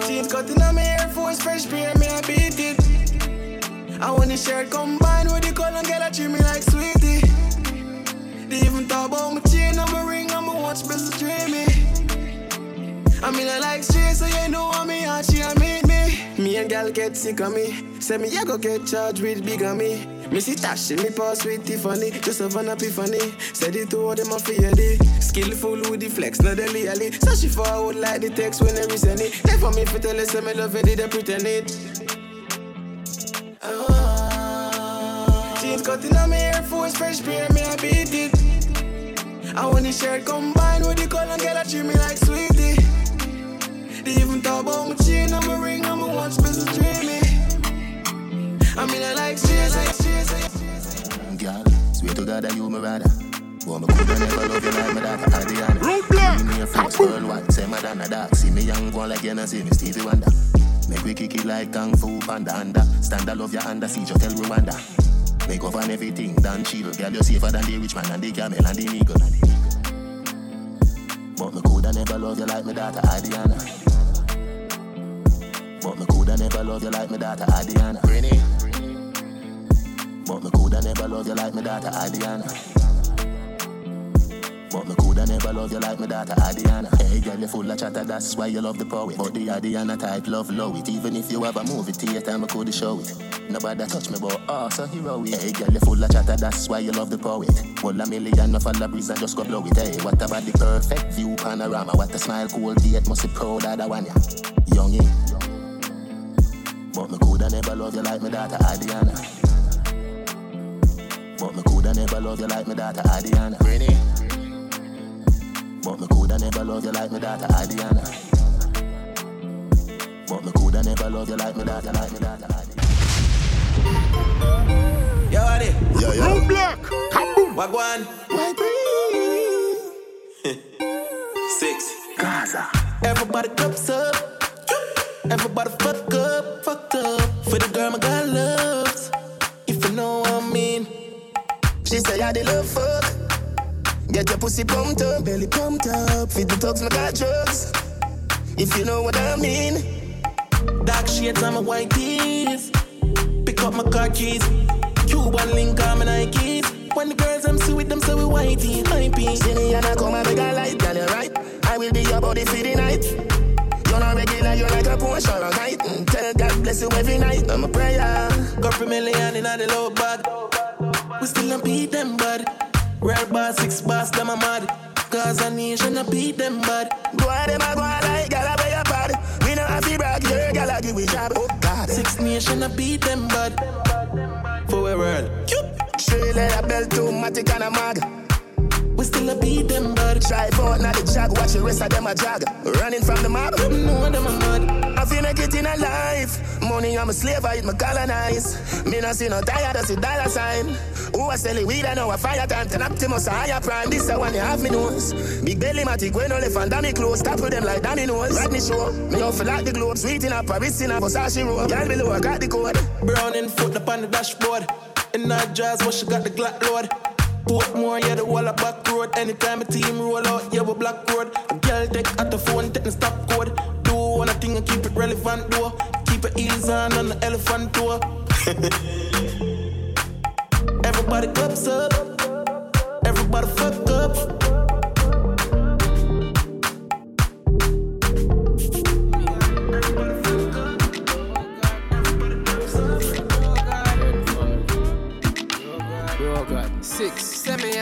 Jeans cutting on my Air Force, fresh pair, me I beat it. I want the shirt combined with the color, girl, I treat me like sweetie. They even talk about my chain and my ring and my watch, best dreamy. I mean, I like straight, so you know I'm me and she and meet me. Me and gal get sick of me. Say me, I go get charged with big bigamy. Me see Tash in me pass with Tiffany. Just have an epiphany. Said it to all them a fear day. Skillful with the flex, not the leally. So she forward like the text when they resend it. for me for tell her, say me love it, they pretend it. Uh, jeans cutting on me Air Force, fresh pair, me I beat it. I want the shirt combined with the color, girl, I treat me like sweetie. They even talk about my chain, I'm a ring, I'm a watch, special dreamy. I mean, I like cheers, like cheers, like Girl, swear to God that you my rather. But me coulda never love you like my daughter Adriana. Roadblock. Me a French worldwide, say my dad dark. See me young one like you know see me Stevie Wonder. Make we kick it like Kung Fu Panda under. Stand I love your under, see just tell Rwanda. Make up on everything, done chill. Girl, you safer than the rich man and the camel and the eagle. But me coulda never love you like my daughter Adriana. But me coulda never love you like my daughter Adriana. Renee. But me coulda never love you like my daughter Adriana. But me coulda never love you like my daughter Adiana. Hey girl, you full of chatter, that's why you love the poet. But the Adiana type love low it. Even if you have a movie theater, me coulda show it. Nobody touch me, but oh, so hero it. Hey girl, you full of chatter, that's why you love the poet. Well, a million of the breeze and just go blow it. Hey, what about the perfect view panorama? What a smile, cool date, must be proud of that one, yeah. Youngin. But me coulda never love you like my daughter Adiana. But me coulda never love you like my daughter Adiana. Renee. But me coulda never love you like my daughter Adiana. But me coulda never love you like my daughter, like my daughter Adiana. Yo, Adi. Yo, yo. Roadblock. Wagwan. Six. Gaza. Everybody cups up. Everybody fuck up, fucked up. For the girl my God loves. If you know what I mean. She say I the love fuck. Get your pussy pumped up, belly pumped up. Feed the dogs, my got drugs. If you know what I mean. Dark shades on my white tees. Pick up my car keys. Cuban link on my Nikes. When the girls I'm see with them, so we whitey, hypey. See me and I come and make a light, girl, you right. I will be your body for the night. You're not regular, you're like a Porsche or a. Mm, Tell God bless you every night. I'm a prayer. Got for million in the low bag. We still don't beat them bad. Red bar, six bars, them a mad. Cause a nation a beat them bad. Go on, them a go on like gal a your pad. We have to brag, your gal a give we job. Oh God. Six nation a beat them bad. For a world. Straight leather belt to matic and a mag. We still a beat them bad. Try for not the jag, watch the rest of them a jag. Running from the mob. No, them a mad. I feel make it in a life. Money, I'm a slave, I eat my colonize. Me not see no tired, I see dollar sign. Who a sell it weed, I know a fire time. Ten Optimus, a higher prime. This the one you have me nose. Big belly, matic, when no left damn close. Stop with them like Danny knows. Rodney show. Me off like the globe. Sweet in a Paris in a Versace robe. Girl below, I got the code. Brown in foot up on the dashboard. In that jazz, what she got the Glock load. Portmore, yeah, the wall of back road. Anytime a team roll out, yeah, we black road. Girl take out the phone, take the stop code. Do one thing and keep it relevant, though. Keep it easy on on the elephant tour. Everybody cups up. Everybody fuck up.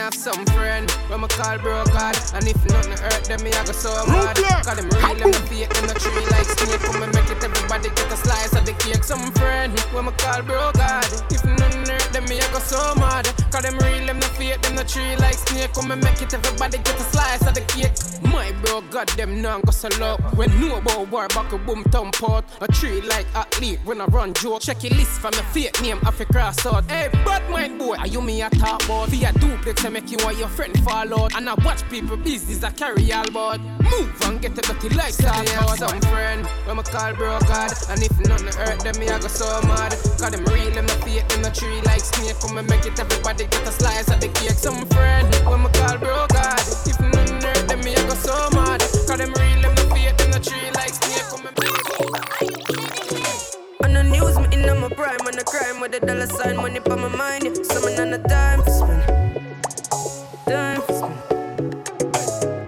Have some friend when me call bro God. And if nothing hurt them, me I go so mad. Cause them real, them the fake, them the tree like snake. Come and make it everybody get a slice of the cake. Some friend when me call bro God. If nothing hurt them, me I go so mad. Cause them real, them the fake, them the tree like snake. Come and make it everybody get a slice of the cake. My bro God, them now go so low. When know about war, back a boom thump out. A tree like athlete when I run joke. Check your list from your fake name, Africa cross out. Hey, bad mind boy, are you me a talk about? Be a duplex to make you and your friend fall out. And I watch people business I carry all about. Move and get a dirty lifestyle out. Some friend when I call bro God. And if nothing hurt them, me I go so mad. Cause them real, them the fake, them the tree like snake. Come and make it everybody get a slice of the cake. Some friend when I call bro God. If nothing hurt them, me I go so mad. Cause them real, them the fake, them the tree like snake. Come and On the news, me in my prime, on the crime with the dollar sign, money for my mind. Yeah. Me on the time. Time for spend.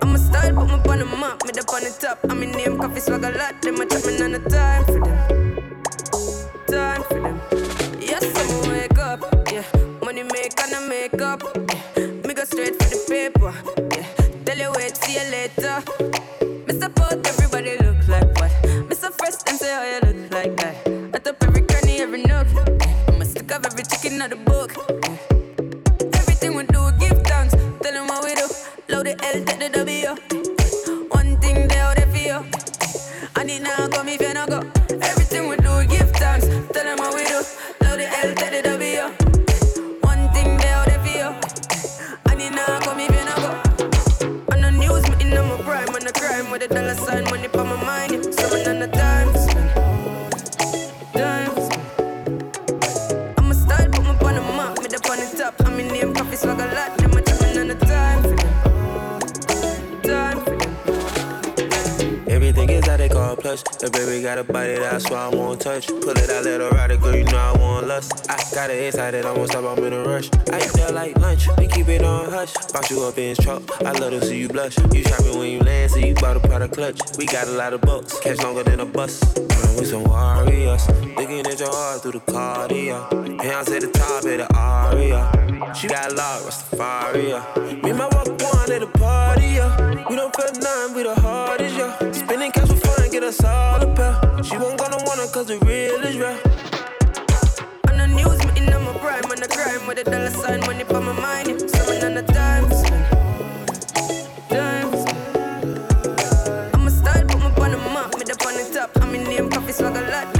I'm a style, put me on the map, up on the top. I'm in name, coffee swag a lot. Them a chat me on the time for them. Time for them. Yes, I'ma wake up. Yeah, money make and I make up. Yeah, me go straight for the paper. Yeah, tell you wait, see you later. Me support everybody look like what? Me so fresh and say how you look like that. I top every cranny, every nook. I'm a stick of every chicken out the book. Take the W. The baby got a body that's why I won't touch. Pull it out, let her ride it, girl, you know I want lust. I got it excited, I won't stop, I'm in a rush. I eat that like lunch, we keep it on hush. Box you up in his truck, I love to see you blush. You shopping when you land, so you bought a product clutch. We got a lot of bucks, catch longer than a bus. We some warriors, looking at your heart through the cardio. Hands at the top of the aria. She got a locked, Rastafaria. Me and my walk one at the party, yeah. We don't feel nothing, we the hardest, yeah. Spending cash us all a pair. She won't gonna her cause the real is real. On the news, me in my prime, on the crime with a dollar sign, money for my mind. Seven on the time to spend. Time to spend. I'ma start, put me on the map, me the on top. I'm in name, coffee swag a lot,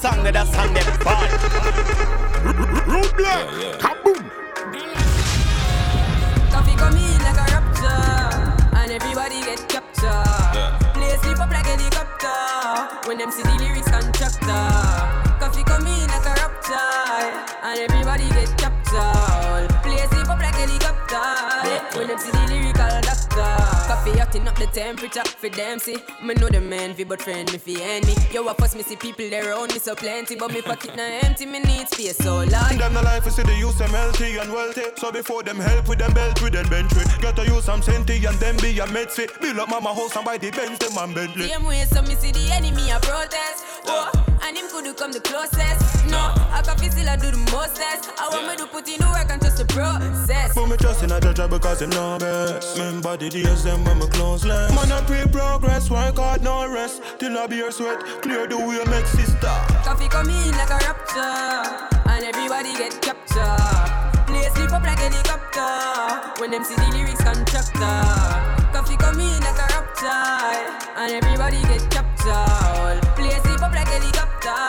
song, that song, that bad. Root blood, kaboom. Coffee come in like a rapture, and everybody get captured. Play sleep up like helicopter when them see the lyrics contractor. Coffee come in like a rapture, and everybody get captured. Play sleep up like helicopter when them see the lyrical doctor. Coffee hotting up the temperature for them see. Me know the man fi but friend me fi enemy. Yo, I first me see people there around me so plenty, but me pocket now empty. Me need space so large. Them the life is see the use them healthy and wealthy. So before them help with them belt with them bench with. Get to use some senti and then be a med fit. Build up mama house and buy the Benz them and Bentley. Same way, so me see the enemy a protest. Oh, and him could come the closest. No, I can feel still I do the mostest. I want me to put in the work and trust the process. Put me trust in a judge because him know best. Remember the days them when me close less. Man I pre progress, work hard no rest. Till I be your sweat, clear the way make sister. Coffee come in like a rapture, and everybody get captured. Play sleep up like helicopter when them see the lyrics contractor. Coffee come in like a rapture, and everybody get captured. Play sleep up like helicopter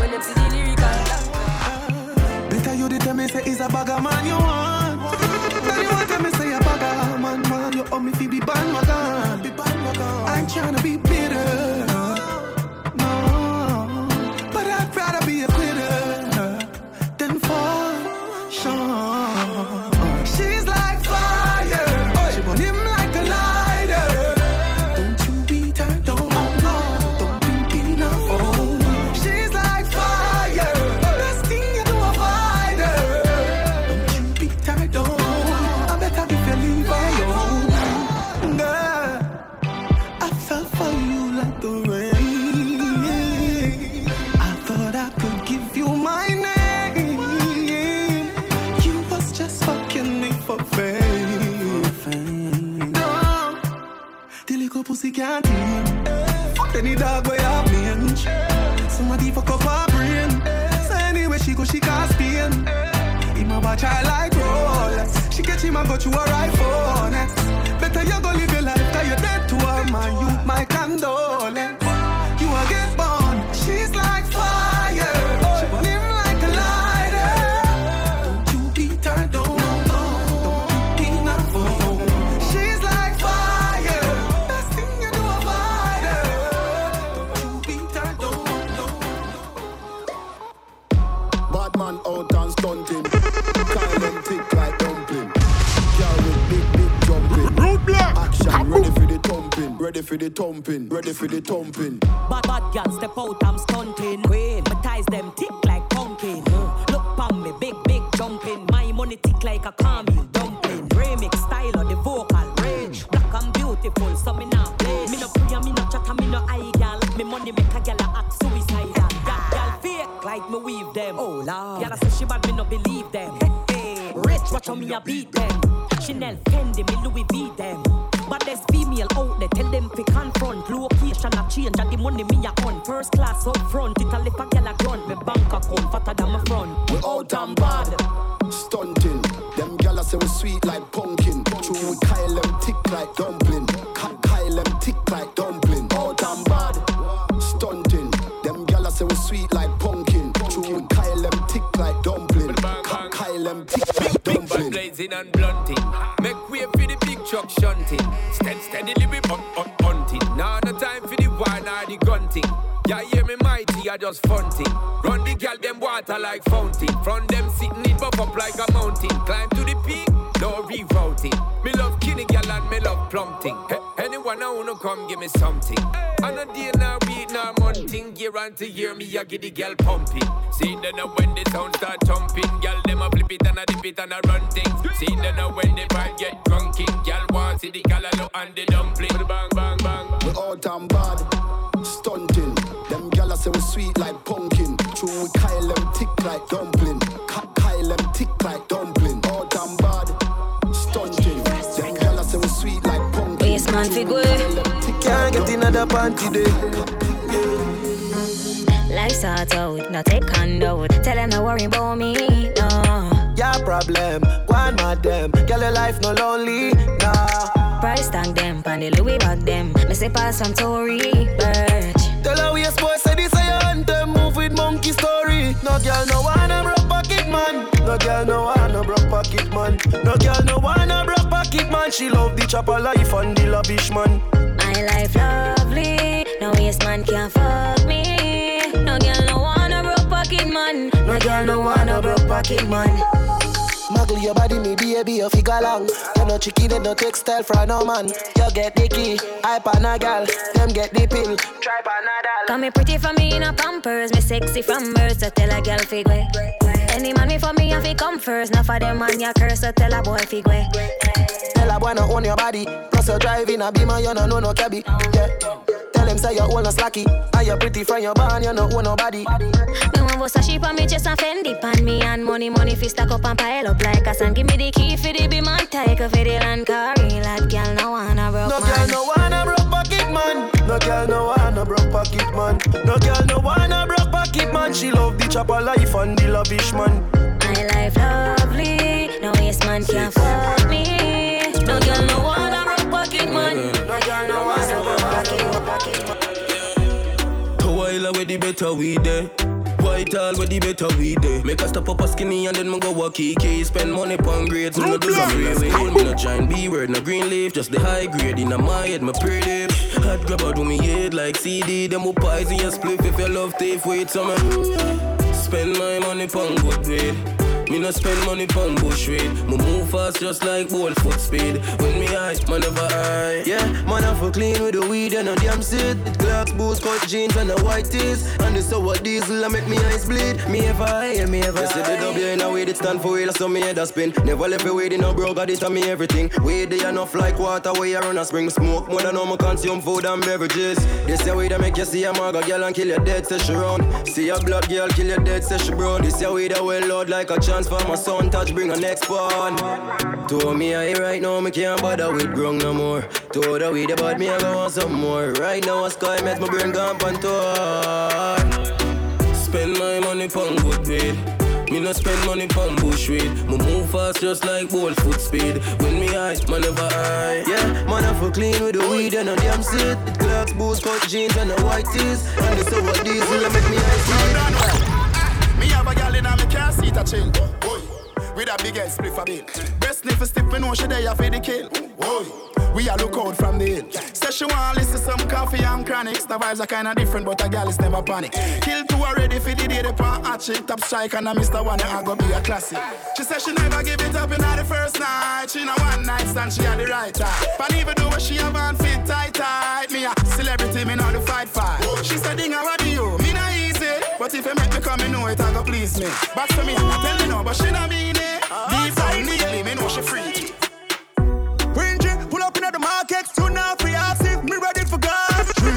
when them see the lyrical doctor. Better you did tell me say it's a bagger man you want. You say man man. You owe me be bandwagon. I ain't tryna be bitter. Dog way up mange. Somebody fuck up her brain. So anyway she go, she can't spin. Him a watch her like Rolex. She catch him and go to her iPhone Better you go live your life, cause you're dead to her, man. You my Ready for the thumping. Ready for the thumping. Bad bad girl step out, I'm stunting. Queen, my ties them tick like pumpkin. Look pon me, big big jumping. My money tick like a caramel dumpling. Remix style of the vocal range. Black and beautiful, so me not play. Me no pray, me no chat, me no eye gal. Me money make a gal a act suicidal. Gal, gal fake like me weave them. Oh lord, gal say she bad, me no believe them. Hey, hey. Rich, watch how me a beat them. Chanel, Fendi, me Louis V them. But female out there, tell them fi confront. Location a change, and the money me a on. First class up front, it a lip a gal a grunt. Me bank account fatter than my front. We out and bad, stunting. Them gyal say we sweet like pumpkin. True, we Kyle them tick like dumpling. Ka- Kyle them tick like dumpling. Out and bad, stunting. Them gyal say we sweet like pumpkin. True, we Kyle them tick like dumpling. Ka- Kyle them tick like Big bad dumpling. blazing and blunting. Truck shunting. Stead steadily we hunt, hunt, hunting. Now no time for the wine or the gunting. Yeah, hear me mighty, I just funting. Run the gal them water like fountain. From them sitting it buff up like a mountain. Climb to the peak, no rerouting. Me love kinny gal and me love plumping. Hey, I wanna come give me something. On a day now week now on to year me I get the gal pumping. See then now when the sound start jumping, gal them a flip it and a dip it and a run things. See then now when the vibe get drunking, gal want see the look and the dumpling. Bang bang bang. We all and bad, stunting. Them gyal say we sweet like pumpkin. True, we Kyle them tick like dumpling. Kyle them tick like dumpling. Man fi go. Can't get another panty day. Life's hard out, not take handout. Tell them not worry about me, no. Yeah, problem. Go on, madam. Girl, your life no lonely. Nah. Price tag them, pan the Louis bag them. Me say pass from Tory Burch. Tell her we a sports, say this a anthem. Move with monkey story. No girl, no one a broke pocket man. No girl, no one a broke pocket man. No girl, no one a broke pocket man. She love the chopper life and the lavish man. My life lovely, no waste man can't fuck me. No girl, no wanna broke pocket man. No girl, no wanna broke pocket man. Muggle your body, me baby, you figure long. You no chicky, then no textile for no man. You get the key, I pan a gal, them get the pill. Try panadol. Come me pretty for me in a pampers, me sexy from birth, so tell a girl figure. Any man me for me, I fi come first. Not for them man, ya curse, so tell a boy figure. Tell a boy no own your body. Plus you driving a beamer, you no know no cabby. Yeah. Tell him say you own a slacky. And you pretty from your barn, you no own nobody. Me want a sheep on me just a Fendi pan me and money money fi stack up and pile up like a sand. Give me the key for the be man take for the land carry like girl no wanna broke No man. girl no wanna broke pocket man. No girl no wanna broke pocket man. No girl no wanna broke pocket man. She love the chopper life and the lavish man. My life lovely, no waste man can't fuck me. No girl no wanna broke pocket man. No girl no wanna broke pocket man. A while away the better we there. White all with the better we there. Make a stop up a skinny and then me go walk key Spend money pon grades, me no do some freeway. Me no giant B word, no green leaf, just the high grade in my head, my pretty. Hot grabber do me head like CD. Them who pies in your spliff if you love thief wait summer. Spend my money pon good weed. Me no spend money pon bush weed. Me move fast just like bold foot speed. When me high, man never high. Yeah, man, I for clean with the weed and a damn seed. It clocks, boots, cut jeans and a white tees. And the sour diesel, I make me eyes bleed. Me ever high, me ever high. See the W in a way it stand for wheel, so me head a spin. Never left a weed in a bro, got it on me everything. Weed they enough like water, you run a spring smoke. More than me consume food and beverages. This your way that make you see a maga girl and kill your dead, say she run. See a black girl, kill your dead, say she brown. This your way that well load like a chance for my son touch, bring a next one. Told me I right now, me can't bother with grung no more. Told her we the bad, me I go want some more. Right now, a sky met my brain gone on tour. Spend my money pon good weed. Me no spend money pon bush weed. Me move fast just like bold foot speed. When me high, man never high. Yeah, man, I for clean with the weed and a damn seed. It clocks, boots, cut jeans and a white tees. And the diesel, I make me eyes bleed. Car seat a chill. Boy, with a big ass spliff a bill. Breast sniff stiff, me know she there for the kill. Boy, we a look out from the hill. Say she want listen some coffee and chronics. The vibes are kinda different, but a gal is never panic. Kill two already for the day they pan hot top strike and I Mr. One I go be a classic. She said she never give it up in the first night. She know one night stand she had the right time. But even though she have on fit tight tight, me a celebrity me know the fight fight. She said ding what do you? Me but if you make me come, me know it I go please me. But for me, tell you no, but she not mean it. Deep down neatly, me know she freaky. Wingy, pull up in the market, tune now ass if me ready for street.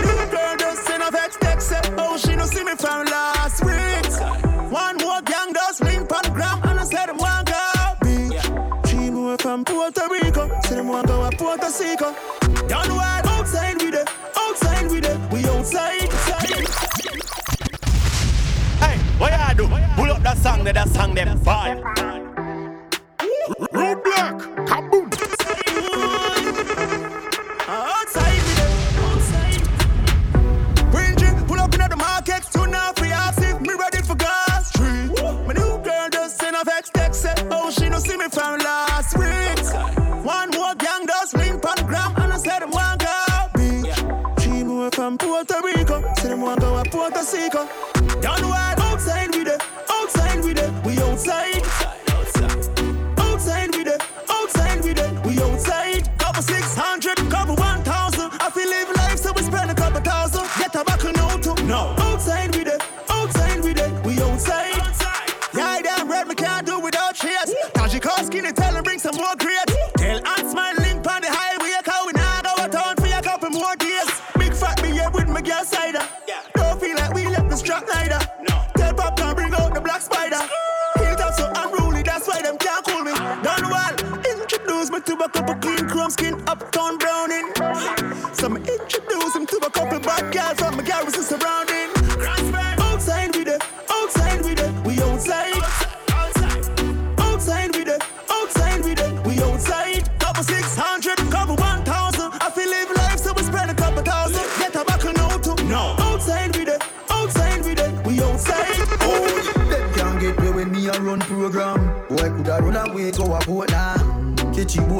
New girl just send a vex text, say, eh. oh, she no see me from last week. One more gang does on the gram, and I said, them one go beach. If I from Puerto Rico. Say them want go to Puerto Rico. Down wild outside with it, outside with it. We outside. Hey, what you do? Pull up that song, that song them bad. Road black, kaboom. Outside with it, outside. Bridget, pull up in at the market, tune out for ask if me ready for gas. Street. My new girl just send a vex text, oh she no see me from last week. One more gang does link on gram, and I said them want go beach. She more from Puerto Rico, say them want go to Puerto Rico. Down the it, we outside. Outside with it, outside with it, we outside. Couple six hundred, couple one thousand. I feel live life, so we spend a couple thousand. Get tobacco no too. No. Outside with it, outside with it, we outside. Yeah, damn red, we can't do without cheers. Now call skinny, tell her bring some more grapes. Tell Aunt Smile link on the highway, cause we now go a town for a couple more days. Big fat me here with my girl cider. Skin uptown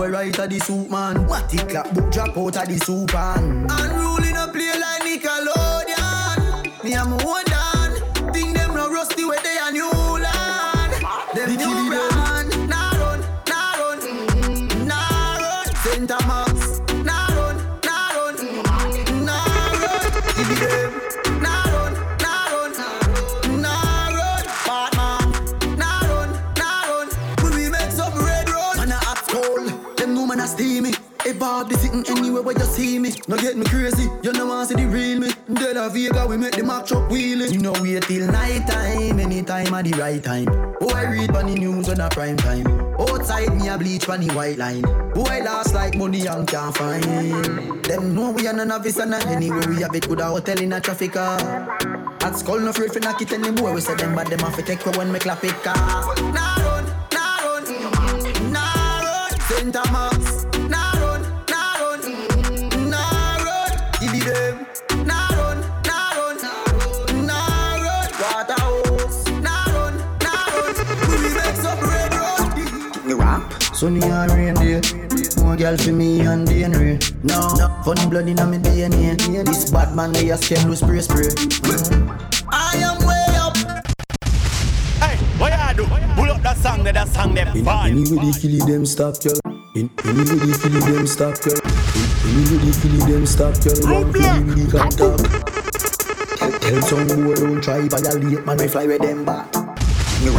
boy right at the soup man. Matty clap book drop out of the soup man. Unruly no play like Nickelodeon. Me a my own get me crazy. You know want see the real me. De La Vega we make the match up wheeling. You know wait till night time. Anytime at the right time. Oh I read on the news on a prime time. Outside me a bleach on the white line. Oh, I last like money and can't find. Them know we are none of this and anywhere we have it good a hotel in a traffic. At school no afraid for knock it any boy we say them but them have to take when me clap it car. Nah Sunny and rain day. More girl for me and DNA. No, no. funny blood in my DNA. This bad man they a scam do spray spray. I am way up. Hey, what you do? Pull up that song, that song them bad. Anyway, they feel it, them stop, girl. In, anyway, they feel it, them stop, girl. In, anyway, they feel it, them stop, girl. One feel it, they can't talk. Tell, tell some boy don't try violate, man. I fly with them back. Me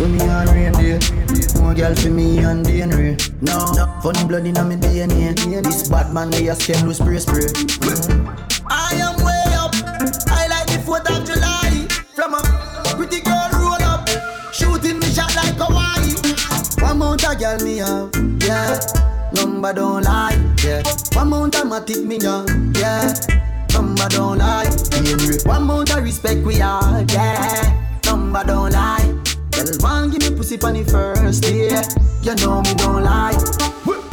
rap. me and rain day. More girl for me and DNA. No, no. funny blood in my DNA. This bad man they a scam do spray spray. I am way up. I like the 4th of July. From a pretty girl roll up, shooting me shot like Hawaii. One mount a girl me have, yeah. Number don't lie, yeah. One mount a matic me young, yeah. Number don't lie, yeah. One mount a respect we are, yeah. Number don't lie. Girl, one give me pussy pon the first day. You know me don't lie.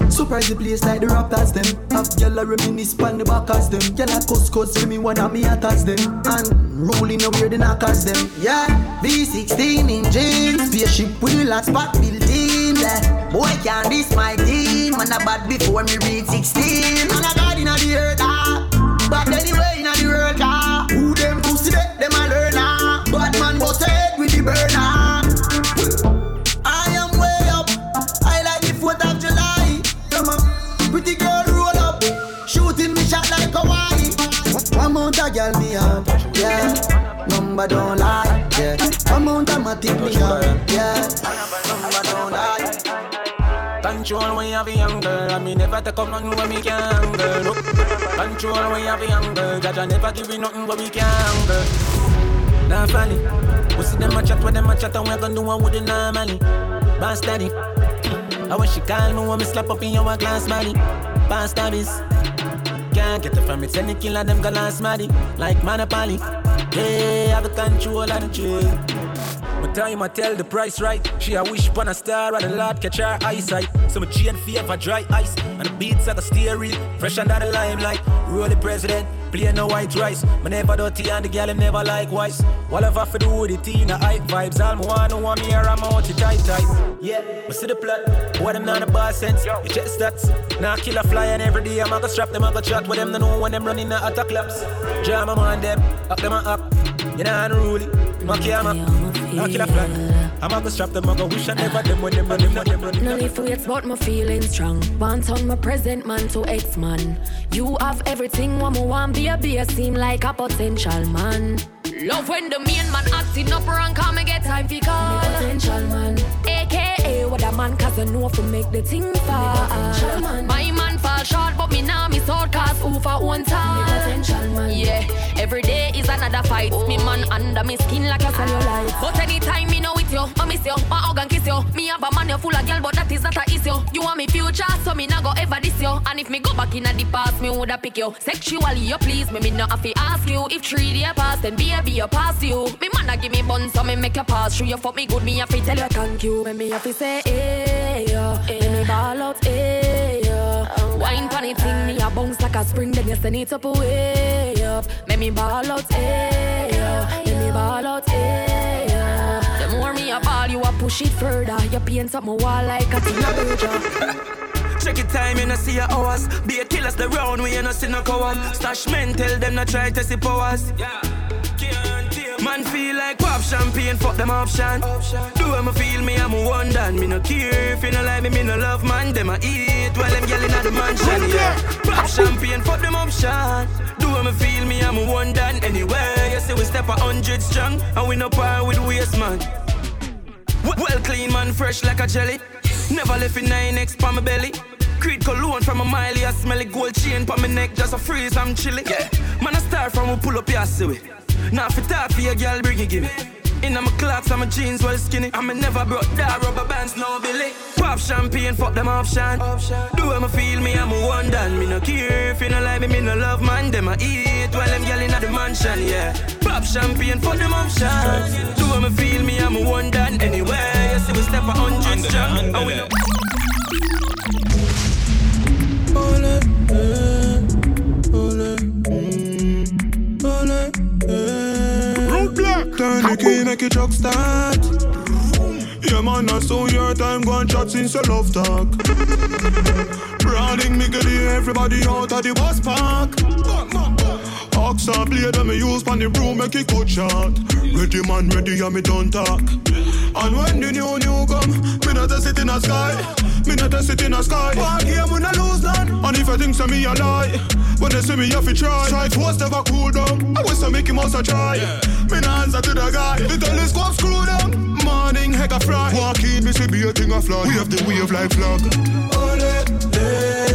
Surprise the place like the Raptors them. Have gyal a reminisce pon the backers them. Gyal a cuss cuss me when I me attacks them. And rolling over the knockers them. Yeah, V16 in jeans, spaceship with the last spot built in. Boy can't diss my team. Man a bad before me reach 16. Man a god inna the earth ah. But anyway inna the world ah. Who them pussy they them a pretty girl roll up, shooting me shot like Hawaii. One mount a girl me have, yeah. Number don't lie, yeah. One mount a matic me have, yeah. Number don't lie. Control when you have a young girl, and me never take up nothing when me can girl. No. Control when you have a young girl, I never give you nothing when me can girl. Nah funny, we see them a chat, with them a chat, and we gonna do one with it normally. Boss I when she call me, when me slap up in your glass money. Past stabbies. Can't get it from it, any killer them gonna smarty. Like Monopoly. Hey, have the control of the trade. My time I tell the price right. She a wish upon a star and the Lord catch her eyesight. So my chain favor dry ice. And the beats like a steering. Fresh under the limelight. Roll the president. Play no white rice. My never dirty and the girl him never likewise. Whatever for do with the teen, the hype vibes. All my one want me here, I'm out to tight tight. Yeah, I see the plot. Boy, them not a bar sense. You check stats. Now kill a fly and every day I'm gonna strap them, I'm gonna chat with them. They know when them running the attack laps. Jam them on them. Up them up. You know unruly. My camera. Now kill a fly. I'm gonna strap them, I'm gonna wish I never them when them run them, when them run No need for wait, but my feelings strong. Want on my present man to ex man. You have everything, one more one be a beer, seem like a potential man. Love when the main man acting up wrong, come and get time for call. Me potential man. AKA what a man, cause I know if for make the thing fall. Man. My man fall short, but me now me sword cause who for one time. Me potential man. Yeah, every day is another fight. Oh. Me man under me skin like a cellulite. But anytime me know with you, I miss you, my organ kiss you. Me have a man you full of girl, but that is not a issue. You want me future, so me not go ever this you. And if me go back in the past, me woulda pick you. Sexually you please me, me not have to ask you. If three day pass, then baby you pass you. Me man a give me bun, so me make you pass through. You fuck me good, me have to tell you thank you. Me me have to say hey yeah, hey. me ball out hey yeah. Wine funny thing, me a bounce like a spring, then you send it up way up. Me me ball out hey yeah, me me ball out hey yeah. The more me a ball, you a push it further. You paint up my wall like a Tina Burger. Check it time, you know see your hours. Be a killers the round, we you know see no coward. Stash men, tell them not try to see powers. Yeah. Man feel like pop champagne, fuck them option. Do them feel me, I'm a one done. Me no care if you no like me, me no love man. Them a eat while them yelling at the mansion. Yeah, pop champagne, fuck them option. Do them feel me, I'm a one done. Anyway, you see we step a hundred strong, and we no par with waste man. Well clean man, fresh like a jelly. Never left in 9x pa my belly. Creed cologne from a mile, I smell it gold chain pa my neck, just a freeze, I'm chilly. Yeah. Man, I start from we pull up your see Now for talk for your girl, bring it, give me. In my clocks, I'm a jeans well skinny. I'm a never brought that rubber bands, no Billy. Pop champagne, fuck them option. Do them feel me, I'm a one done. Me no care if you no like me, me no love man. Them I eat while them gyal inna the mansion, yeah. Pop champagne, fuck them option. Do them feel me, I'm a one done. Anyway, you see we step a hundred strong. The make your truck start. Yeah, man, I saw your time gone chat since your love talk. Browning, Miggly, everybody out of the bus park. Oxa blade that me use pon the broom make it cut short. Ready man, ready and me don't talk. And when the new new come, me not a sit in a sky. Me not a sit in a sky. One game when I lose none. And if I think so me a lie, when they see me have to try. Try twice never cool down. I wish I make him also try. Me not answer to the guy. The telescope screw down. Morning heck a fry. Walk in, me see be a thing a fly. We have the wave like flag. Ole, eh,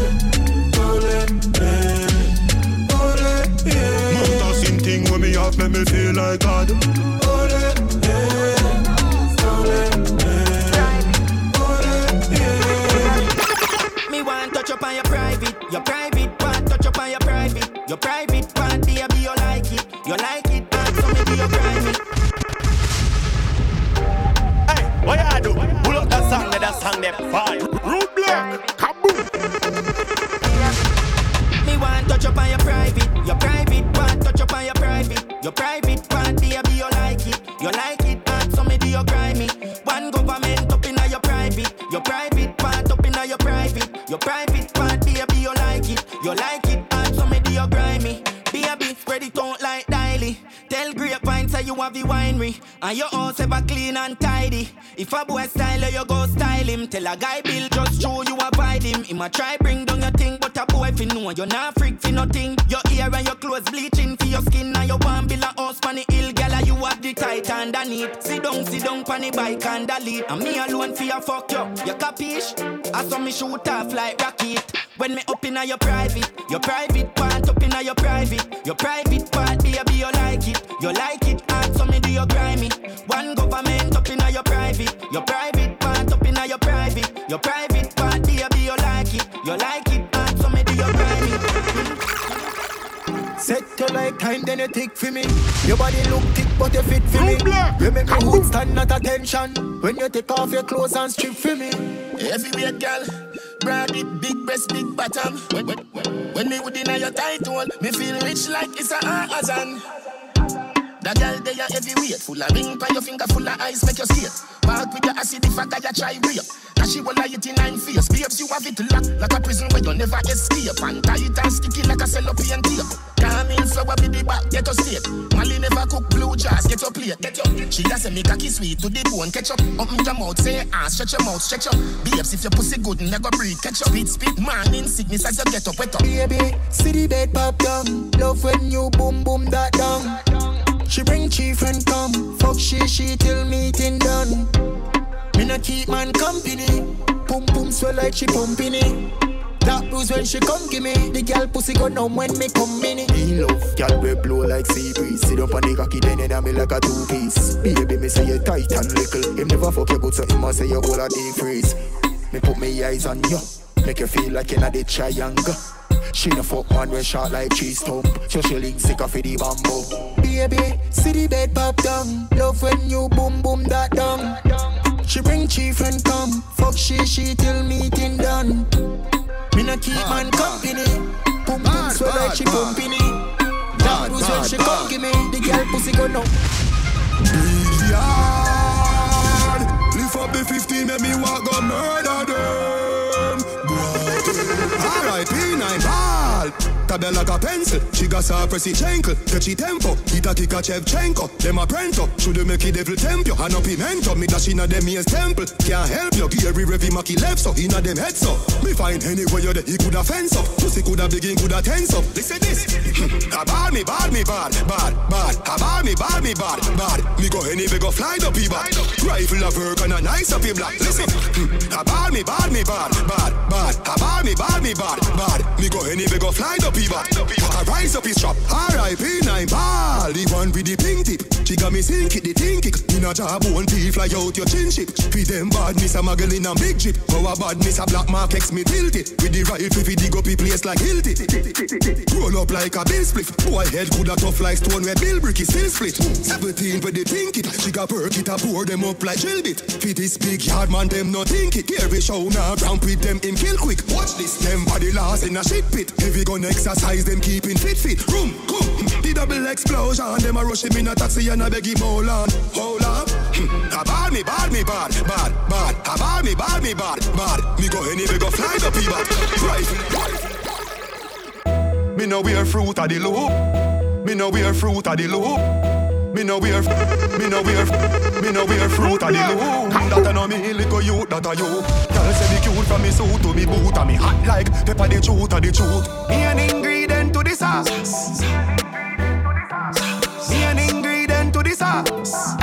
ole, eh, ole, yeah. Mount a same thing when me off, make me feel like God. Ole, eh, ole, ole, yeah. Me want touch up on your private, your private part. Touch up on your private, your private them fire. Root black, kaboom. Me want touch up on your private, your private part. Touch up on your private, your private part. Baby, you like it, you like it, and so me do your grimy. One government up inna your private, your private part up inna your private, your private part. Baby, you like it, you like it, and so me do your grimy. Baby, spread it out like daily. Tell grapevine say you have the winery And your house ever clean and tidy If a boy style you, go style him. Tell a guy bill just show you avoid him. Him a try bring down your thing But a boy fi know you not freak fi nothing. Your ear and your clothes bleaching for your skin And your want build a house pan the hill. Gala you have the tight underneath Sit down, sit down pan bike and the lead. And me alone fi a fuck you. You capish? I saw me shoot off like rocket. When me up inna your private Your private part up inna your private. Your private part baby you like it. You like it, and so me do your grimy. One government your private, part up inna your private, Your private part, baby, you like it. You like it, and so me do you grimy. Set you like time, then you tick for me. Your body look thick, but you fit for me. You make me hood stand at attention when you take off your clothes and strip for me. Heavyweight girl, broad it, big breast, big bottom. When, when, when me would deny your title, me feel rich like it's a Amazon. That girl they are heavyweight, full of ring, by your finger full of ice, make you skate. Park with your acid if a guy you try rape. Now she will lie it in nine face. Babes, you have it locked like a prison where you never escape. And tight and sticky like a cellophane tape. Come in, so I be the back, get us straight. Molly never cook blue jars, get your plate, get your. She has a make a kiss sweet to the bone, catch up. Open your mouth, say ah, stretch your mouth, stretch up. Babes, if your pussy good, never breathe, catch up. Spit, spit, man, in sickness as you get up, wet up. Baby, the bed pop down. Love when you boom boom that down. She bring chief and come. Fuck she, she till meeting done. Me not keep man company. Boom boom swell like she pumping it. That bruise when she come give me. The girl pussy go numb when me come in it. Me love girl we blow like sea breeze. Sit up on the cocky then and me like a two piece. Baby me say you tight and little. Him never fuck you good so him a say you hold a deep freeze. Me put me eyes on you. Make you feel like you're not the triangle. She no fuck man when shot like cheese stump. So she link sick of the bamboo. Baby, see the bed pop down. Love when you boom boom that down. She bring chief and come. Fuck she she till meeting done. Me no keep man company. Boom boom swell like she pumping it. That was when she come give me the girl pussy go no. Billiard Lift up the 15, make me walk go murder them Alright, P9 ball Tabel like a pencil. She got her pressy chankle she tempo. Hit a kick a Shevchenko Them a prento. Should make it devil temp you? And a pimento. Me dash inna them ears temple. Can't help you. Gary Revy Maki left so Inna them heads up Me find anywhere you there He coulda fence up. Pussy coulda begin coulda tense up. Listen this. A bad me bad me bad Bad bad. A bad me bad me bad Bad. Me go anywhere go fly up he bad Rifle of work and a nice up black Listen. A bad me bad me bad Bad bad. A bad me bad me bad Bad. Me go anywhere go fly up he bad I rise up his trap. R.I.P. nine ball. The one with the pink tip. She got me sink it the think it. In a job won't be fly out your chin chip Feed them badness a muggle in a big jeep. How a badness a black mark X me it. With the rifle fi dig up the place like Hilti. Roll up like a bill split Boy head coulda tough like stone where bill brick is still split. 17 for the think it. She got perk it a pour them up like drill bit. Fit this big yard man them no think it. Here we show now ramp with them in kill quick. Watch this them body lost in a shit pit. Heavy gun exercise them keeping fit fit. Room come hmm. the double explosion. Them a rush him in a taxi and a beg him hold on Hold on hmm. A bad me bad me bad Bad bad. A bad me bad me bad Bad. Me go anywhere go fly the bad Rifle Me know wear fruit at the loop. Me know wear fruit at the loop. Me no wear, me no wear, me no wear fruit at the loom. That a no me little youth, that a you. Girl say me cute from me suit to me boot, and me hot like pepper the truth of the truth. Me sauce. Me an ingredient to the sauce.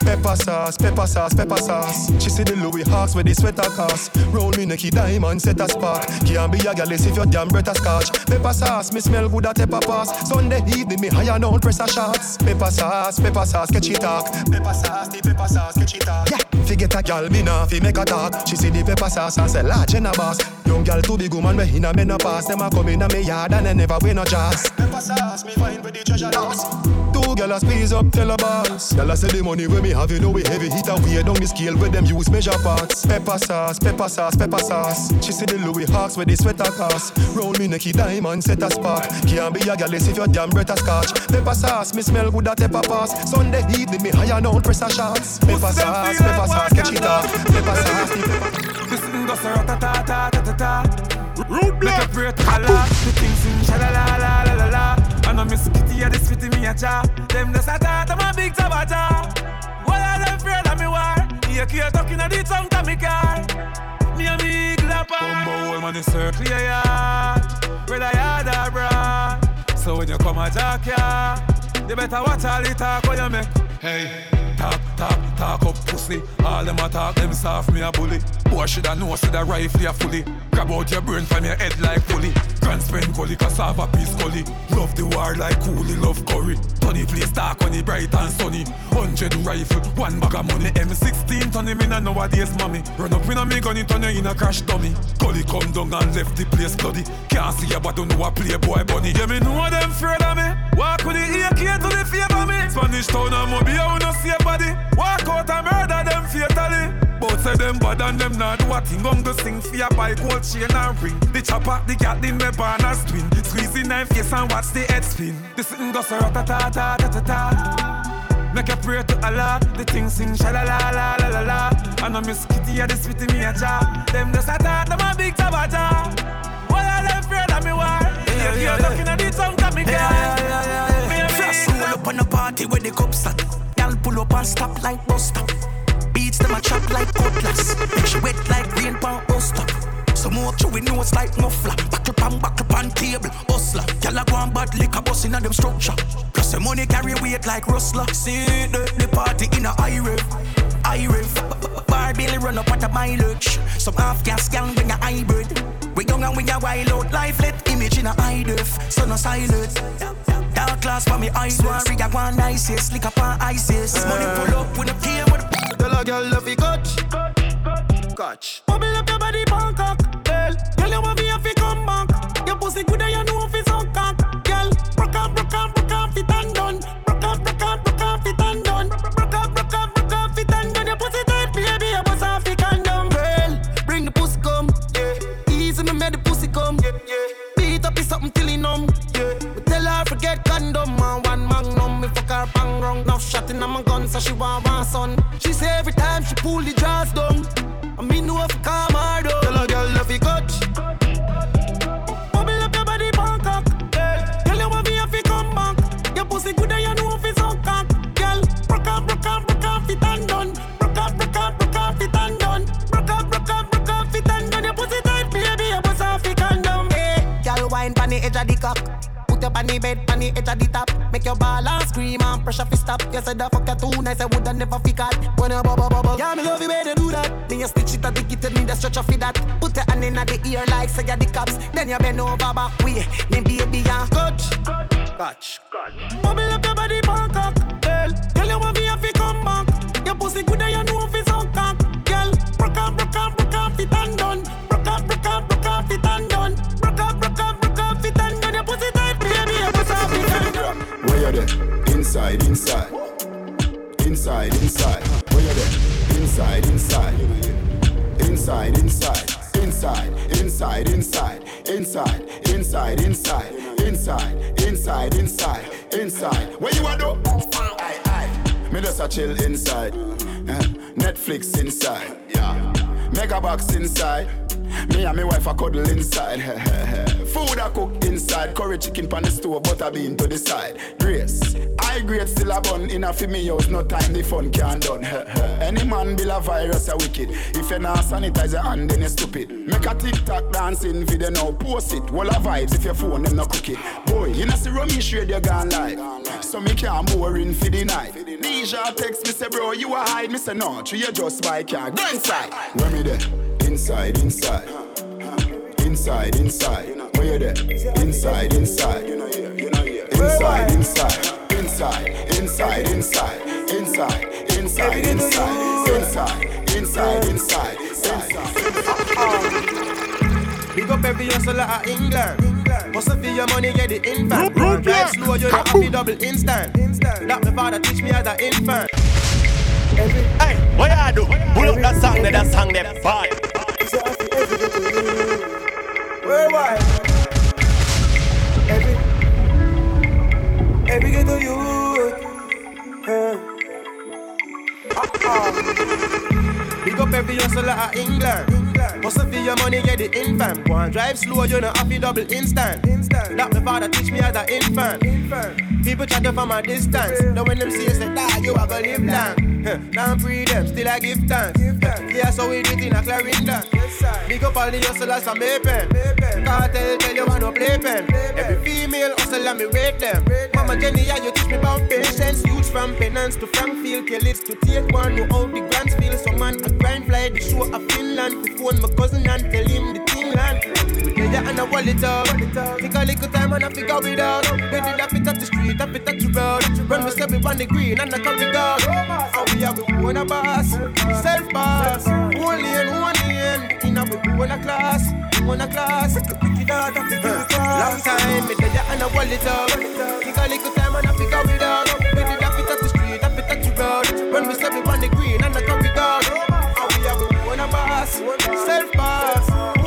Pepper sauce, pepper sauce, pepper sauce. She see the Louis Hawks with the sweater cast. Roll me necky diamond, set a spark. Can't be a gal if your damn breath a scotch. Pepper sauce, me smell good at pepper pass. Sunday evening, me high and out press shots. Pepper sauce, pepper sauce, catch it talk. Pepper sauce, the pepper sauce, catch it talk. Yeah, fi get a gal, me nah fi make a talk. She see the pepper sauce and say large in a boss. Young gal too big woman, we in a menopause. Them a come in a me yard and they never win no jazz. Pepper sauce, me find where the treasure lost. Two gal a squeeze up, tell a boss. Gal a say the money where me have, you know we heavy hit a way down the scale where them use measure parts. Pepper sauce, pepper sauce, pepper sauce. She see the Louis Hawks with the sweater cast. Roll me necky diamond, set a spark. Can't be a gal if your damn breath a scotch. Pepper sauce, me smell good at pepper pass. Sunday evening, me high and out press shots. Pepper sauce, pepper sauce, catch it off. Pepper sauce, the pepper. Go so oh, ta ta ta ta ta ta. Root Make a great color. The things sing sha la la la la la la. I know Miss Kitty a this fit me a cha. Them just a talk, I'm a big tabata. Why are them afraid of me war? Here, here, talking at the tongue to me car. Me and me glapper. Bumbo, old man, the circle, yeah, yeah. Where the yard are, brah. So when you come a talk, yeah, you better watch all the talk when you make. Hey, talk, talk, talk up pussy. All them a talk, them soft, me a bully. Boy shoulda know, see the rifle a fully. Grab out your brain from your head like fully. Grand spend gully, cassava peace gully. Love the war like coolie, love curry. Tony place dark when it bright and sunny. Hundred rifle, one bag of money. M16 turn him in a nowadays mommy. Run up in a me gun, it turn you in a crash dummy. Gully come down and left the place bloody. Can't see ya but don't know a playboy bunny. Yeah, me know them afraid of me. Walk with the AK to the favor me. Spanish town and mobile, no see body. Walk out and murder them fatally. Both say them bad and them not do a thing. I'm go sing for your bike, gold chain and ring. The chopper, the cat in me barn a twin. Squeezing nine face and watch the head spin. The sitting go so ta ta ta ta ta ta. Make a prayer to Allah, the thing sing sha la la la la la la. And I miss Kitty, yeah, this with me a jar. Them just a talk, them a big tabaja. Why are them afraid of me? Why? Yeah, yeah, yeah. Looking at the tongue, got me yeah, Flash roll up on the party where the cups at. Y'all pull up and stop like bus stop. Beats them a chop like cutlass. Make she wet like rain pan stop. Some more chewing nose like muffler. Buckle pan, buckle pan table, hustler. Y'all a go on bad liquor bus in a them structure. Plus the money carry weight like rustler. See the, the party in a high rev. High rev. Bar bill run up at a mileage. Some half gas gang bring a hybrid. We young and we a wild out. Life let image in a high def. So no silence. Dark class for me eyes. Worry I want ISIS. Lick up on ISIS. Money pull up with a game with a Tell a girl love it catch. Catch. Bubble up your body, Bangkok. Girl, girl, you want me if you come back. Your pussy good and you know if it's on cock. Girl, broke up, broke up, broke up, fit and Up till numb. Yeah. But tell her forget condom and one magnum. Me fuck her bang wrong. Now shot in my gun so she want one son. She say every time she pull the drawers down. I mean no if calm her down. Tell a girl love it catch. Wine pon the edge of the cock. Put up on the bed, pon the edge of the top. Make your ball and scream and pressure fi stop. You said the fuck you too nice, I woulda never fi cut. When you bubble bubble, Yeah, me love you way to do that. then you stitch it at the kitten, need a stretch of that. Put your hand in the ear like say you the cops. Then you bend over back way, then baby ya Catch. Catch. Bubble up your body, Bangkok. Girl, girl, you want me if you come back. Your pussy good and you know There? Inside, inside. Inside, inside. Where you there? Inside, inside. Inside, inside. Inside, inside, inside. Inside, inside, inside. Inside, inside, inside. Inside. Where you are do? Aye, aye. Me just a chill inside. Netflix inside. Yeah. Mega box inside. Me and my wife a cuddle inside. Food I cook inside. Curry chicken pan the stove, butter bean to the side. Grace. I grade still a bun in a fi me house. No time the fun can done. Any man bill a virus a wicked. If you not sanitize your hand, then you stupid. Make a TikTok dancing video now. Post it. Wall of vibes if your phone them no cook. Boy, you know see Romy shade you gone live. So me can't boring for the night. Deja text me say bro you a hide. Me say no, true you just buy car. Go inside. Where me there? Inside, inside. Inside, inside. Where you there? Inside, inside. Inside, inside. Inside, inside, inside. Inside, inside, inside. Inside, inside, inside. Inside. Big up every hustler at England. Hustle for your money, get the infant. Drive slow, you don't have double instant. That my father teach me as an infant. Hey, what you do? Pull up that song, that song, that bad. Worldwide. Every, every ghetto youth. Uh, uh-uh. Big up every hustler at England. Hustle for your money, get the infant. Go and drive slow, you know have to double instant. That my father teach me as an infant. People chatting from a distance. Now when them see us, say, "Die, you are gonna live long." Now I'm free them, still I give thanks. Yeah, so we do it in a Clarendon. Big up all the hustlers I'm making. Cartel tell you want no playpen. Every female hustler me rate them. Mama Jenny, yeah, you teach me about patience. Youths from penance to Frankfield, kill it to take one. Know how the grants feel. So man, I grind fly the show of Finland. To phone my cousin and tell him the thing land. The yeah, and I wall it up. Take a little time and I figure it out. When did I fit at the street, I fit at the road. Run me step on the green and I come the guard. And we have a one a boss, self boss. One lane, one lane. In a we one a class, one a class. It it Long time, me there and I wall it up. Take a little time and I figure it out. When did I fit at the street, I fit at the road. Run me step on the green and I come the guard. And we have a one a boss, self boss.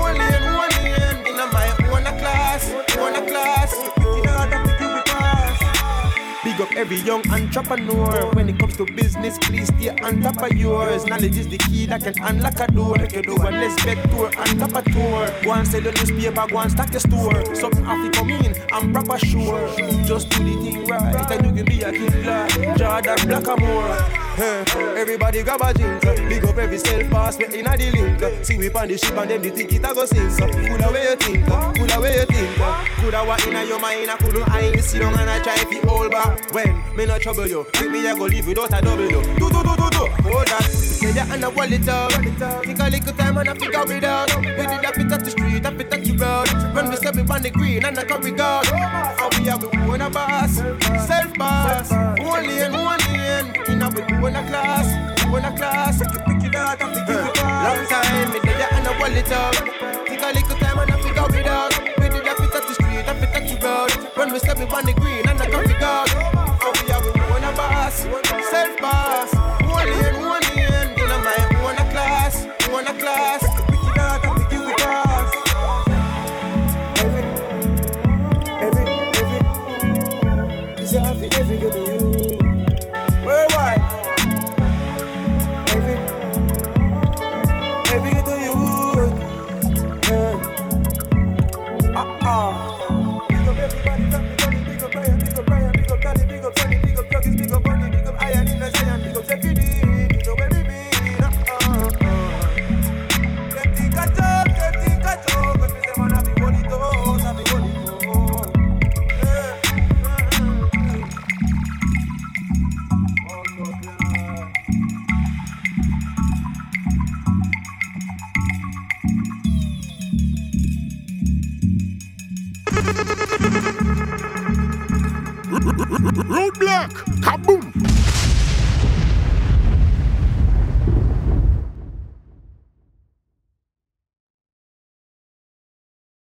Up every young entrepreneur. When it comes to business, please stay on top of yours. Knowledge is the key that can unlock a door. Make you do a bet tour on top of tour. Go and sell your newspaper, go and stack your store. Something have to come in, I'm proper sure. Just do the thing right, and you can be a killer. Jordan Blackamore. Hey, everybody grab a drink. Big up every self pass, we inna the link. See we on the ship and them the ticket a go sink. Coulda where you think, coulda where you think. Coulda what inna your mind, I couldn't I sit down and I try to hold back. When me no trouble you, with me I go live without a double you. Do do do do do. Hold that. Say that and I wall it up. Take a little time and I figure it out. We did that fit at the street, I fit at the road. Run me step on the green and I carry guard. And we have one a boss, self boss. One lane, one lane. Inna we one a class, one a class. Pick it out and pick it apart. Long time me that and I wall it up. Take a little time and I figure it out. We did that fit at the street, I fit at the road. Run me step on the green and I carry guard. Boss, self boss. One Roadblock, kaboom.